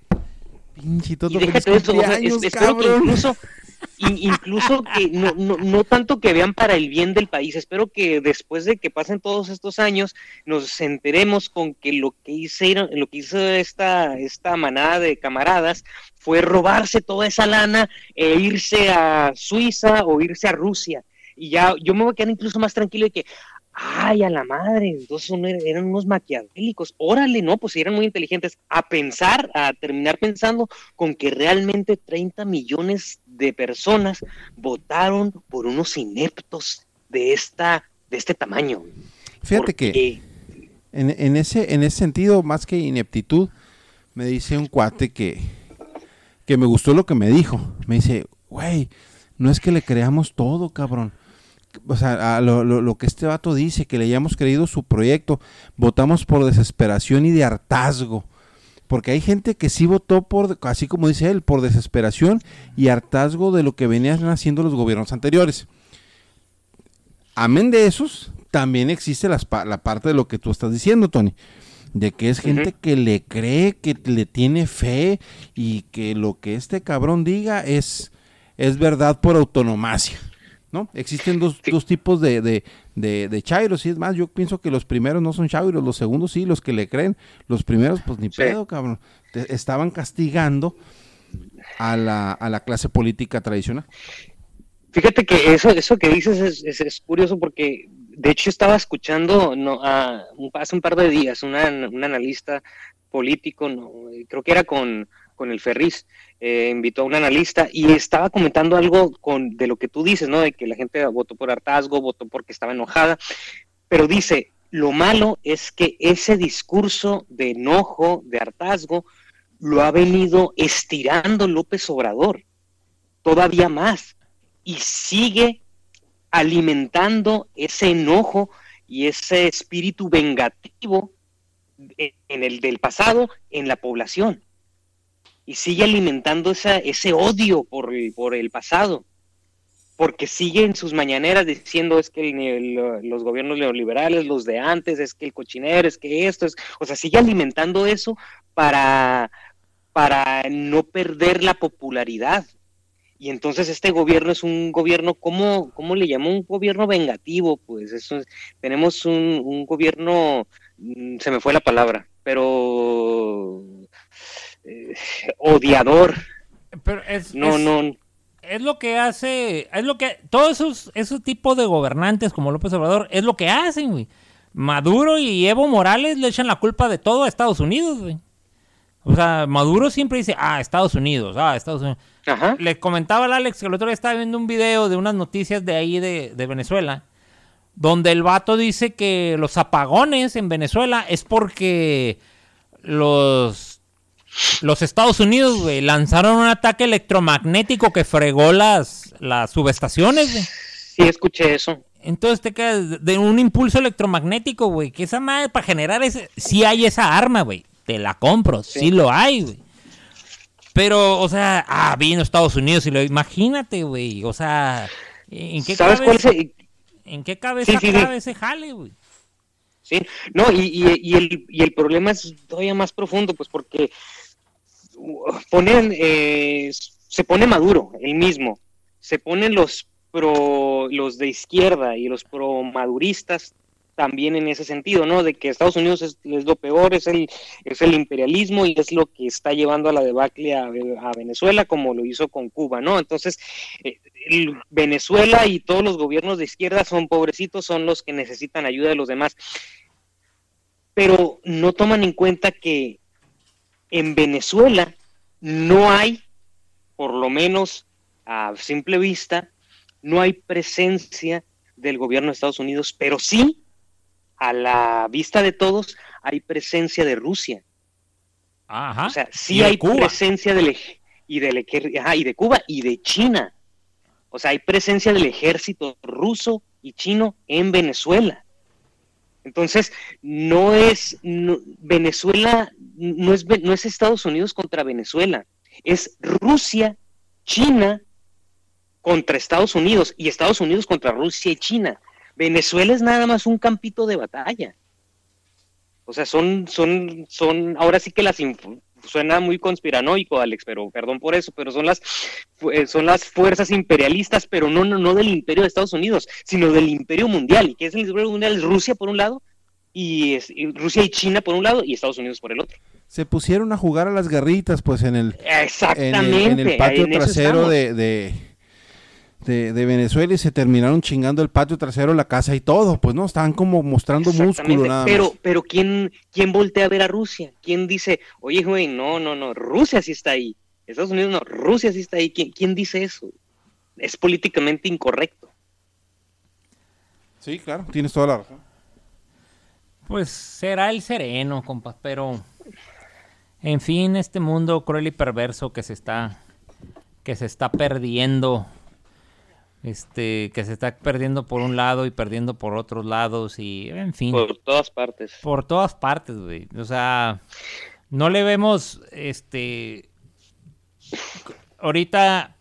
Pinche Y déjate eso, o sea, es- espero que incluso, in- incluso que no, no, no tanto que vean para el bien del país, espero que después de que pasen todos estos años nos enteremos con que lo que hicieron, lo que hizo esta, esta manada de camaradas fue robarse toda esa lana e irse a Suiza o irse a Rusia. Y ya yo me voy a quedar incluso más tranquilo de que, ay, a la madre, entonces son- eran unos maquiavélicos. Órale, no, pues eran muy inteligentes. A pensar, a terminar pensando con que realmente 30 millones de personas votaron por unos ineptos de esta de este tamaño. Fíjate que en, en ese, en ese sentido, más que ineptitud, me dice un cuate que, que me gustó lo que me dijo. Me dice, güey, no es que le creamos todo, cabrón. O sea, a lo, lo- lo que este vato dice, que le hayamos creído su proyecto, votamos por desesperación y de hartazgo. Porque hay gente que sí votó por, así como dice él, por desesperación y hartazgo de lo que venían haciendo los gobiernos anteriores. Amén de esos, también existe la parte de lo que tú estás diciendo, Tony. De que es gente que le cree, que le tiene fe y que lo que este cabrón diga es, es verdad por autonomacia. ¿No? Existen dos, Sí. dos tipos de, de, de, de chairos, y es más, yo pienso que los primeros no son chairos, los segundos sí, los que le creen, los primeros pues ni Sí. pedo, cabrón. Te- estaban castigando a la, a la clase política tradicional. Fíjate que eso, eso que dices es, es- es curioso porque de hecho estaba escuchando no, a- hace un par de días una, un analista político, no, creo que era con, con el Ferris, eh, invitó a un analista y estaba comentando algo con, de lo que tú dices, ¿no? De que la gente votó por hartazgo, votó porque estaba enojada, pero dice, lo malo es que ese discurso de enojo, de hartazgo, lo ha venido estirando López Obrador todavía más y sigue alimentando ese enojo y ese espíritu vengativo en el del pasado en la población y sigue alimentando esa, ese odio por el, por el pasado. porque sigue en sus mañaneras diciendo es que los gobiernos neoliberales, los de antes, es que el cochinero, es que esto es, o sea, sigue alimentando eso para, para no perder la popularidad. Y entonces este gobierno es un gobierno, ¿cómo, cómo le llamó? Un gobierno vengativo, pues eso tenemos un, un gobierno, mm, se me fue la palabra, pero eh, odiador. Pero es, no, no. Es lo que hace, es lo que, todos esos, esos tipos de gobernantes como López Obrador, es lo que hacen, güey. Maduro y Evo Morales le echan la culpa de todo a Estados Unidos, güey. O sea, Maduro siempre dice, ah, Estados Unidos, ah, Estados Unidos. Le comentaba al Alex que el otro día estaba viendo un video de unas noticias de ahí de, de Venezuela, donde el vato dice que los apagones en Venezuela es porque los los Estados Unidos, güey, lanzaron un ataque electromagnético que fregó las, las subestaciones, güey. Sí, escuché eso. Entonces te quedas de un impulso electromagnético, güey. Que esa madre para generar ese. Sí hay esa arma, güey. Te la compro. Sí, lo hay, güey. Pero, o sea, ah, vino Estados Unidos y lo. Imagínate, güey. O sea, ¿en qué ¿Sabes cabeza, cuál es ¿En qué cabeza cabe ese jale, güey? Sí, no, y, y, y, el, y el problema es todavía más profundo, pues porque ponen, eh, se pone Maduro, el mismo, se ponen los pro, los de izquierda y los pro maduristas también en ese sentido, ¿no? De que Estados Unidos es, lo peor, es el, es el imperialismo y es lo que está llevando a la debacle a, Venezuela, como lo hizo con Cuba, ¿no? Entonces, eh, Venezuela y todos los gobiernos de izquierda son pobrecitos, son los que necesitan ayuda de los demás. Pero no toman en cuenta que en Venezuela no hay, por lo menos a simple vista, no hay presencia del gobierno de Estados Unidos, pero sí, a la vista de todos, hay presencia de Rusia. Ajá. O sea, sí hay presencia del, y, del, y de Cuba y de China. O sea, hay presencia del ejército ruso y chino en Venezuela. Entonces, no es Venezuela, no es, no es Estados Unidos contra Venezuela, es Rusia, China contra Estados Unidos y Estados Unidos contra Rusia y China. Venezuela es nada más un campito de batalla. O sea, son, son, son, ahora sí que las suena muy conspiranoico, Alex, pero perdón por eso, pero son las eh, son las fuerzas imperialistas, pero no, no, no del imperio de Estados Unidos, sino del imperio mundial. ¿Y qué es el imperio mundial? Es Rusia por un lado, y, Rusia y China por un lado, y Estados Unidos por el otro. Se pusieron a jugar a las garritas, pues en el, Exactamente, en el, patio trasero de de, Venezuela y se terminaron chingando el patio trasero, la casa y todo, pues no, estaban como mostrando músculo nada pero, más. Pero ¿quién, ¿quién voltea a ver a Rusia? ¿Quién dice, oye, güey, no, no, no, Rusia sí está ahí? Estados Unidos no, Rusia sí está ahí. ¿Quién, quién dice eso? Es políticamente incorrecto. Sí, claro, tienes toda la razón. Pues será el sereno, compas, pero en fin, este mundo cruel y perverso que se está que se está perdiendo este que se está perdiendo por un lado y perdiendo por otros lados y en fin. Por todas partes. Por todas partes güey. O sea no le vemos este ahorita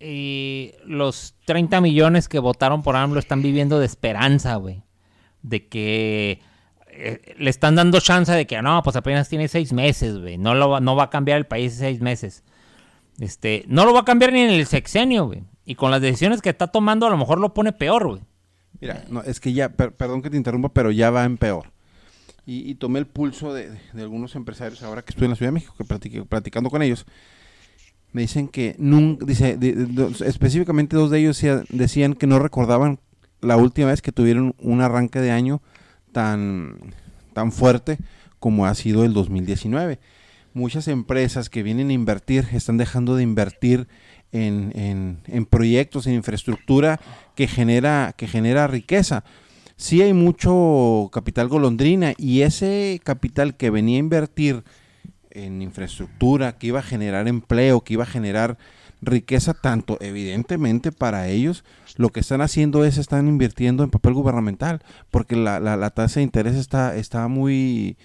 eh, los 30 millones que votaron por AMLO están viviendo de esperanza güey. De que eh, le están dando chance de que no pues apenas tiene seis meses güey. No lo no va a cambiar el país en seis meses. Este no lo va a cambiar ni en el sexenio güey y con las decisiones que está tomando, a lo mejor lo pone peor, güey. Mira, no, es que ya, perdón que te interrumpa, pero ya va en peor. Y, tomé el pulso de, algunos empresarios ahora que estoy en la Ciudad de México, que platicando con ellos. Me dicen que nunca, dice, específicamente dos de ellos decían que no recordaban la última vez que tuvieron un arranque de año tan, tan fuerte como ha sido el 2019. Muchas empresas que vienen a invertir están dejando de invertir en, en, proyectos, en infraestructura que genera, que genera riqueza. Sí hay mucho capital golondrina y ese capital que venía a invertir en infraestructura, que iba a generar empleo, que iba a generar riqueza, tanto evidentemente para ellos, lo que están haciendo es están invirtiendo en papel gubernamental, porque la, la, la tasa de interés está, está muy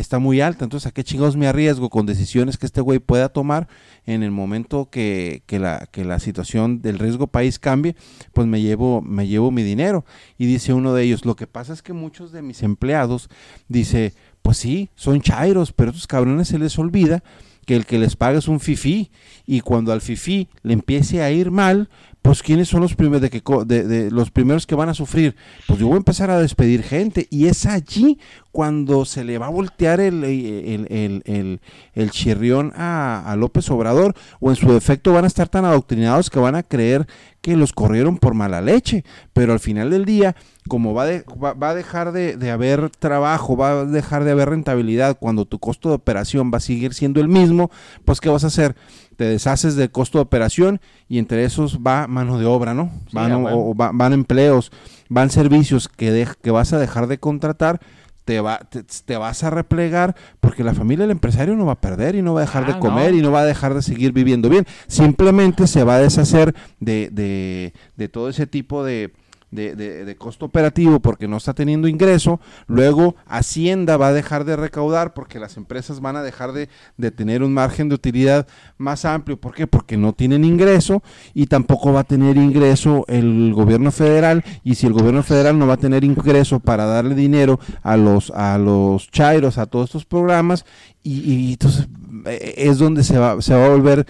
está muy alta. Entonces, ¿a qué chingados me arriesgo con decisiones que este güey pueda tomar en el momento que, que, la, que la situación del riesgo país cambie? Pues me llevo, me llevo mi dinero. Y dice uno de ellos, lo que pasa es que muchos de mis empleados, dice, pues sí, son chairos, pero a estos cabrones se les olvida que el que les paga es un fifí y cuando al fifí le empiece a ir mal, pues quiénes son los primeros de que de, los primeros que van a sufrir pues yo voy a empezar a despedir gente y es allí cuando se le va a voltear el, el, el, chirrión a, López Obrador o en su defecto van a estar tan adoctrinados que van a creer que los corrieron por mala leche pero al final del día como va, va, a dejar de, de, haber trabajo, va a dejar de haber rentabilidad cuando tu costo de operación va a seguir siendo el mismo, pues ¿qué vas a hacer? te deshaces del costo de operación y entre esos va mano de obra, ¿no? van, o, van empleos, van servicios que, que vas a dejar de contratar, te, va, te, vas a replegar porque la familia del empresario no va a perder y no va a dejar de ah, comer y no va a dejar de seguir viviendo bien. Simplemente se va a deshacer de, de, de todo ese tipo de de, de, costo operativo porque no está teniendo ingreso, luego Hacienda va a dejar de recaudar porque las empresas van a dejar de, de, tener un margen de utilidad más amplio. ¿Por qué? Porque no tienen ingreso y tampoco va a tener ingreso el gobierno federal y si el gobierno federal no va a tener ingreso para darle dinero a los, a los chairos, a todos estos programas y, entonces eh, es donde se va, se va a volver,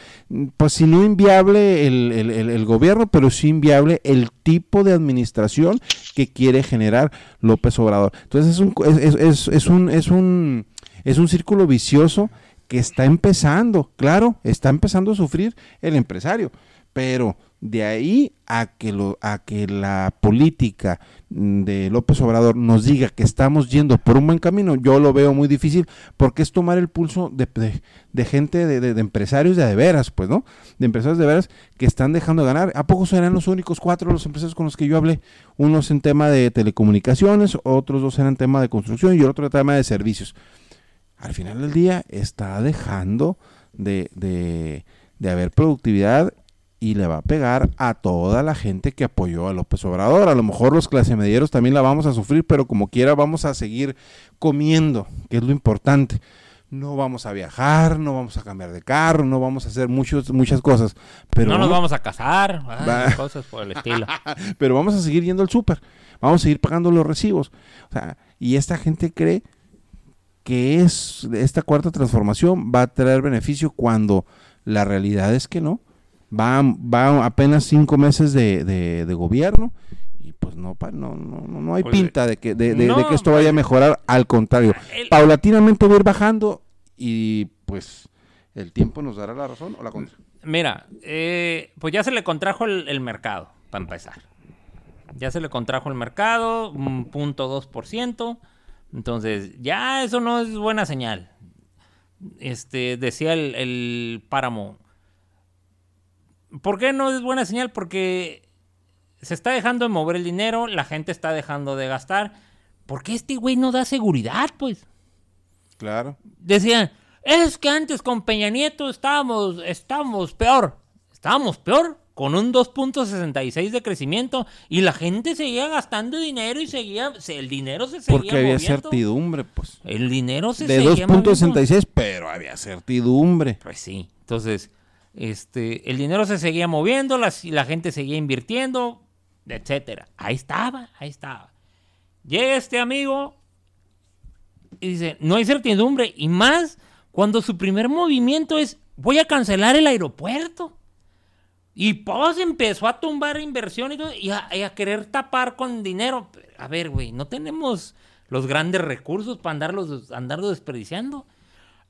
pues si no inviable el, el, gobierno, pero sí inviable el tipo de administración que quiere generar López Obrador. Entonces es un, es, es, es un, es un, es un círculo vicioso que está empezando, claro, está empezando a sufrir el empresario, pero de ahí a que, lo, a que la política de López Obrador nos diga que estamos yendo por un buen camino, yo lo veo muy difícil porque es tomar el pulso de, de, gente, de, de, empresarios de, veras, pues, ¿no? De empresarios de veras que están dejando de ganar. ¿A poco serán los únicos cuatro los empresarios con los que yo hablé? Unos en tema de telecomunicaciones, otros dos eran tema de construcción y otro en tema de servicios. Al final del día está dejando de, de, de haber productividad y le va a pegar a toda la gente que apoyó a López Obrador. A lo mejor los clase medieros también la vamos a sufrir, pero como quiera vamos a seguir comiendo, que es lo importante. No vamos a viajar, no vamos a cambiar de carro, no vamos a hacer muchos, muchas cosas. Pero no nos vamos a casar, cosas por el estilo. pero vamos a seguir yendo al súper, vamos a seguir pagando los recibos. O sea, y esta gente cree que es esta cuarta transformación va a traer beneficio cuando la realidad es que no Va, va apenas cinco meses de, de, gobierno y pues no, no, no, no hay pues, pinta de que, de, que esto vaya a mejorar, al contrario, paulatinamente va a ir bajando y pues el tiempo nos dará la razón o la contra. Mira, eh, pues ya se le contrajo el, mercado, para empezar. Ya se le contrajo el mercado, un punto dos por ciento. Entonces, ya eso no es buena señal. Este, decía el, el páramo, ¿Por qué no es buena señal? Porque se está dejando de mover el dinero, la gente está dejando de gastar. ¿Por qué este güey no da seguridad, pues? Claro. Decían, es que antes con Peña Nieto estábamos, estábamos peor. Estábamos peor, con un 2.66 de crecimiento y la gente seguía gastando dinero y seguía, el dinero se seguía Porque había certidumbre, pues. El dinero se de seguía De 2.66, pero había certidumbre. Pues sí, entonces este, el dinero se seguía moviendo, la, la gente seguía invirtiendo, etcétera. Ahí estaba, ahí estaba. Llega este amigo y dice, no hay certidumbre. Y más cuando su primer movimiento es, voy a cancelar el aeropuerto. Y pues empezó a tumbar inversión y, a, querer tapar con dinero. A ver, güey, no tenemos los grandes recursos para andarlos, andarlos desperdiciando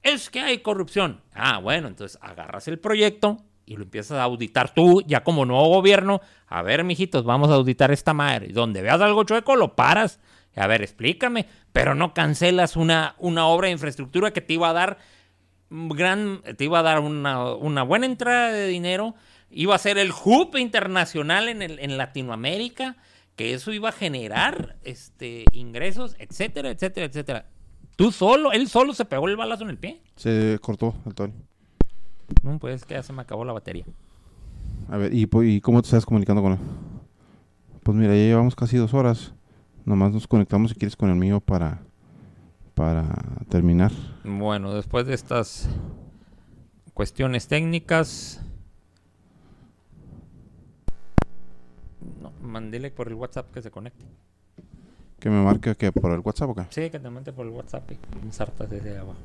es que hay corrupción. Ah, bueno, entonces agarras el proyecto y lo empiezas a auditar tú, ya como nuevo gobierno. A ver, mijitos, vamos a auditar esta madre. Donde veas algo chueco, lo paras. A ver, explícame. Pero no cancelas una, una obra de infraestructura que te iba a dar gran, te iba a dar una, buena entrada de dinero. Iba a ser el hub internacional en, el, en Latinoamérica, que eso iba a generar este, ingresos, etcétera, etcétera, etcétera. Tú solo, él solo se pegó el balazo en el pie. Se cortó el Tony. No, pues que ya se me acabó la batería. A ver, ¿y, ¿y cómo te estás comunicando con él? Pues mira, ya llevamos casi dos horas. Nomás nos conectamos si quieres con el mío para, para terminar. Bueno, después de estas cuestiones técnicas. No, mandele por el WhatsApp que se conecte. Que me marque que por el WhatsApp, ¿o qué? Sí, que te mande por el WhatsApp y ensartas desde abajo.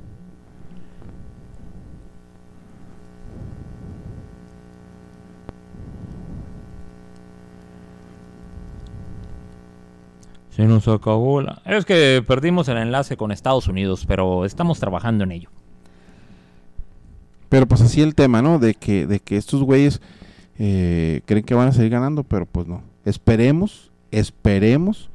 Se nos acabó la... Es que perdimos el enlace con Estados Unidos, pero estamos trabajando en ello. Pero pues así el tema, ¿no? De que, de que estos güeyes eh, creen que van a seguir ganando, pero pues no. Esperemos, esperemos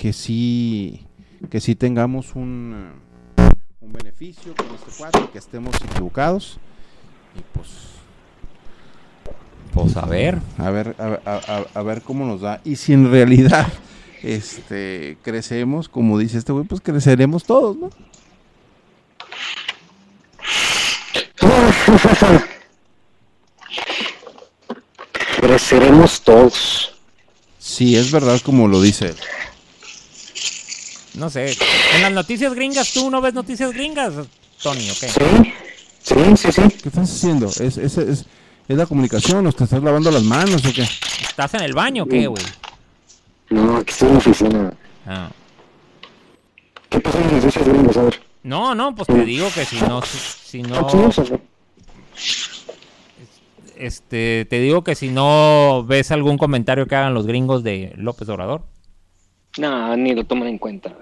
que sí, que sí tengamos un, eh, un beneficio con este cuadro, que estemos equivocados. Y pues, Pues a ver. a ver, a, a- a- a ver cómo nos da. Y si en realidad este crecemos, como dice este güey, pues creceremos todos, ¿no? Creceremos todos. Sí, es verdad como lo dice él. No sé. En las noticias gringas, ¿tú no ves noticias gringas, Tony? ¿O qué? Sí, sí, sí, sí. ¿Qué estás haciendo? ¿Es, es, es, es la comunicación o te estás lavando las manos o qué? ¿Estás en el baño o qué, güey? No, aquí estoy en la oficina. Ah. ¿Qué pasa en las noticias gringas? A ver. No, no, pues te digo que si no, si no, este, te digo que si no ves algún comentario que hagan los gringos de López Obrador, No, ni lo toman en cuenta.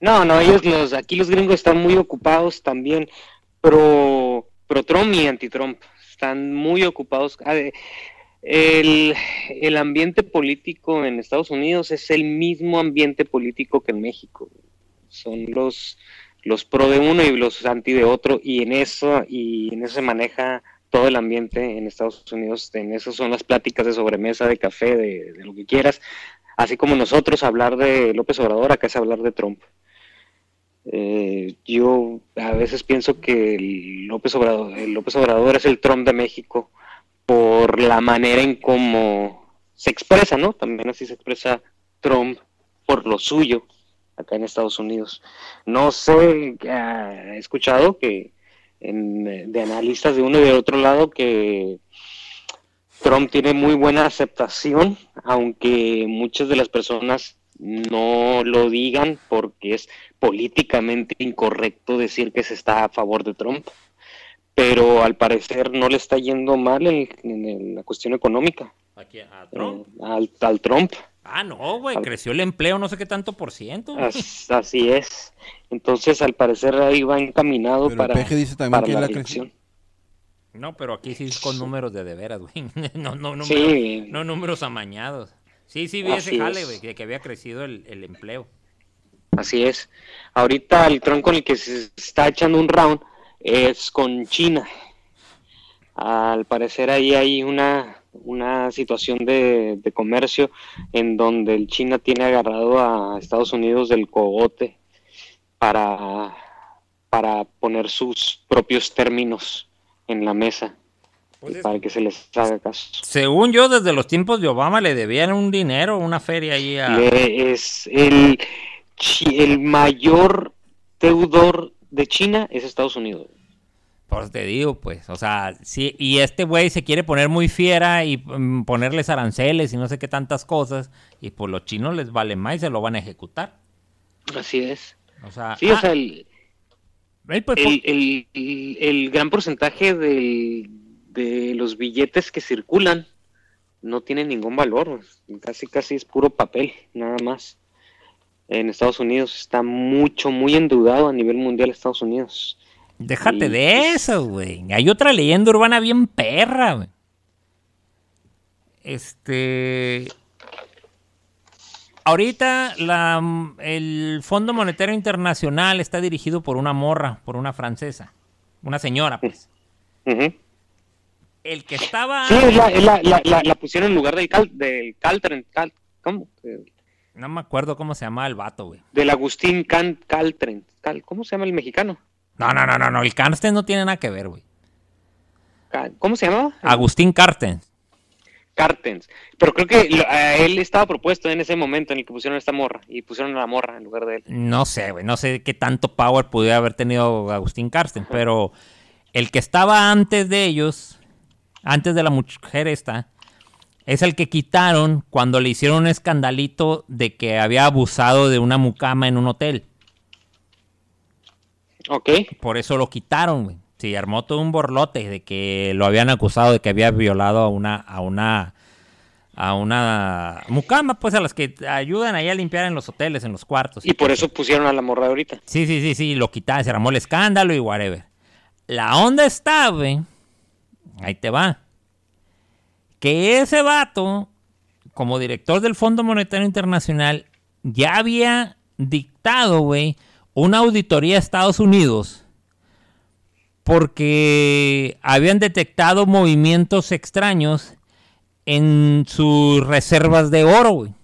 No, no, ellos los, aquí los gringos están muy ocupados también, pro, pro Trump y anti Trump. Están muy ocupados. El, el ambiente político en Estados Unidos es el mismo ambiente político que en México. Son los, los pro de uno y los anti de otro, y en eso, y en eso se maneja todo el ambiente en Estados Unidos. En eso son las pláticas de sobremesa, de café, de lo que quieras. Así como nosotros hablar de López Obrador, acá es hablar de Trump. Eh, yo a veces pienso que el López, Obrador, López Obrador es el Trump de México por la manera en cómo se expresa, ¿no? También así se expresa Trump por lo suyo acá en Estados Unidos. No sé, he escuchado que en, de analistas de uno y de otro lado que Trump tiene muy buena aceptación, aunque muchas de las personas no lo digan porque es políticamente incorrecto decir que se está a favor de Trump, pero al parecer no le está yendo mal en, en la cuestión económica aquí a eh, al, al Trump. Ah, no, güey, creció el empleo no sé qué tanto por ciento. As- así es. Entonces, al parecer ahí va encaminado Pero para, Peje dice también para que la la. No, pero aquí sí es con números de de veras, güey. No, no, números, Sí. no números amañados. Sí, sí, vi ese jale, es. güey, que, que había crecido el, el empleo. Así es. Ahorita el tronco con el que se está echando un round es con China. Al parecer ahí hay una, una situación de, de comercio en donde el China tiene agarrado a Estados Unidos del cogote para, para poner sus propios términos en la mesa Pues es- para que se les haga caso. Según yo, desde los tiempos de Obama le debían un dinero, una feria ahí a... Le- es el, el mayor deudor de China es Estados Unidos. Por eso te digo, pues, o sea, sí, y este güey se quiere poner muy fiera y mm, ponerles aranceles y no sé qué tantas cosas, y pues los chinos les vale más y se lo van a ejecutar. Así es. O sea, Sí, ah, o sea, el, pues, el, el- el- el gran porcentaje de los billetes que circulan no tiene ningún valor. Casi, casi es puro papel, nada más. En Estados Unidos está mucho, muy endeudado a nivel mundial Estados Unidos. Déjate Y- de eso, güey. Hay otra leyenda urbana bien perra, güey. Este. Ahorita la, el Fondo Monetario Internacional está dirigido por una morra, por una francesa. Una señora, pues. El que estaba. Sí, es la, es la, la, pusieron en lugar del, cal, del Caltren, Cal- ¿cómo? No me acuerdo cómo se llamaba el vato, güey. Del Agustín Can, Caltren. Cal- ¿Cómo se llama el mexicano? No, no, no, no, no. El Carsten no tiene nada que ver, güey. ¿Cómo se llamaba? Agustín Carsten. Cartens. Pero creo que lo- a él estaba propuesto en ese momento en el que pusieron esta morra. Y pusieron a la morra en lugar de él. No sé, güey, no sé qué tanto power pudiera haber tenido Agustín Carsten, pero el que estaba antes de ellos, antes de la mujer esta, es el que quitaron cuando le hicieron un escandalito de que había abusado de una mucama en un hotel. Ok. Por eso lo quitaron, güey. Sí, armó todo un borlote de que lo habían acusado de que había violado a una, a una, a una mucama, pues a las que ayudan ahí a limpiar en los hoteles, en los cuartos. Y por eso pusieron a la morra ahorita. Sí, sí, sí, sí, lo quitaron, se armó el escándalo y whatever. La onda está, güey. Ahí te va. Que ese vato, como director del Fondo Monetario Internacional, ya había dictado, güey, una auditoría a Estados Unidos porque habían detectado movimientos extraños en sus reservas de oro, güey.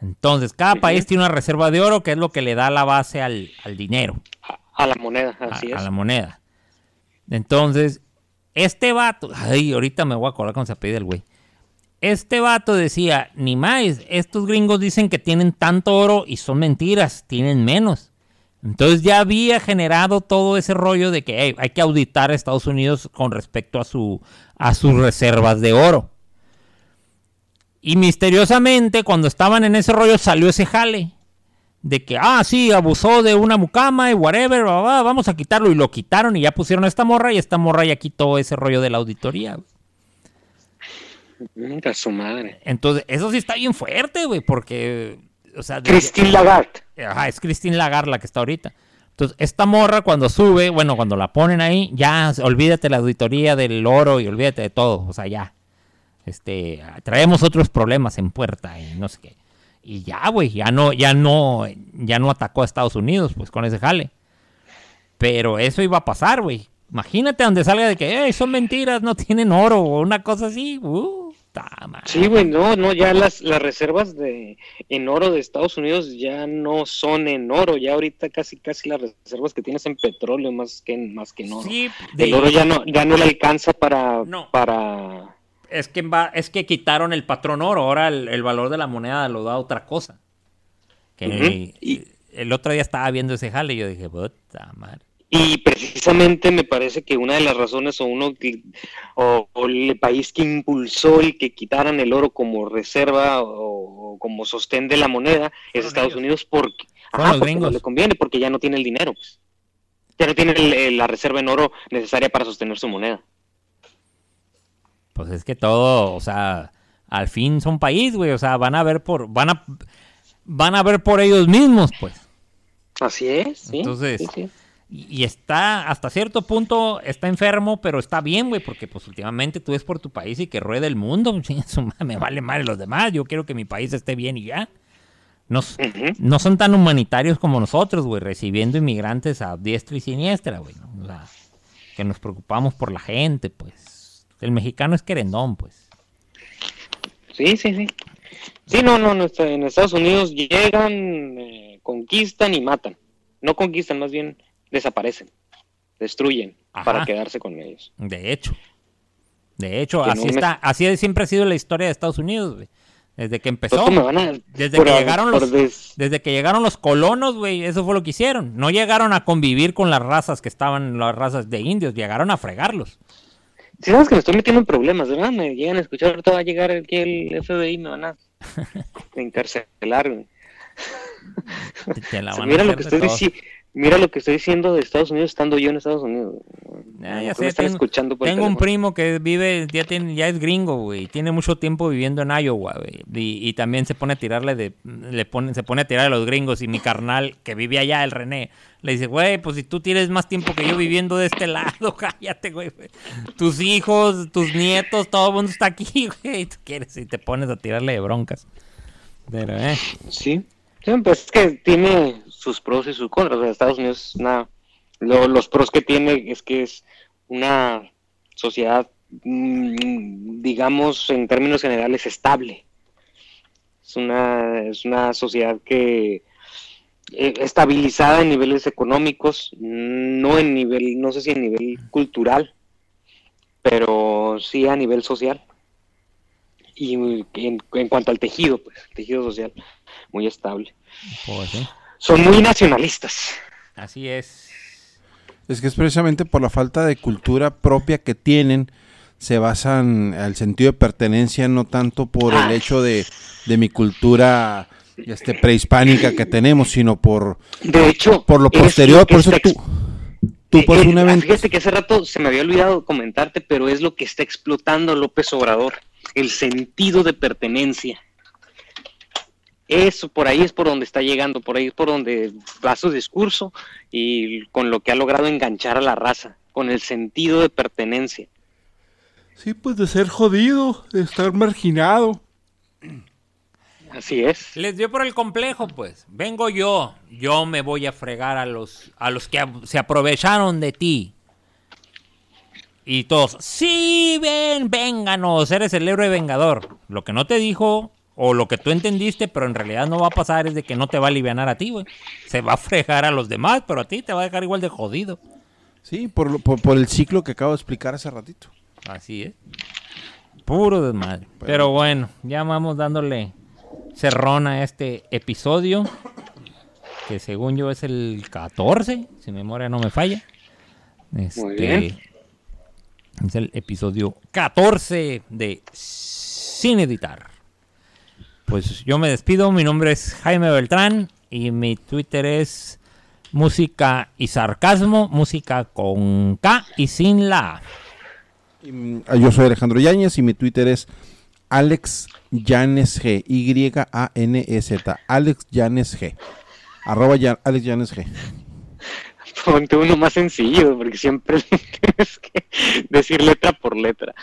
Entonces, cada país tiene una reserva de oro que es lo que le da la base al, al dinero, A, a la moneda, a, así a es. la moneda. Entonces, este vato, ay, ahorita me voy a acordar cómo se apellida el güey. Este vato decía, ni más, estos gringos dicen que tienen tanto oro y son mentiras, tienen menos. Entonces ya había generado todo ese rollo de que hey, hay que auditar a Estados Unidos con respecto a, su, a sus reservas de oro. Y misteriosamente, cuando estaban en ese rollo, salió ese jale. De que, ah, sí, abusó de una mucama y whatever, vamos a quitarlo. Y lo quitaron y ya pusieron a esta morra y esta morra ya quitó ese rollo de la auditoría. Mm, a su madre. Entonces, eso sí está bien fuerte, güey, porque, o sea, Christine Lagarde. Es Christine Lagarde la que está ahorita. Entonces, esta morra cuando sube, bueno, cuando la ponen ahí, ya olvídate la auditoría del oro y olvídate de todo, o sea, ya. Este, traemos otros problemas en puerta y no sé qué. Y ya, güey, ya no, ya no, ya no atacó a Estados Unidos, pues con ese jale. Pero eso iba a pasar, güey. Imagínate donde salga de que "Ey, son mentiras, no tienen oro o una cosa así. Uh. Sí, güey, no, no, ya las, las reservas de en oro de Estados Unidos ya no son en oro, ya ahorita casi casi las reservas que tienes en petróleo más que en, más que en oro. Sí, de- El oro ya no, ya no le alcanza para, No. para Es que, va, es que quitaron el patrón oro, ahora el, el valor de la moneda lo da otra cosa. Que Ujú, y- el otro día estaba viendo ese jale y yo dije, puta madre. Y precisamente me parece que una de las razones o uno que, o, o el país que impulsó el que quitaran el oro como reserva o, o como sostén de la moneda es Estados ellos. Unidos porque, ajá, los porque no le conviene, porque ya no tiene el dinero, pues. Ya no tiene el- el- la reserva en oro necesaria para sostener su moneda. Pues es que todo, o sea, al fin son país, güey, o sea, van a ver por, van a, van a ver por ellos mismos, pues. Así es, sí. Entonces- sí, sí. Y, y está, hasta cierto punto, está enfermo, pero está bien, güey, porque pues últimamente tú ves por tu país y que ruede el mundo, me vale mal los demás, yo quiero que mi país esté bien y ya. No, s- Ujú. no son tan humanitarios como nosotros, güey, recibiendo inmigrantes a diestra y siniestra, güey. ¿no? O sea, que nos preocupamos por la gente, pues. El mexicano es querendón, pues. Sí, sí, sí. Sí, no, no, en Estados Unidos llegan, eh, conquistan y matan. No conquistan, más bien desaparecen, destruyen Ajá. para quedarse con ellos. De hecho. De hecho, Que así no me- está, así siempre ha sido la historia de Estados Unidos, güey. Desde que empezó. ¿Cómo me van a- Desde por- que llegaron los, des- desde que llegaron los colonos, güey, eso fue lo que hicieron. No llegaron a convivir con las razas que estaban, las razas de indios, llegaron a fregarlos. Si sabes que me estoy metiendo en problemas, ¿verdad? Me llegan a escuchar, ahorita va a llegar aquí el FBI me van a encarcelar. güey. Te- la a mira lo que estoy todo. Mira lo que estoy diciendo de Estados Unidos estando yo en Estados Unidos. Ah, ya sé, me están tengo, escuchando por tengo un primo que vive, ya, tiene, ya es gringo, güey. Tiene mucho tiempo viviendo en Iowa, güey. Y, y también se pone a tirarle de, le pone, se pone a tirar a los gringos. Y mi carnal, que vive allá, el René, le dice, güey, pues si tú tienes más tiempo que yo viviendo de este lado, cállate, güey. Tus hijos, tus nietos, todo el mundo está aquí, güey. Y tú quieres y te pones a tirarle de broncas. Pero, eh. Sí. Sí, pues es que tiene sus pros y sus contras. O sea, Estados Unidos, nada. Lo- los pros que tiene es que es una sociedad, mm, digamos, en términos generales, estable. Es una, es una sociedad que eh, estabilizada en niveles económicos, no en nivel, no sé si en nivel cultural, pero sí a nivel social. Y en, cuanto al tejido, pues, tejido social, muy estable. Pues sí. Son muy nacionalistas. Así es. Es que es precisamente por la falta de cultura propia que tienen, se basan el sentido de pertenencia, no tanto por el Ah. hecho de, de mi cultura este, prehispánica que tenemos, sino por, De hecho, por lo posterior. Por eso tú, tú Eh, pones eh, un evento. Fíjate que hace rato se me había olvidado comentarte, pero es lo que está explotando López Obrador, el sentido de pertenencia. Eso, por ahí es por donde está llegando, por ahí es por donde va su discurso y con lo que ha logrado enganchar a la raza, con el sentido de pertenencia. Sí, pues de ser jodido, de estar marginado. Así es. Les dio por el complejo, pues. Vengo yo, yo me voy a fregar a los a los que se aprovecharon de ti. Y todos, sí, ven, vénganos, eres el héroe vengador. Lo que no te dijo, o lo que tú entendiste, pero en realidad no va a pasar, es de que no te va a aliviar a ti, güey. Se va a fregar a los demás, pero a ti te va a dejar igual de jodido. Sí, por, lo- por, por el ciclo que acabo de explicar hace ratito. Así es. Puro desmadre. Pero bueno, ya vamos dándole cerrón a este episodio. Que según yo es el 14, si mi memoria no me falla. Este, bien. Es el episodio 14 de Sin Editar. Pues yo me despido. Mi nombre es Jaime Beltrán y mi Twitter es música y sarcasmo. Música con K y sin la mm, Yo soy Alejandro Yáñez y mi Twitter es Alex Yanes G. Y-A-N-E-Z. Alex Yanes G. Arroba ya- Alex Yanes G. Ponte uno más sencillo, porque siempre tienes que decir letra por letra.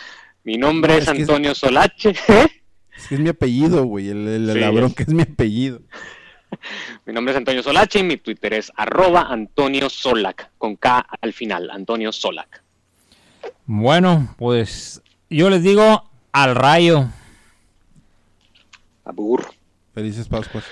Mi nombre No, es es que es- Antonio Solache. Es que es mi apellido, güey. El, el, Sí, la es- bronca es mi apellido. Mi nombre es Antonio Solache y mi Twitter es arroba Antonio Solac, con K al final, Antonio Solac. Bueno, pues yo les digo al rayo. Abur. Felices Pascuas.